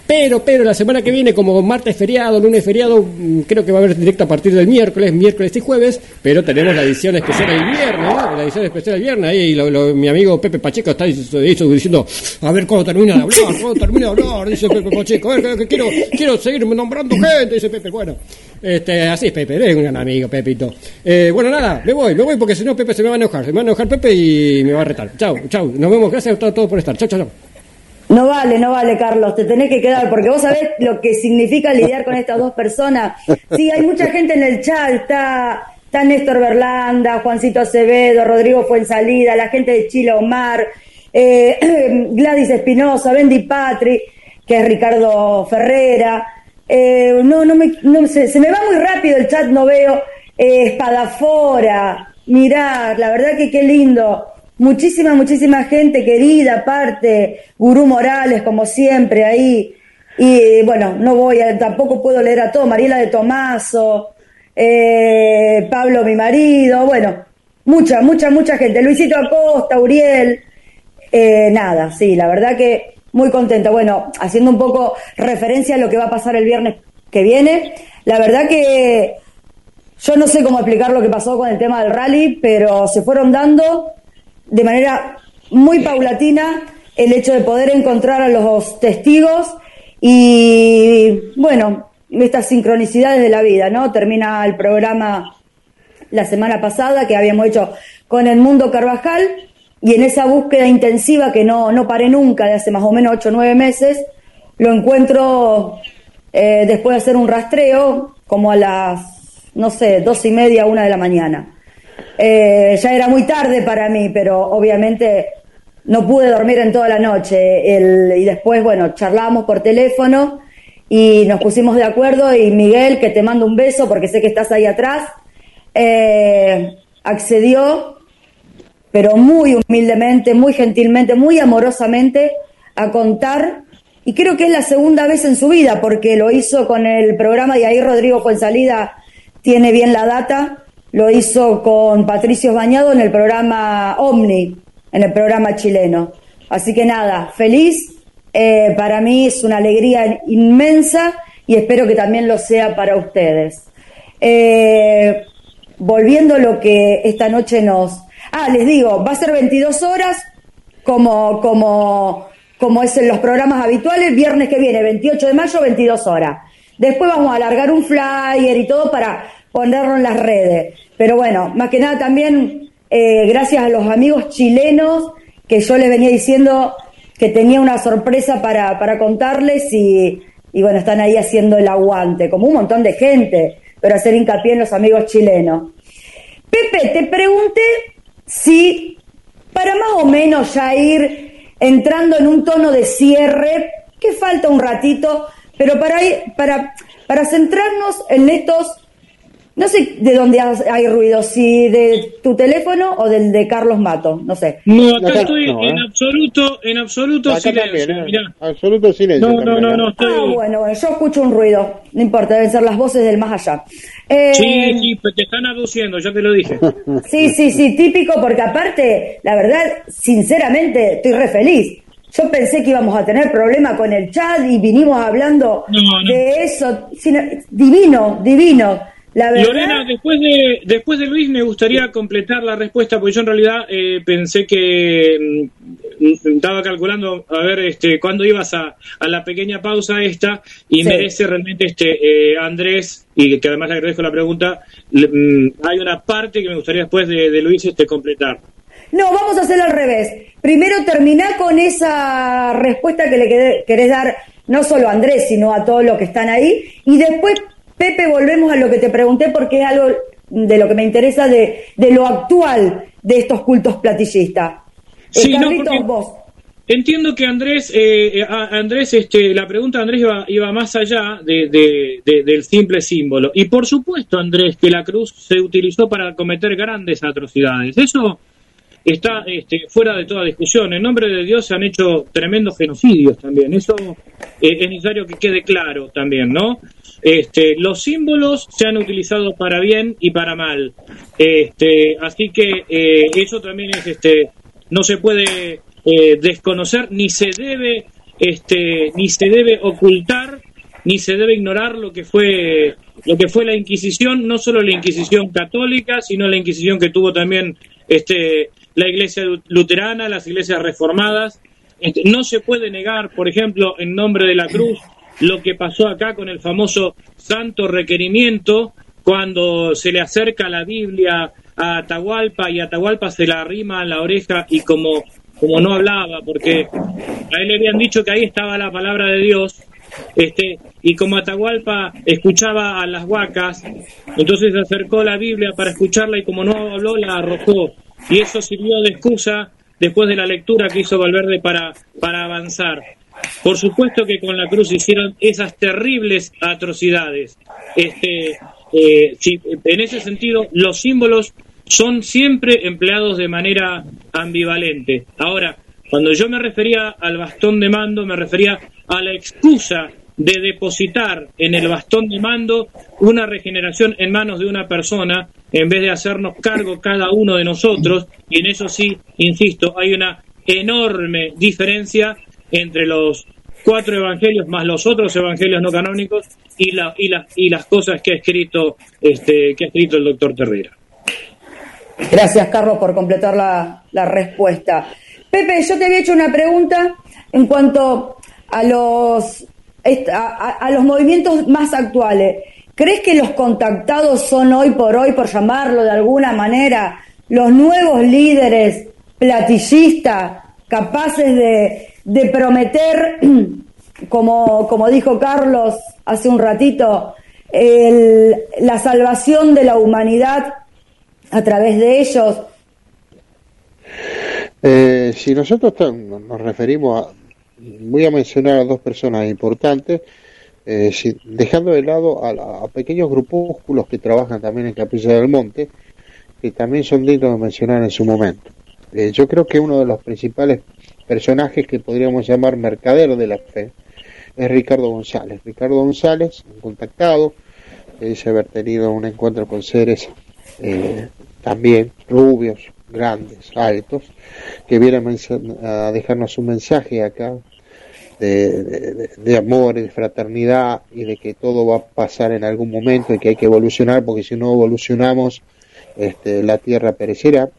Pero, pero la semana que viene, como martes feriado, lunes feriado, mm, creo que va a haber directo a partir del miércoles, miércoles y jueves, pero tenemos la edición especial el viernes, ¿no? La edición especial el viernes, ahí mi amigo Pepe Pacheco está diciendo, a ver cómo termina de hablar, cómo termina de hablar, dice Pepe Pacheco, a ver, que, quiero, quiero seguir nombrando gente, dice Pepe, bueno. Este, así es Pepe, es un gran amigo, Pepito. Eh, bueno, nada, me voy, me voy porque si no Pepe se me va a enojar, se me va a enojar Pepe y me va a retar. Chao, chao, nos vemos, gracias a todos por estar. Chao, chao, chao. No vale, no vale, Carlos, te tenés que quedar, porque vos sabés lo que significa lidiar con estas dos personas. Sí, hay mucha gente en el chat, está, está Néstor Berlanda, Juancito Acevedo, Rodrigo Fuensalida, la gente de Chile Omar, eh, Gladys Espinosa, Bendy Patri, que es Ricardo Ferrera. Eh, no, no me, no, se, se, me va muy rápido el chat, no veo. Eh, Espadafora, mirar, la verdad que qué lindo. Muchísima, muchísima gente querida, aparte, Gurú Morales, como siempre, ahí. Y bueno, no voy, a, tampoco puedo leer a todo, Mariela de Tomaso, eh, Pablo, mi marido, bueno, mucha, mucha, mucha gente. Luisito Acosta, Uriel, eh, nada, sí, la verdad que muy contenta. Bueno, haciendo un poco referencia a lo que va a pasar el viernes que viene, la verdad que yo no sé cómo explicar lo que pasó con el tema del rally, pero se fueron dando de manera muy paulatina el hecho de poder encontrar a los testigos y bueno, estas sincronicidades de la vida, ¿no? Termina el programa la semana pasada que habíamos hecho con el Mundo Carvajal y en esa búsqueda intensiva que no, no paré nunca de hace más o menos ocho o nueve meses, lo encuentro eh, después de hacer un rastreo como a las, no sé, dos y media, una de la mañana. Eh, ya era muy tarde para mí, pero obviamente no pude dormir en toda la noche. y después, bueno, charlamos por teléfono y nos pusimos de acuerdo y Miguel, que te mando un beso porque sé que estás ahí atrás, eh, accedió, pero muy humildemente, muy gentilmente, muy amorosamente a contar. Y creo que es la segunda vez en su vida, porque lo hizo con el programa y ahí Rodrigo Salida tiene bien la data lo hizo con Patricio Bañado en el programa Omni, en el programa chileno. Así que nada, feliz. Eh, para mí es una alegría inmensa y espero que también lo sea para ustedes. Eh, volviendo a lo que esta noche nos... Ah, les digo, va a ser 22 horas como, como, como es en los programas habituales, viernes que viene, 28 de mayo, 22 horas. Después vamos a alargar un flyer y todo para ponerlo en las redes. Pero bueno, más que nada también eh, gracias a los amigos chilenos que yo les venía diciendo que tenía una sorpresa para, para contarles y, bueno, están ahí haciendo el aguante, como un montón de gente, pero hacer hincapié en los amigos chilenos. Pepe, te pregunté si para más o menos ya ir entrando en un tono de cierre, que falta un ratito, pero para, para, para centrarnos en estos No sé de dónde hay ruido, si de tu teléfono o del de Carlos Mato, no sé. No, acá estoy en ¿eh? absoluto, en absoluto silencio. También, ¿eh? Absoluto silencio. No, no, no, no, estoy... Ah, bueno, bueno, yo escucho un ruido, no importa, deben ser las voces del más allá. Eh, sí, sí, te están aduciendo, ya te lo dije. Sí, sí, sí, típico, porque aparte, la verdad, sinceramente, estoy re feliz. Yo pensé que íbamos a tener problema con el chat y vinimos hablando de eso. Divino, divino. Lorena, después de, después de Luis me gustaría completar la respuesta, porque yo en realidad eh, pensé que mm, estaba calculando a ver este cuándo ibas a, a la pequeña pausa esta y merece realmente este eh, Andrés, y que además le agradezco la pregunta, mm, hay una parte que me gustaría después de, de Luis este completar. No, vamos a hacerlo al revés. Primero terminá con esa respuesta que le querés dar no solo a Andrés, sino a todos los que están ahí, y después Pepe, volvemos a lo que te pregunté porque es algo de lo que me interesa de, de lo actual de estos cultos platillistas. Eh, vos. Entiendo que Andrés, eh, eh Andrés, este, la pregunta de Andrés iba, iba más allá de, de, del simple símbolo. Y por supuesto, Andrés, que la cruz se utilizó para cometer grandes atrocidades. Eso está este, fuera de toda discusión. En nombre de Dios se han hecho tremendos genocidios también. Eso eh, es necesario que quede claro también, ¿no? Este, los símbolos se han utilizado para bien y para mal. Este, así que eh, eso también es, este, no se puede eh, desconocer ni se debe, este, ni se debe ocultar ni se debe ignorar lo que fue lo que fue la Inquisición, no solo la Inquisición católica, sino la Inquisición que tuvo también este, la Iglesia luterana, las iglesias reformadas. Este, no se puede negar, por ejemplo, en nombre de la cruz, lo que pasó acá con el famoso santo requerimiento, cuando se le acerca la Biblia a Atahualpa y Atahualpa se la arrima a la oreja y como, como no hablaba, porque a él le habían dicho que ahí estaba la palabra de Dios, este, y como Atahualpa escuchaba a las huacas, entonces se acercó la Biblia para escucharla y como no habló la arrojó. Y eso sirvió de excusa después de la lectura que hizo Valverde para, para avanzar. Por supuesto que con la cruz hicieron esas terribles atrocidades. Este, eh, en ese sentido, los símbolos son siempre empleados de manera ambivalente. Ahora, cuando yo me refería al bastón de mando, me refería a la excusa de depositar en el bastón de mando una regeneración en manos de una persona en vez de hacernos cargo cada uno de nosotros. Y en eso sí, insisto, hay una enorme diferencia entre los cuatro evangelios más los otros evangelios no canónicos y, y, y las cosas que ha escrito este que ha escrito el doctor Terrera. Gracias, Carlos, por completar la, la respuesta. Pepe, yo te había hecho una pregunta en cuanto a los a, los movimientos más actuales. ¿Crees que los contactados son hoy por hoy, por llamarlo de alguna manera, los nuevos líderes platillistas capaces de, de prometer, como, como dijo Carlos hace un ratito, la salvación de la humanidad a través de ellos? Eh, si nosotros nos referimos a, voy a mencionar a dos personas importantes, eh, dejando de lado a, pequeños grupúsculos que trabajan también en Capilla del Monte, que también son dignos de mencionar en su momento. Eh, yo creo que uno de los principales personajes que podríamos llamar mercader de la fe es Ricardo González. Ricardo González, contactado, dice haber tenido un encuentro con seres eh, también rubios, grandes, altos, que vienen a dejarnos un mensaje acá de, amor y de fraternidad y de que todo va a pasar en algún momento y que hay que evolucionar porque si no evolucionamos este, la tierra perecerá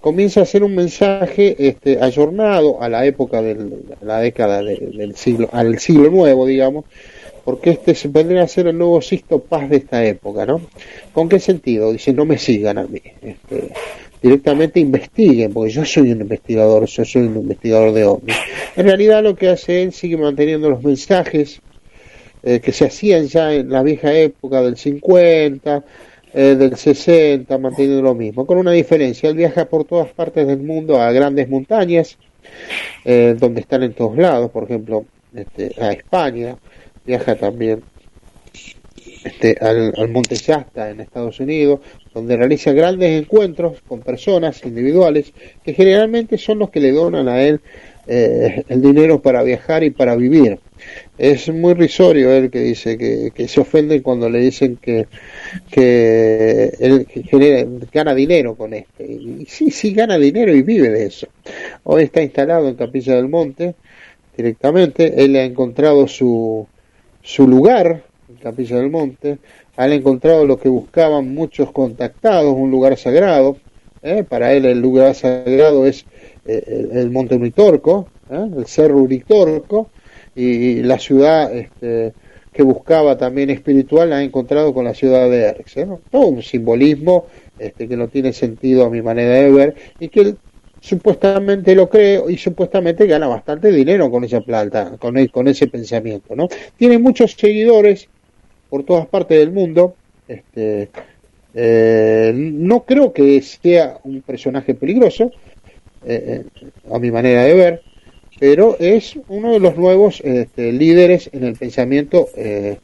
comienza a ser un mensaje este, ayornado a la época de la década del siglo al siglo nuevo digamos porque este se podría ser el nuevo Sisto Paz de esta época, ¿no? ¿Con qué sentido? Dice, no me sigan a mí, este, directamente investiguen, porque yo soy un investigador, yo soy un investigador de ovnis. En realidad lo que hace él sigue manteniendo los mensajes eh, que se hacían ya en la vieja época del 50, eh, del 60, manteniendo lo mismo, con una diferencia, él viaja por todas partes del mundo a grandes montañas, eh, donde están en todos lados, por ejemplo, este, a España, viaja también este, al, monte Shasta en Estados Unidos, donde realiza grandes encuentros con personas individuales que generalmente son los que le donan a él eh, el dinero para viajar y para vivir. Es muy risorio él que dice que, se ofende cuando le dicen que, que él genera, gana dinero con este. Y sí, sí gana dinero y vive de eso. Hoy está instalado en Capilla del Monte directamente. Él ha encontrado su, su lugar Capilla del Monte. Ha encontrado lo que buscaban muchos contactados, un lugar sagrado. ¿eh? Para él el lugar sagrado es eh, el, Monte Uritorco, ¿eh? el Cerro Uritorco y la ciudad este, que buscaba también espiritual la ha encontrado con la ciudad de Erx. ¿eh? Todo un simbolismo este, que no tiene sentido a mi manera de ver y que él supuestamente lo cree y supuestamente gana bastante dinero con esa plata, con, con ese pensamiento. ¿no? Tiene muchos seguidores por todas partes del mundo. Este, eh, no creo que sea un personaje peligroso, eh, a mi manera de ver pero es uno de los nuevos este, líderes en el pensamiento eh,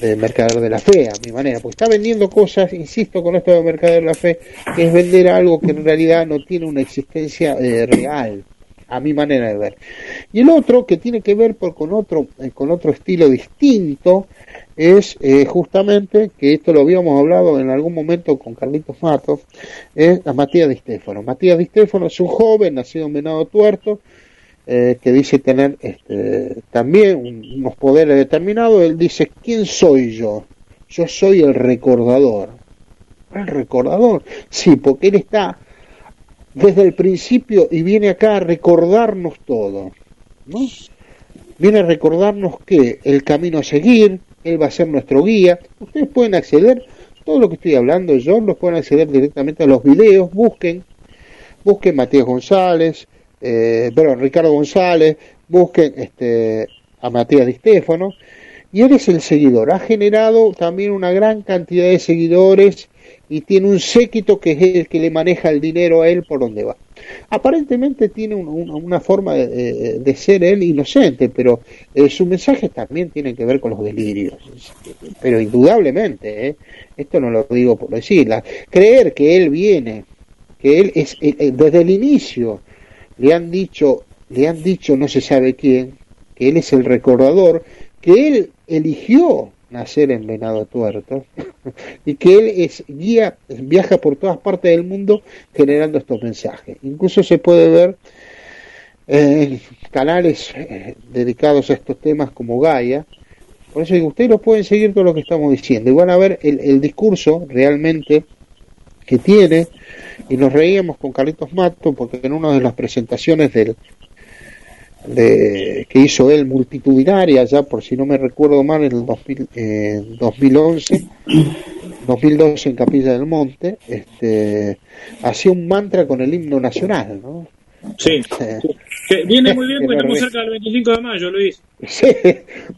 de mercader de la fe, a mi manera, porque está vendiendo cosas, insisto con esto de mercader de la fe, que es vender algo que en realidad no tiene una existencia eh, real, a mi manera de ver. Y el otro, que tiene que ver por, con, otro, eh, con otro estilo distinto, es justamente, que esto lo habíamos hablado en algún momento con Carlitos Matos, es a Matías Di Stefano. Matías Di es un joven nacido en Tuerto, eh, que dice tener este, también unos poderes determinados, él dice, ¿quién soy yo? Yo soy el recordador. El recordador, sí, porque él está desde el principio y viene acá a recordarnos todo, ¿no? Viene a recordarnos que el camino a seguir, él va a ser nuestro guía. Ustedes pueden acceder, todo lo que estoy hablando yo, los pueden acceder directamente a los videos, busquen, busquen Matías González, eh, Ricardo González, busquen este, a Matías Di Stefano, y él es el seguidor. Ha generado también una gran cantidad de seguidores y tiene un séquito que es el que le maneja el dinero a él por donde va. Aparentemente tiene una forma de, ser él inocente, pero eh, su mensaje también tiene que ver con los delirios. Pero indudablemente, ¿eh? esto no lo digo por decirla, creer que él viene, que él es eh, desde el inicio le han dicho, le han dicho no se sabe quién, que él es el recordador, que él eligió nacer en Venado Tuerto y que él es guía, viaja por todas partes del mundo generando estos mensajes. Incluso se puede ver en canales eh, dedicados a estos temas como Gaia. Por eso digo, ustedes lo pueden seguir todo lo que estamos diciendo y van a ver el, el discurso realmente que tiene y nos reíamos con Carlitos Mato porque en una de las presentaciones del de, que hizo él multitudinaria ya por si no me recuerdo mal en el 2011 2012 en Capilla del Monte este hacía un mantra con el himno nacional ¿no? sí, viene muy bien porque estamos cerca del 25 de mayo Luis. Sí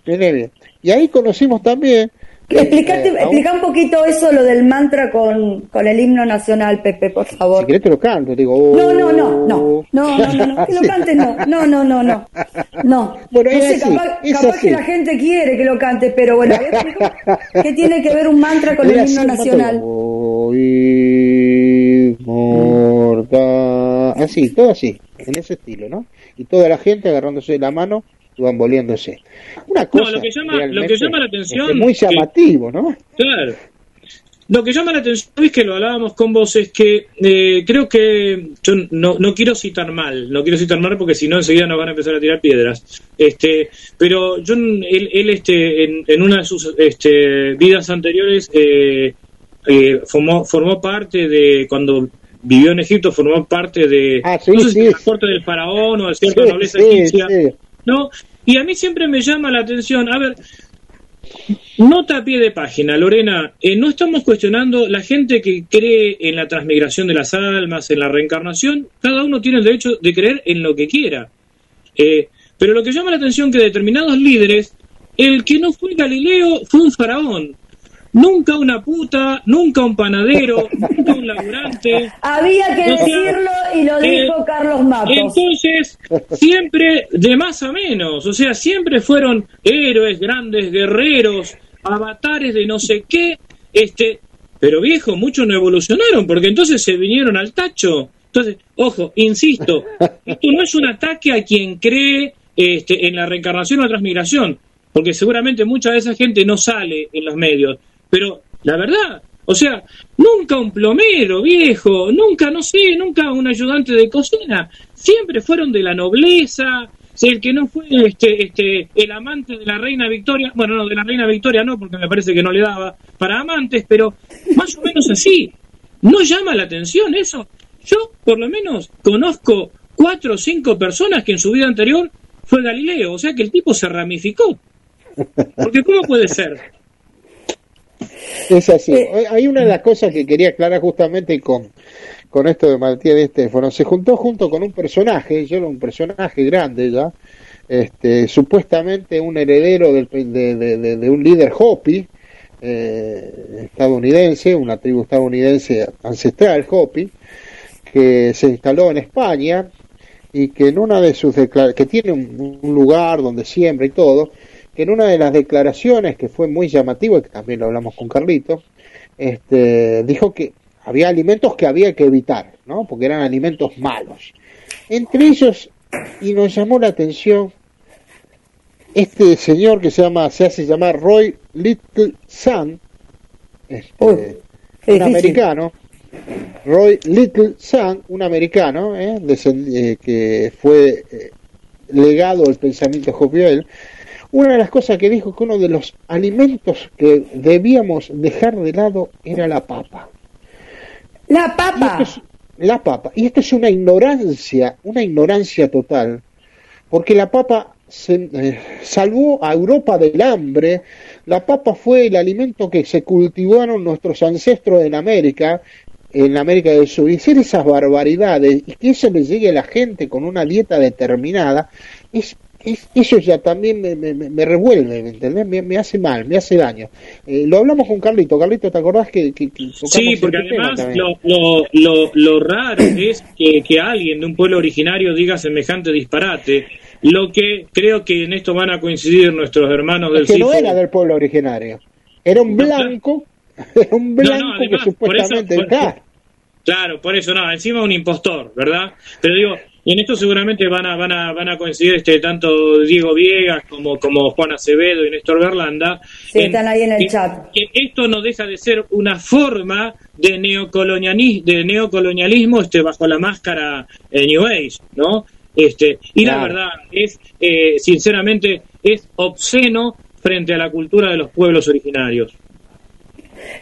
viene bien. Y ahí conocimos también Explicate, eh, explica un poquito eso, lo del mantra con, con el himno nacional, Pepe, por favor. Si querés te lo canto, digo. No, no, no, no, no, no, no, que lo cante, no, no, no, no, no. No, bueno, no sé, capaz, capaz que la gente quiere que lo cante, pero bueno, ¿qué tiene que ver un mantra con el himno nacional? Así, todo así, en ese estilo, ¿no? Y toda la gente agarrándose de la mano van volviéndose. Una cosa lo que llama, lo que llama la atención. Es muy llamativo, ¿no? Claro. Lo que llama la atención es que lo hablábamos con vos, es que eh, creo que yo no, no quiero citar mal, no quiero citar mal porque si no enseguida nos van a empezar a tirar piedras. Este, pero yo él, él este, en, en, una de sus este, vidas anteriores eh, eh, formó, formó parte de cuando vivió en Egipto, formó parte de ah, no sé si del faraón o de cierta nobleza egipcia. ¿No? Y a mí siempre me llama la atención, a ver, nota a pie de página, Lorena, eh, no estamos cuestionando la gente que cree en la transmigración de las almas, en la reencarnación, cada uno tiene el derecho de creer en lo que quiera. Eh, pero lo que llama la atención que determinados líderes, el que no fue Galileo fue un faraón, Nunca una puta, nunca un panadero, nunca un laburante. Había que decirlo y lo eh, dijo Carlos Matos. Entonces, siempre de más a menos, o sea, siempre fueron héroes, grandes guerreros, avatares de no sé qué, este, pero viejo, muchos no evolucionaron, porque entonces se vinieron al tacho. Entonces, ojo, insisto, esto no es un ataque a quien cree este, en la reencarnación o la transmigración, porque seguramente mucha de esa gente no sale en los medios, pero la verdad, o sea, nunca un plomero viejo, nunca, no sé, nunca un ayudante de cocina, siempre fueron de la nobleza, el que no fue este, este, el amante de la reina Victoria, bueno, no, de la reina Victoria no, porque me parece que no le daba para amantes, pero más o menos así. ¿No llama la atención eso? Yo, por lo menos, conozco cuatro o cinco personas que en su vida anterior fue Galileo, o sea que el tipo se ramificó. Porque ¿cómo puede ser? Es así. Eh, Hay una de las cosas que quería aclarar justamente con, con esto de Matías de Estefano. Se juntó junto con un personaje, yo era un personaje grande ya, este, supuestamente un heredero del, de, un líder Hopi, eh, estadounidense, una tribu estadounidense ancestral Hopi, que se instaló en España y que en una de sus que tiene un, un, lugar donde siembra y todo, que en una de las declaraciones que fue muy llamativo y que también lo hablamos con Carlito, este, dijo que había alimentos que había que evitar, ¿no? Porque eran alimentos malos. Entre ellos, y nos llamó la atención, este señor que se llama, se hace llamar Roy Little Sun, este, un americano, Roy Little Sun, un americano, ¿eh? eh que fue eh, legado el pensamiento Joviel, una de las cosas que dijo que uno de los alimentos que debíamos dejar de lado era la papa. La papa. la papa. Y esto es una ignorancia, una ignorancia total. Porque la papa se, eh, salvó a Europa del hambre. La papa fue el alimento que se cultivaron nuestros ancestros en América, en América del Sur. Y hacer esas barbaridades y que eso le llegue a la gente con una dieta determinada es eso ya también me, me, revuelve, ¿me entendés? Me, hace mal, me hace daño. Eh, lo hablamos con Carlito. Carlito, ¿te acordás que, Sí, porque además lo, lo, lo, raro es que, que alguien de un pueblo originario diga semejante disparate. Lo que creo que en esto van a coincidir nuestros hermanos del es que no era del pueblo originario. Era un blanco, era un blanco que supuestamente... claro, por eso no, encima un impostor, ¿verdad? Pero digo, y en esto seguramente van a, van a, van a coincidir este, tanto Diego Viegas como, como Juan Acevedo y Néstor Berlanda. Sí, están ahí en el chat. Que esto no deja de ser una forma de, neocolonialismo, de neocolonialismo este, bajo la máscara de New Age, ¿no? Este, y la verdad es, eh, sinceramente, es obsceno frente a la cultura de los pueblos originarios.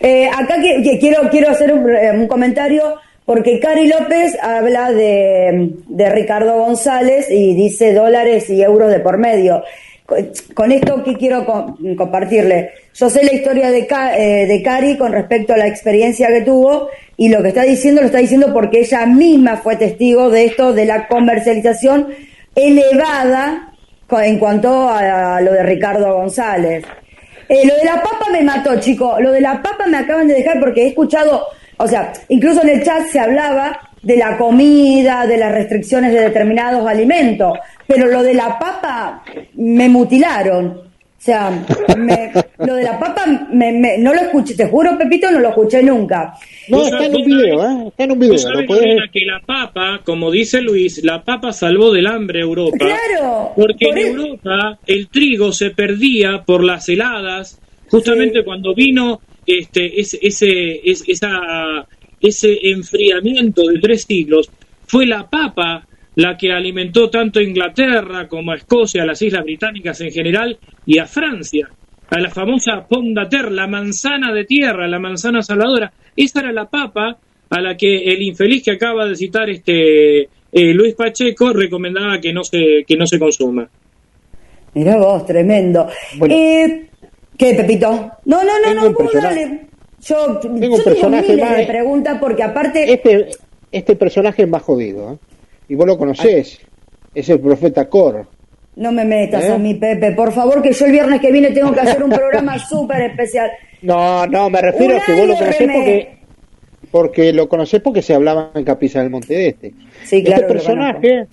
Eh, acá que, quiero, quiero hacer un, eh, un comentario porque Cari López habla de, Ricardo González y dice dólares y euros de por medio. Con esto que quiero compartirle, yo sé la historia de, eh, de Cari con respecto a la experiencia que tuvo y lo que está diciendo lo está diciendo porque ella misma fue testigo de esto, de la comercialización elevada en cuanto a, lo de Ricardo González. Eh, lo de la papa me mató, chico. Lo de la papa me acaban de dejar porque he escuchado o sea, incluso en el chat se hablaba de la comida, de las restricciones de determinados alimentos, pero lo de la papa me mutilaron. O sea, lo de la papa me, no lo escuché, te juro, Pepito, no lo escuché nunca. No, está en un video, ¿eh? Está en un video. que la papa, como dice Luis, la papa salvó del hambre a Europa. Claro. Porque en Europa el trigo se perdía por las heladas, justamente cuando vino este, ese, ese, esa, ese enfriamiento de tres siglos, fue la papa la que alimentó tanto a Inglaterra como a Escocia, a las Islas Británicas en general y a Francia, a la famosa pomme la manzana de tierra, la manzana salvadora. Esa era la papa a la que el infeliz que acaba de citar este eh, Luis Pacheco recomendaba que no se que no se consuma. Mira vos, tremendo. Eh, ¿Qué, Pepito? No, no, no, no, no dale. Yo tengo un personaje más. De preguntas porque aparte. Este, este personaje es más jodido, ¿eh? Y vos lo conocés. Es el profeta Cor. No me metas ¿Eh? a mi Pepe, por favor, que yo el viernes que viene tengo que hacer un programa súper especial. No, no, me refiero a que vos lo conocés porque, porque lo conocés porque se hablaba en Capilla del Monte de Este. Sí, claro. Este personaje,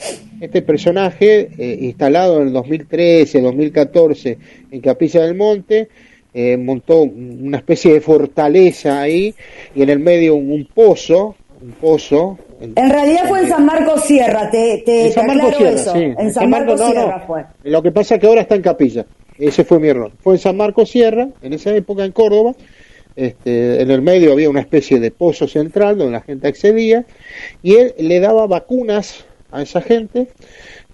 este personaje eh, instalado en el 2013, 2014 en Capilla del Monte, eh, montó una especie de fortaleza ahí y en el medio un, pozo, un pozo. En realidad fue en San Marcos Sierra, te, te, en San Marcos Sierra, Sí. En San Marcos, Sierra fue. Lo que pasa es que ahora está en Capilla. Ese fue mi error. Fue en San Marcos Sierra, en esa época en Córdoba. Este, en el medio había una especie de pozo central donde la gente accedía y él le daba vacunas a esa gente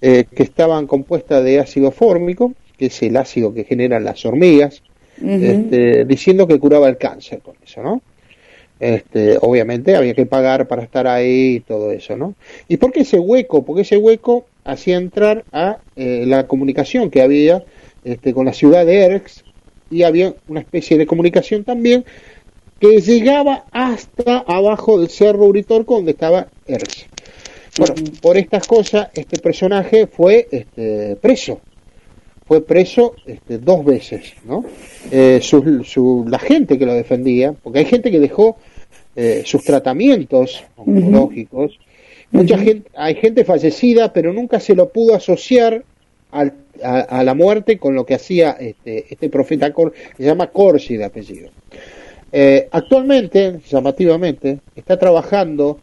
eh, que estaban compuestas de ácido fórmico, que es el ácido que generan las hormigas, este, diciendo que curaba el cáncer con eso, ¿no? Este, obviamente había que pagar para estar ahí y todo eso, ¿no? ¿Y por qué ese hueco? Porque ese hueco hacía entrar a eh, la comunicación que había este, con la ciudad de Erx y había una especie de comunicación también que llegaba hasta abajo del cerro Uritorco donde estaba Erx. Bueno, por estas cosas este personaje fue este, preso fue preso este, dos veces, ¿no? Eh, su, la gente que lo defendía, porque hay gente que dejó eh, sus tratamientos oncológicos, mucha gente, hay gente fallecida, pero nunca se lo pudo asociar a, la muerte con lo que hacía este, este profeta, se llama Corsi de apellido. Eh, actualmente, llamativamente, está trabajando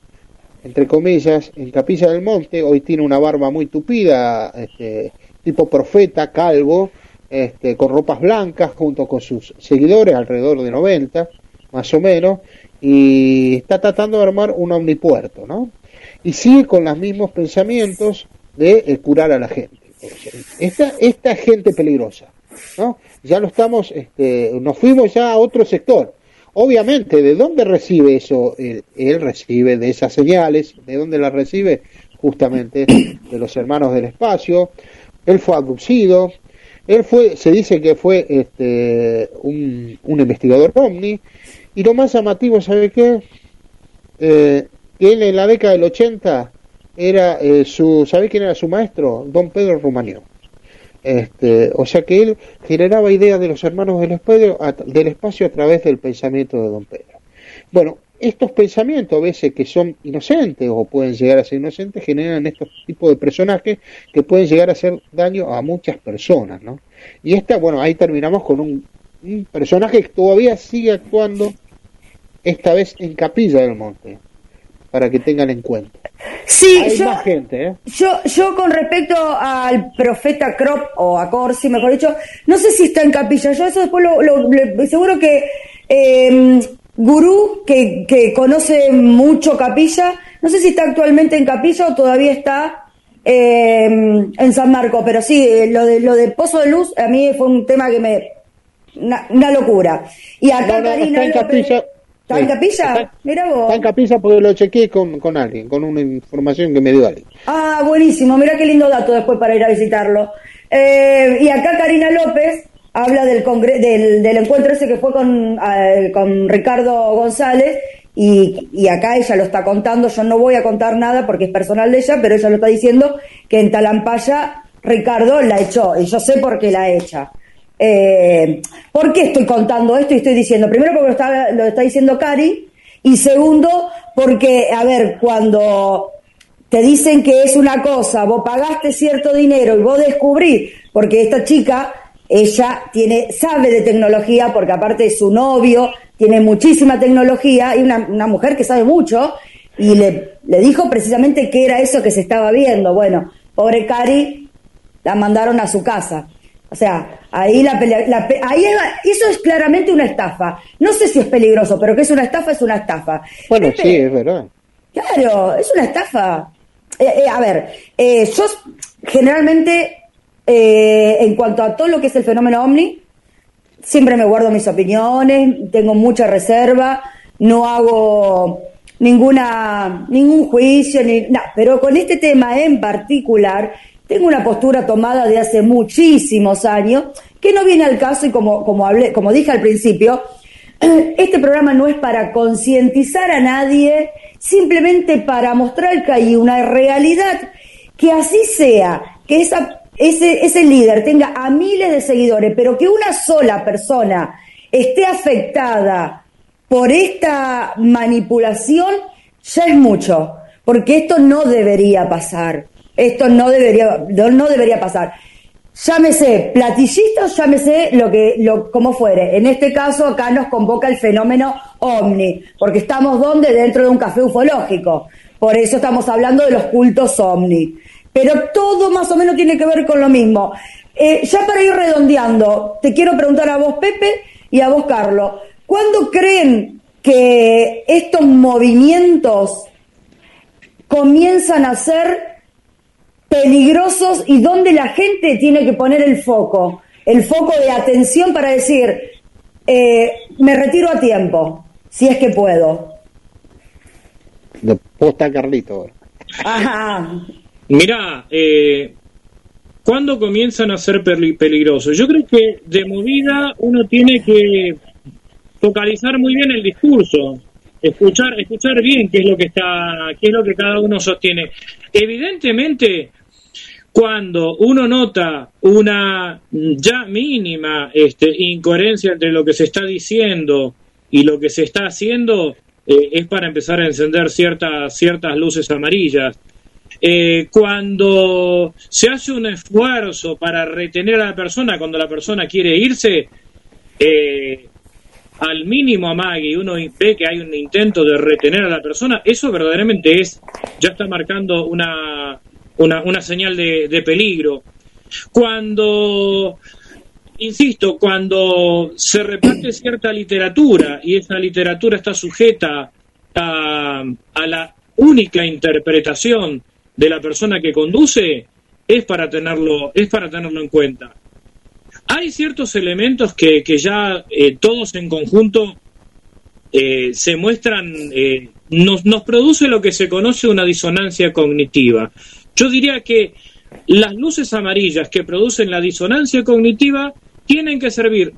entre comillas, en Capilla del Monte, hoy tiene una barba muy tupida, este, tipo profeta, calvo, este, con ropas blancas, junto con sus seguidores, alrededor de 90, más o menos, y está tratando de armar un omnipuerto, ¿no? Y sigue con los mismos pensamientos de eh, curar a la gente. Esta, esta gente peligrosa, ¿no? Ya lo estamos, este, nos fuimos ya a otro sector. Obviamente, ¿de dónde recibe eso? Él, recibe de esas señales, ¿de dónde las recibe? Justamente de los hermanos del espacio, él fue abducido, él fue, se dice que fue este, un, investigador ovni, y lo más llamativo, ¿sabe qué? Eh, que él en la década del 80 era eh, su, ¿sabe quién era su maestro? Don Pedro Rumanio. Este, o sea que él generaba ideas de los hermanos del espacio, del espacio a través del pensamiento de Don Pedro. Bueno, estos pensamientos a veces que son inocentes o pueden llegar a ser inocentes generan estos tipos de personajes que pueden llegar a hacer daño a muchas personas, ¿no? Y esta, bueno, ahí terminamos con un, personaje que todavía sigue actuando, esta vez en Capilla del Monte, para que tengan en cuenta. Sí, Hay yo, más gente, ¿eh? yo, yo con respecto al profeta Crop, o a Corsi, mejor dicho, no sé si está en Capilla, yo eso después lo, seguro que... Eh, gurú que, que conoce mucho Capilla. No sé si está actualmente en Capilla o todavía está eh, en San Marco, pero sí, lo de, lo de Pozo de Luz a mí fue un tema que me... Una, locura. Y acá Karina... Está en Capilla. ¿Está en Capilla? Mira vos. Está en Capilla porque lo chequeé con, con alguien, con una información que me dio alguien. Ah, buenísimo. Mira qué lindo dato después para ir a visitarlo. Eh, y acá Karina López habla del, del, del, encuentro ese que fue con, con Ricardo González y, y, acá ella lo está contando, yo no voy a contar nada porque es personal de ella, pero ella lo está diciendo que en Talampaya Ricardo la echó y yo sé por qué la echa. Eh, ¿Por qué estoy contando esto y estoy diciendo? Primero porque lo está, lo está diciendo Cari y segundo porque, a ver, cuando te dicen que es una cosa, vos pagaste cierto dinero y vos descubrís, porque esta chica ella tiene, sabe de tecnología porque aparte de su novio, tiene muchísima tecnología y una, una mujer que sabe mucho y le, le, dijo precisamente que era eso que se estaba viendo. Bueno, pobre Cari, la mandaron a su casa. O sea, ahí la, la ahí eso es claramente una estafa. No sé si es peligroso, pero que es una estafa, es una estafa. Bueno, sí, es verdad. Claro, es una estafa. Eh, eh, a ver, eh, yo generalmente eh, en cuanto a todo lo que es el fenómeno ovni, siempre me guardo mis opiniones, tengo mucha reserva, no hago ninguna ningún juicio ni nada, pero con este tema en particular tengo una postura tomada de hace muchísimos años que no viene al caso y como como hablé, como dije al principio, este programa no es para concientizar a nadie, simplemente para mostrar que hay una realidad que así sea, que esa ese, ese líder tenga a miles de seguidores, pero que una sola persona esté afectada por esta manipulación, ya es mucho, porque esto no debería pasar. Esto no debería, no, debería pasar. llámese platillistas, llámese lo que, lo, como fuere. En este caso, acá nos convoca el fenómeno ovni, porque estamos donde dentro de un café ufológico. Por eso estamos hablando de los cultos ovni. Pero todo más o menos tiene que ver con lo mismo. Eh, ya para ir redondeando, te quiero preguntar a vos, Pepe, y a vos, Carlos, ¿cuándo creen que estos movimientos comienzan a ser peligrosos y donde la gente tiene que poner el foco, el foco de atención para decir, eh, me retiro a tiempo, si es que puedo. De posta Carlito. Ajá. Mirá, eh, ¿cuándo comienzan a ser peligrosos? Yo creo que de movida uno tiene que focalizar muy bien el discurso, escuchar, escuchar bien qué es lo que está, qué es lo que cada uno sostiene. Evidentemente, cuando uno nota una ya mínima este, incoherencia entre lo que se está diciendo y lo que se está haciendo, eh, es para empezar a encender ciertas, ciertas luces amarillas. Eh, cuando se hace un esfuerzo para retener a la persona, cuando la persona quiere irse, eh, al mínimo amague y uno ve que hay un intento de retener a la persona, eso verdaderamente es, ya está marcando una, una, una señal de, peligro. Cuando, insisto, cuando se reparte cierta literatura y esa literatura está sujeta a, a la única interpretación de la persona que conduce, es para tenerlo, es para tenerlo en cuenta. Hay ciertos elementos que, que ya eh, todos en conjunto eh, se muestran, eh, nos, nos produce lo que se conoce una disonancia cognitiva. Yo diría que las luces amarillas que producen la disonancia cognitiva tienen que servir,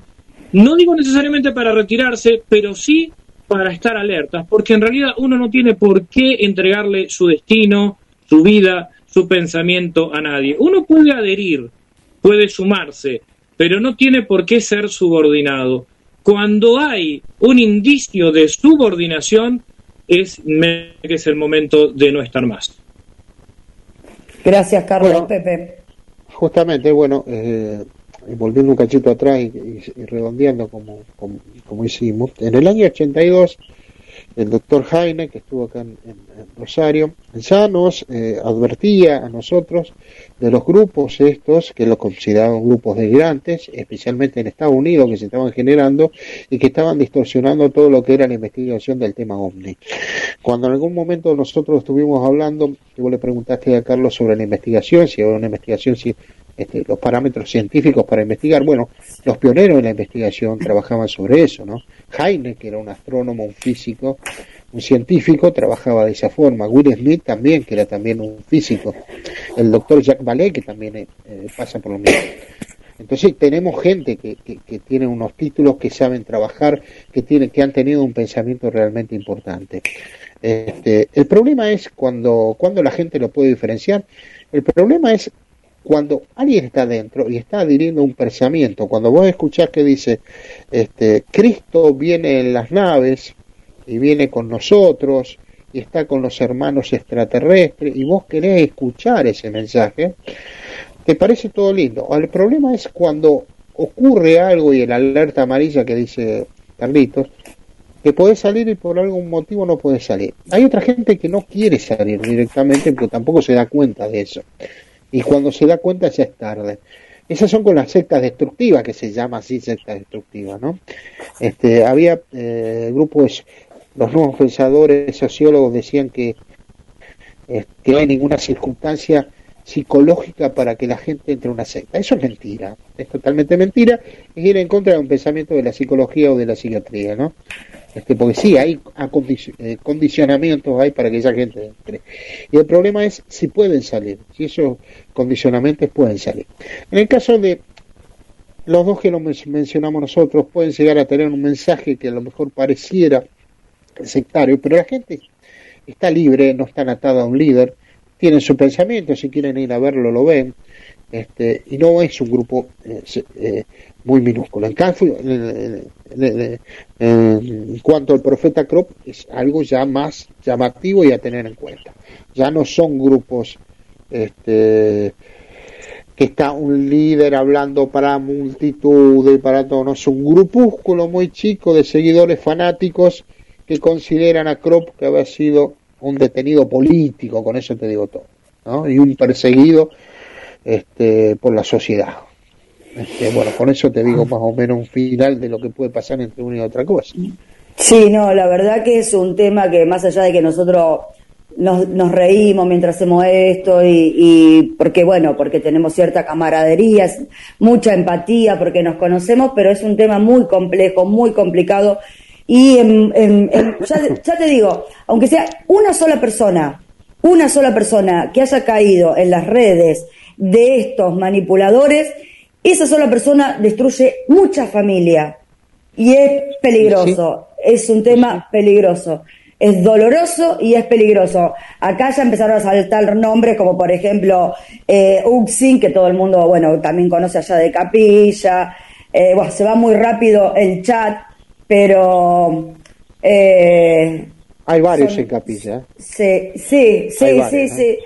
no digo necesariamente para retirarse, pero sí para estar alertas, porque en realidad uno no tiene por qué entregarle su destino, su vida, su pensamiento a nadie. Uno puede adherir, puede sumarse, pero no tiene por qué ser subordinado. Cuando hay un indicio de subordinación, es es el momento de no estar más. Gracias, Carlos. Pepe. Justamente, bueno, eh, volviendo un cachito atrás y, redondeando como, como, hicimos, en el año 82 el doctor Jaime, que estuvo acá en, Rosario, ya nos eh, advertía a nosotros de los grupos estos, que lo consideraban grupos gigantes, especialmente en Estados Unidos, que se estaban generando y que estaban distorsionando todo lo que era la investigación del tema OVNI. Cuando en algún momento nosotros estuvimos hablando, y vos le preguntaste a Carlos sobre la investigación, si había una investigación, si este, los parámetros científicos para investigar. Bueno, los pioneros de la investigación trabajaban sobre eso, ¿no? Heine, que era un astrónomo, un físico, un científico, trabajaba de esa forma. Will Smith también, que era también un físico. El doctor Jacques Vallée, que también eh, pasa por lo mismo. Entonces tenemos gente que, que, tiene unos títulos que saben trabajar, que, tiene, que han tenido un pensamiento realmente importante. Este, el problema es cuando, cuando la gente lo puede diferenciar. El problema es cuando alguien está dentro y está adhiriendo un pensamiento, cuando vos escuchás que dice, este, Cristo viene en las naves y viene con nosotros y está con los hermanos extraterrestres y vos querés escuchar ese mensaje, te parece todo lindo. El problema es cuando ocurre algo y el alerta amarilla que dice Carlitos, que puede salir y por algún motivo no puede salir. Hay otra gente que no quiere salir directamente, pero tampoco se da cuenta de eso y cuando se da cuenta ya es tarde. Esas son con las sectas destructivas, que se llama así secta destructiva, ¿no? Este, había eh, grupos, los nuevos pensadores sociólogos decían que, eh, que no hay ninguna circunstancia psicológica para que la gente entre en una secta. Eso es mentira, es totalmente mentira, es ir en contra de un pensamiento de la psicología o de la psiquiatría, ¿no? Este, porque sí, hay eh, condicionamientos hay para que esa gente entre. Y el problema es si pueden salir, si esos condicionamientos pueden salir. En el caso de los dos que lo mencionamos nosotros, pueden llegar a tener un mensaje que a lo mejor pareciera sectario, pero la gente está libre, no está atada a un líder, tienen su pensamiento, si quieren ir a verlo, lo ven, este, y no es un grupo eh, eh, muy minúsculo. En, en, cuanto al profeta Crop, es algo ya más llamativo y a tener en cuenta. Ya no son grupos este, que está un líder hablando para multitud y para todos, no es un grupúsculo muy chico de seguidores fanáticos que consideran a Krop que había sido un detenido político, con eso te digo todo, y un perseguido este, por la sociedad. Este, bueno, con eso te digo más o menos un final de lo que puede pasar entre una y otra cosa. Sí, no, la verdad que es un tema que más allá de que nosotros nos, nos reímos mientras hacemos esto y, porque bueno, porque tenemos cierta camaradería, mucha empatía, porque nos conocemos, pero es un tema muy complejo, muy complicado y en, ya, ya te digo, aunque sea una sola persona, una sola persona que haya caído en las redes de estos manipuladores, esa sola persona destruye mucha familia y es peligroso, sí. es un tema peligroso. Es doloroso y es peligroso. Acá ya empezaron a saltar nombres como por ejemplo eh, Uxin, que todo el mundo, bueno, también conoce allá de Capilla. Eh, bueno, se va muy rápido el chat, pero... Eh, Hay varios son, en Capilla. Sí, sí, sí, varios, sí, ¿no? sí.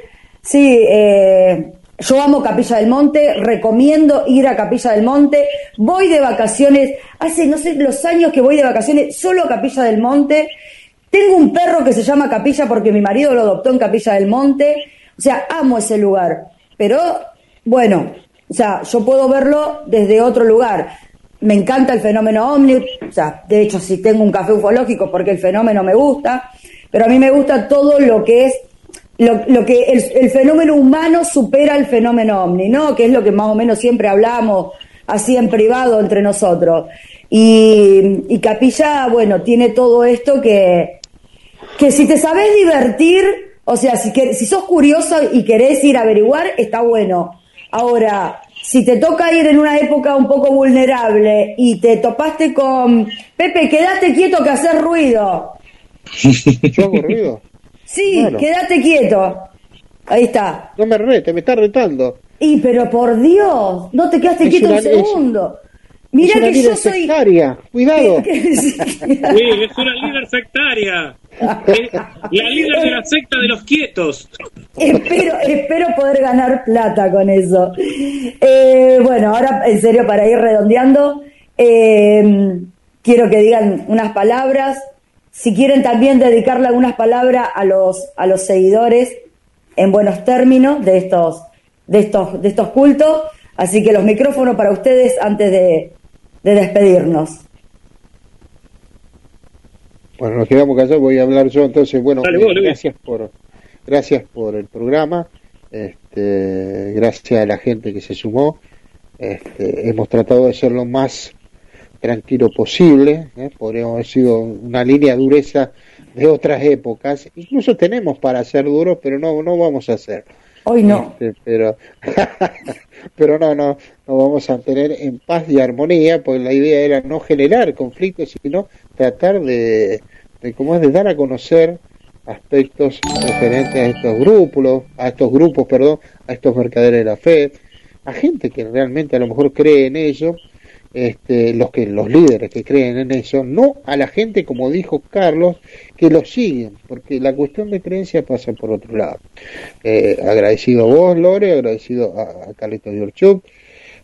Sí, eh, yo amo Capilla del Monte, recomiendo ir a Capilla del Monte. Voy de vacaciones, hace no sé los años que voy de vacaciones solo a Capilla del Monte. Tengo un perro que se llama Capilla porque mi marido lo adoptó en Capilla del Monte. O sea, amo ese lugar. Pero bueno, o sea, yo puedo verlo desde otro lugar. Me encanta el fenómeno Omni, o sea, de hecho si tengo un café ufológico porque el fenómeno me gusta, pero a mí me gusta todo lo que es lo, lo que el, fenómeno humano supera el fenómeno ovni, ¿no? Que es lo que más o menos siempre hablamos así en privado entre nosotros. Y, y Capilla, bueno, tiene todo esto que, que si te sabes divertir, o sea, si, que, si sos curioso y querés ir a averiguar, está bueno. Ahora, si te toca ir en una época un poco vulnerable y te topaste con Pepe, quédate quieto que haces ruido. ¿Yo hago ruido? Sí, bueno. quédate quieto. Ahí está. No me rete, me está retando. Y pero por Dios, no te quedaste es quieto una, un segundo. Mira que yo soy. Sectaria. Cuidado. sí, es una líder sectaria. La líder de la secta de los quietos. Espero, espero poder ganar plata con eso. Eh, bueno, ahora en serio, para ir redondeando, eh, quiero que digan unas palabras si quieren también dedicarle algunas palabras a los, a los seguidores en buenos términos de estos, de estos, de estos cultos. Así que los micrófonos para ustedes antes de, de despedirnos. Bueno, nos quedamos callados, voy a hablar yo entonces. Bueno, Dale, vos, gracias por gracias por el programa, este, gracias a la gente que se sumó. Este, hemos tratado de ser lo más tranquilo posible, ¿eh? podríamos haber sido una línea dureza de otras épocas, incluso tenemos para ser duros, pero no, no vamos a hacer. Hoy no. Este, pero, pero no, no, no vamos a tener en paz y armonía, porque la idea era no generar conflictos, sino tratar de, de cómo es de dar a conocer aspectos referentes a estos grupos, a estos grupos, perdón, a estos mercaderes de la fe, a gente que realmente a lo mejor cree en ello este, los que los líderes que creen en eso, no a la gente como dijo Carlos que lo siguen, porque la cuestión de creencia pasa por otro lado. Eh, agradecido a vos, Lore, agradecido a, a Carlito Diorchuk,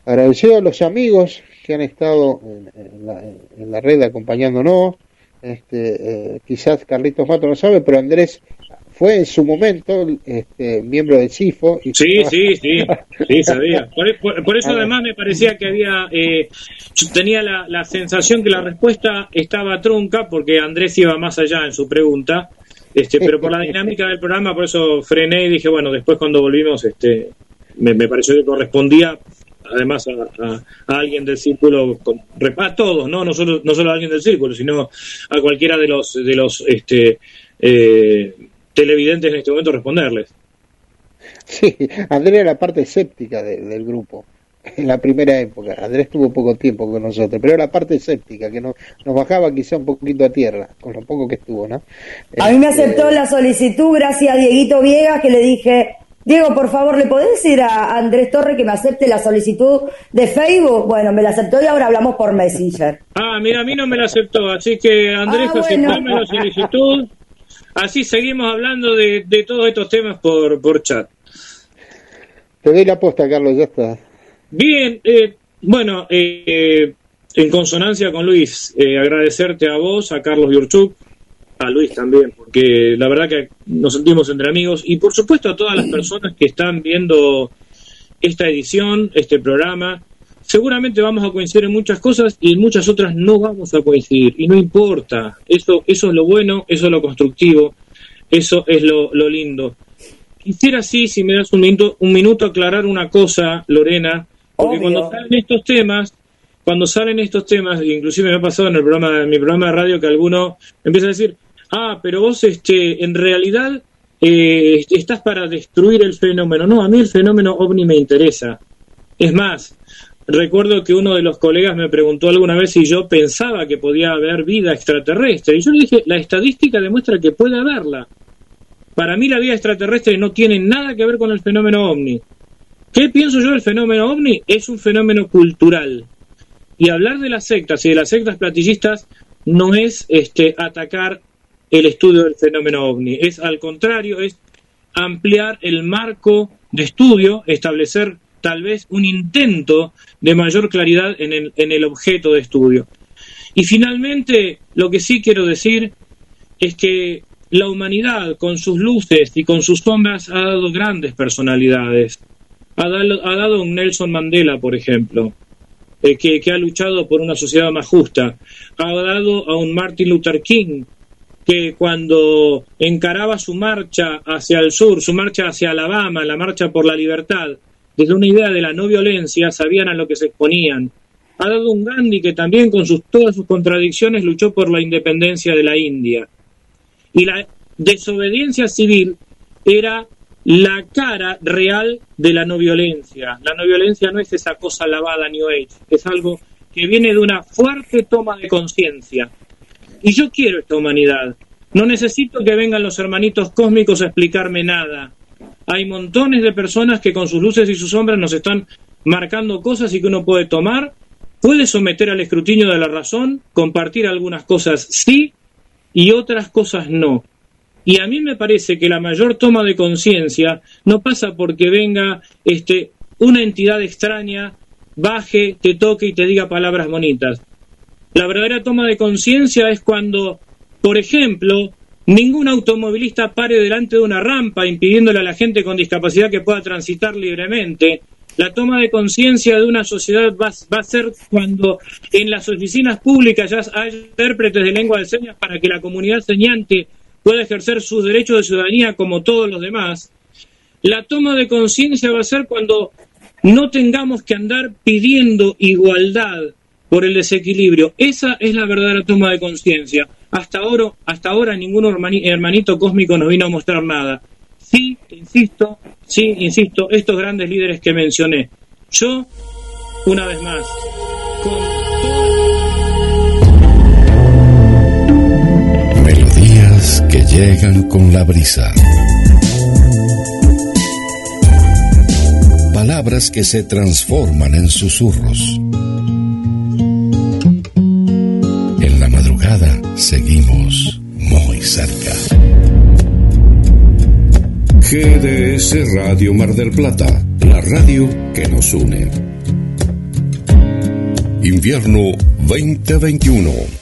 agradecido a los amigos que han estado en, en, la, en la, red acompañándonos. Este, eh, quizás Carlitos Mato no sabe, pero Andrés fue en su momento este, miembro del CIFO. Y sí, sí, sí, sí, sabía. Por, por, por, eso además me parecía que había, eh, yo tenía la, la, sensación que la respuesta estaba trunca porque Andrés iba más allá en su pregunta, este, pero por la dinámica del programa, por eso frené y dije, bueno, después cuando volvimos, este, me, me pareció que correspondía además a, a, a, alguien del círculo, a todos, ¿no? No solo, no solo a alguien del círculo, sino a cualquiera de los, de los, este, eh, televidentes en este momento responderles. Sí, Andrés era la parte escéptica de, del grupo en la primera época. Andrés tuvo poco tiempo con nosotros, pero era la parte escéptica que nos, nos bajaba quizá un poquito a tierra, con lo poco que estuvo, ¿no? A mí me aceptó este... la solicitud gracias a Dieguito Viegas que le dije, Diego, por favor, ¿le podés decir a Andrés Torre que me acepte la solicitud de Facebook? Bueno, me la aceptó y ahora hablamos por Messenger. Ah, mira, a mí no me la aceptó, así que Andrés, ah, bueno. aceptame la solicitud. Así seguimos hablando de, de todos estos temas por, por chat. Te doy la posta, Carlos, ya está. Bien, eh, bueno, eh, en consonancia con Luis, eh, agradecerte a vos, a Carlos Yurchuk, a Luis también, porque la verdad que nos sentimos entre amigos, y por supuesto a todas las personas que están viendo esta edición, este programa. Seguramente vamos a coincidir en muchas cosas y en muchas otras no vamos a coincidir, y no importa, eso, eso es lo bueno, eso es lo constructivo, eso es lo, lo lindo. Quisiera sí, si me das un minuto, un minuto aclarar una cosa, Lorena, porque Obvio. cuando salen estos temas, cuando salen estos temas, inclusive me ha pasado en el programa, en mi programa de radio que alguno empieza a decir, ah, pero vos este, en realidad eh, estás para destruir el fenómeno. No, a mí el fenómeno ovni me interesa. Es más, recuerdo que uno de los colegas me preguntó alguna vez si yo pensaba que podía haber vida extraterrestre. Y yo le dije, la estadística demuestra que puede haberla. Para mí la vida extraterrestre no tiene nada que ver con el fenómeno ovni. ¿Qué pienso yo del fenómeno ovni? Es un fenómeno cultural. Y hablar de las sectas y de las sectas platillistas no es este, atacar el estudio del fenómeno ovni. Es al contrario, es ampliar el marco de estudio, establecer tal vez un intento de mayor claridad en el, en el objeto de estudio. Y finalmente, lo que sí quiero decir es que la humanidad, con sus luces y con sus sombras, ha dado grandes personalidades. Ha dado, ha dado un Nelson Mandela, por ejemplo, eh, que, que ha luchado por una sociedad más justa. Ha dado a un Martin Luther King, que cuando encaraba su marcha hacia el sur, su marcha hacia Alabama, la marcha por la libertad, desde una idea de la no violencia, sabían a lo que se exponían. Ha dado un Gandhi que también con sus, todas sus contradicciones luchó por la independencia de la India. Y la desobediencia civil era la cara real de la no violencia. La no violencia no es esa cosa lavada New Age, es algo que viene de una fuerte toma de conciencia. Y yo quiero esta humanidad. No necesito que vengan los hermanitos cósmicos a explicarme nada. Hay montones de personas que con sus luces y sus sombras nos están marcando cosas y que uno puede tomar, puede someter al escrutinio de la razón, compartir algunas cosas sí y otras cosas no. Y a mí me parece que la mayor toma de conciencia no pasa porque venga este una entidad extraña, baje, te toque y te diga palabras bonitas. La verdadera toma de conciencia es cuando, por ejemplo, ningún automovilista pare delante de una rampa impidiéndole a la gente con discapacidad que pueda transitar libremente. La toma de conciencia de una sociedad va, a ser cuando en las oficinas públicas ya hay intérpretes de lengua de señas para que la comunidad señante pueda ejercer sus derechos de ciudadanía como todos los demás. La toma de conciencia va a ser cuando no tengamos que andar pidiendo igualdad por el desequilibrio. Esa es la verdadera toma de conciencia. Hasta ahora, hasta ahora ningún hermanito cósmico nos vino a mostrar nada. Sí, insisto, sí, insisto, estos grandes líderes que mencioné. Yo, una vez más, Melodías que llegan con la brisa. Palabras que se transforman en susurros. Seguimos muy cerca. GDS Radio Mar del Plata, la radio que nos une. Invierno 2021.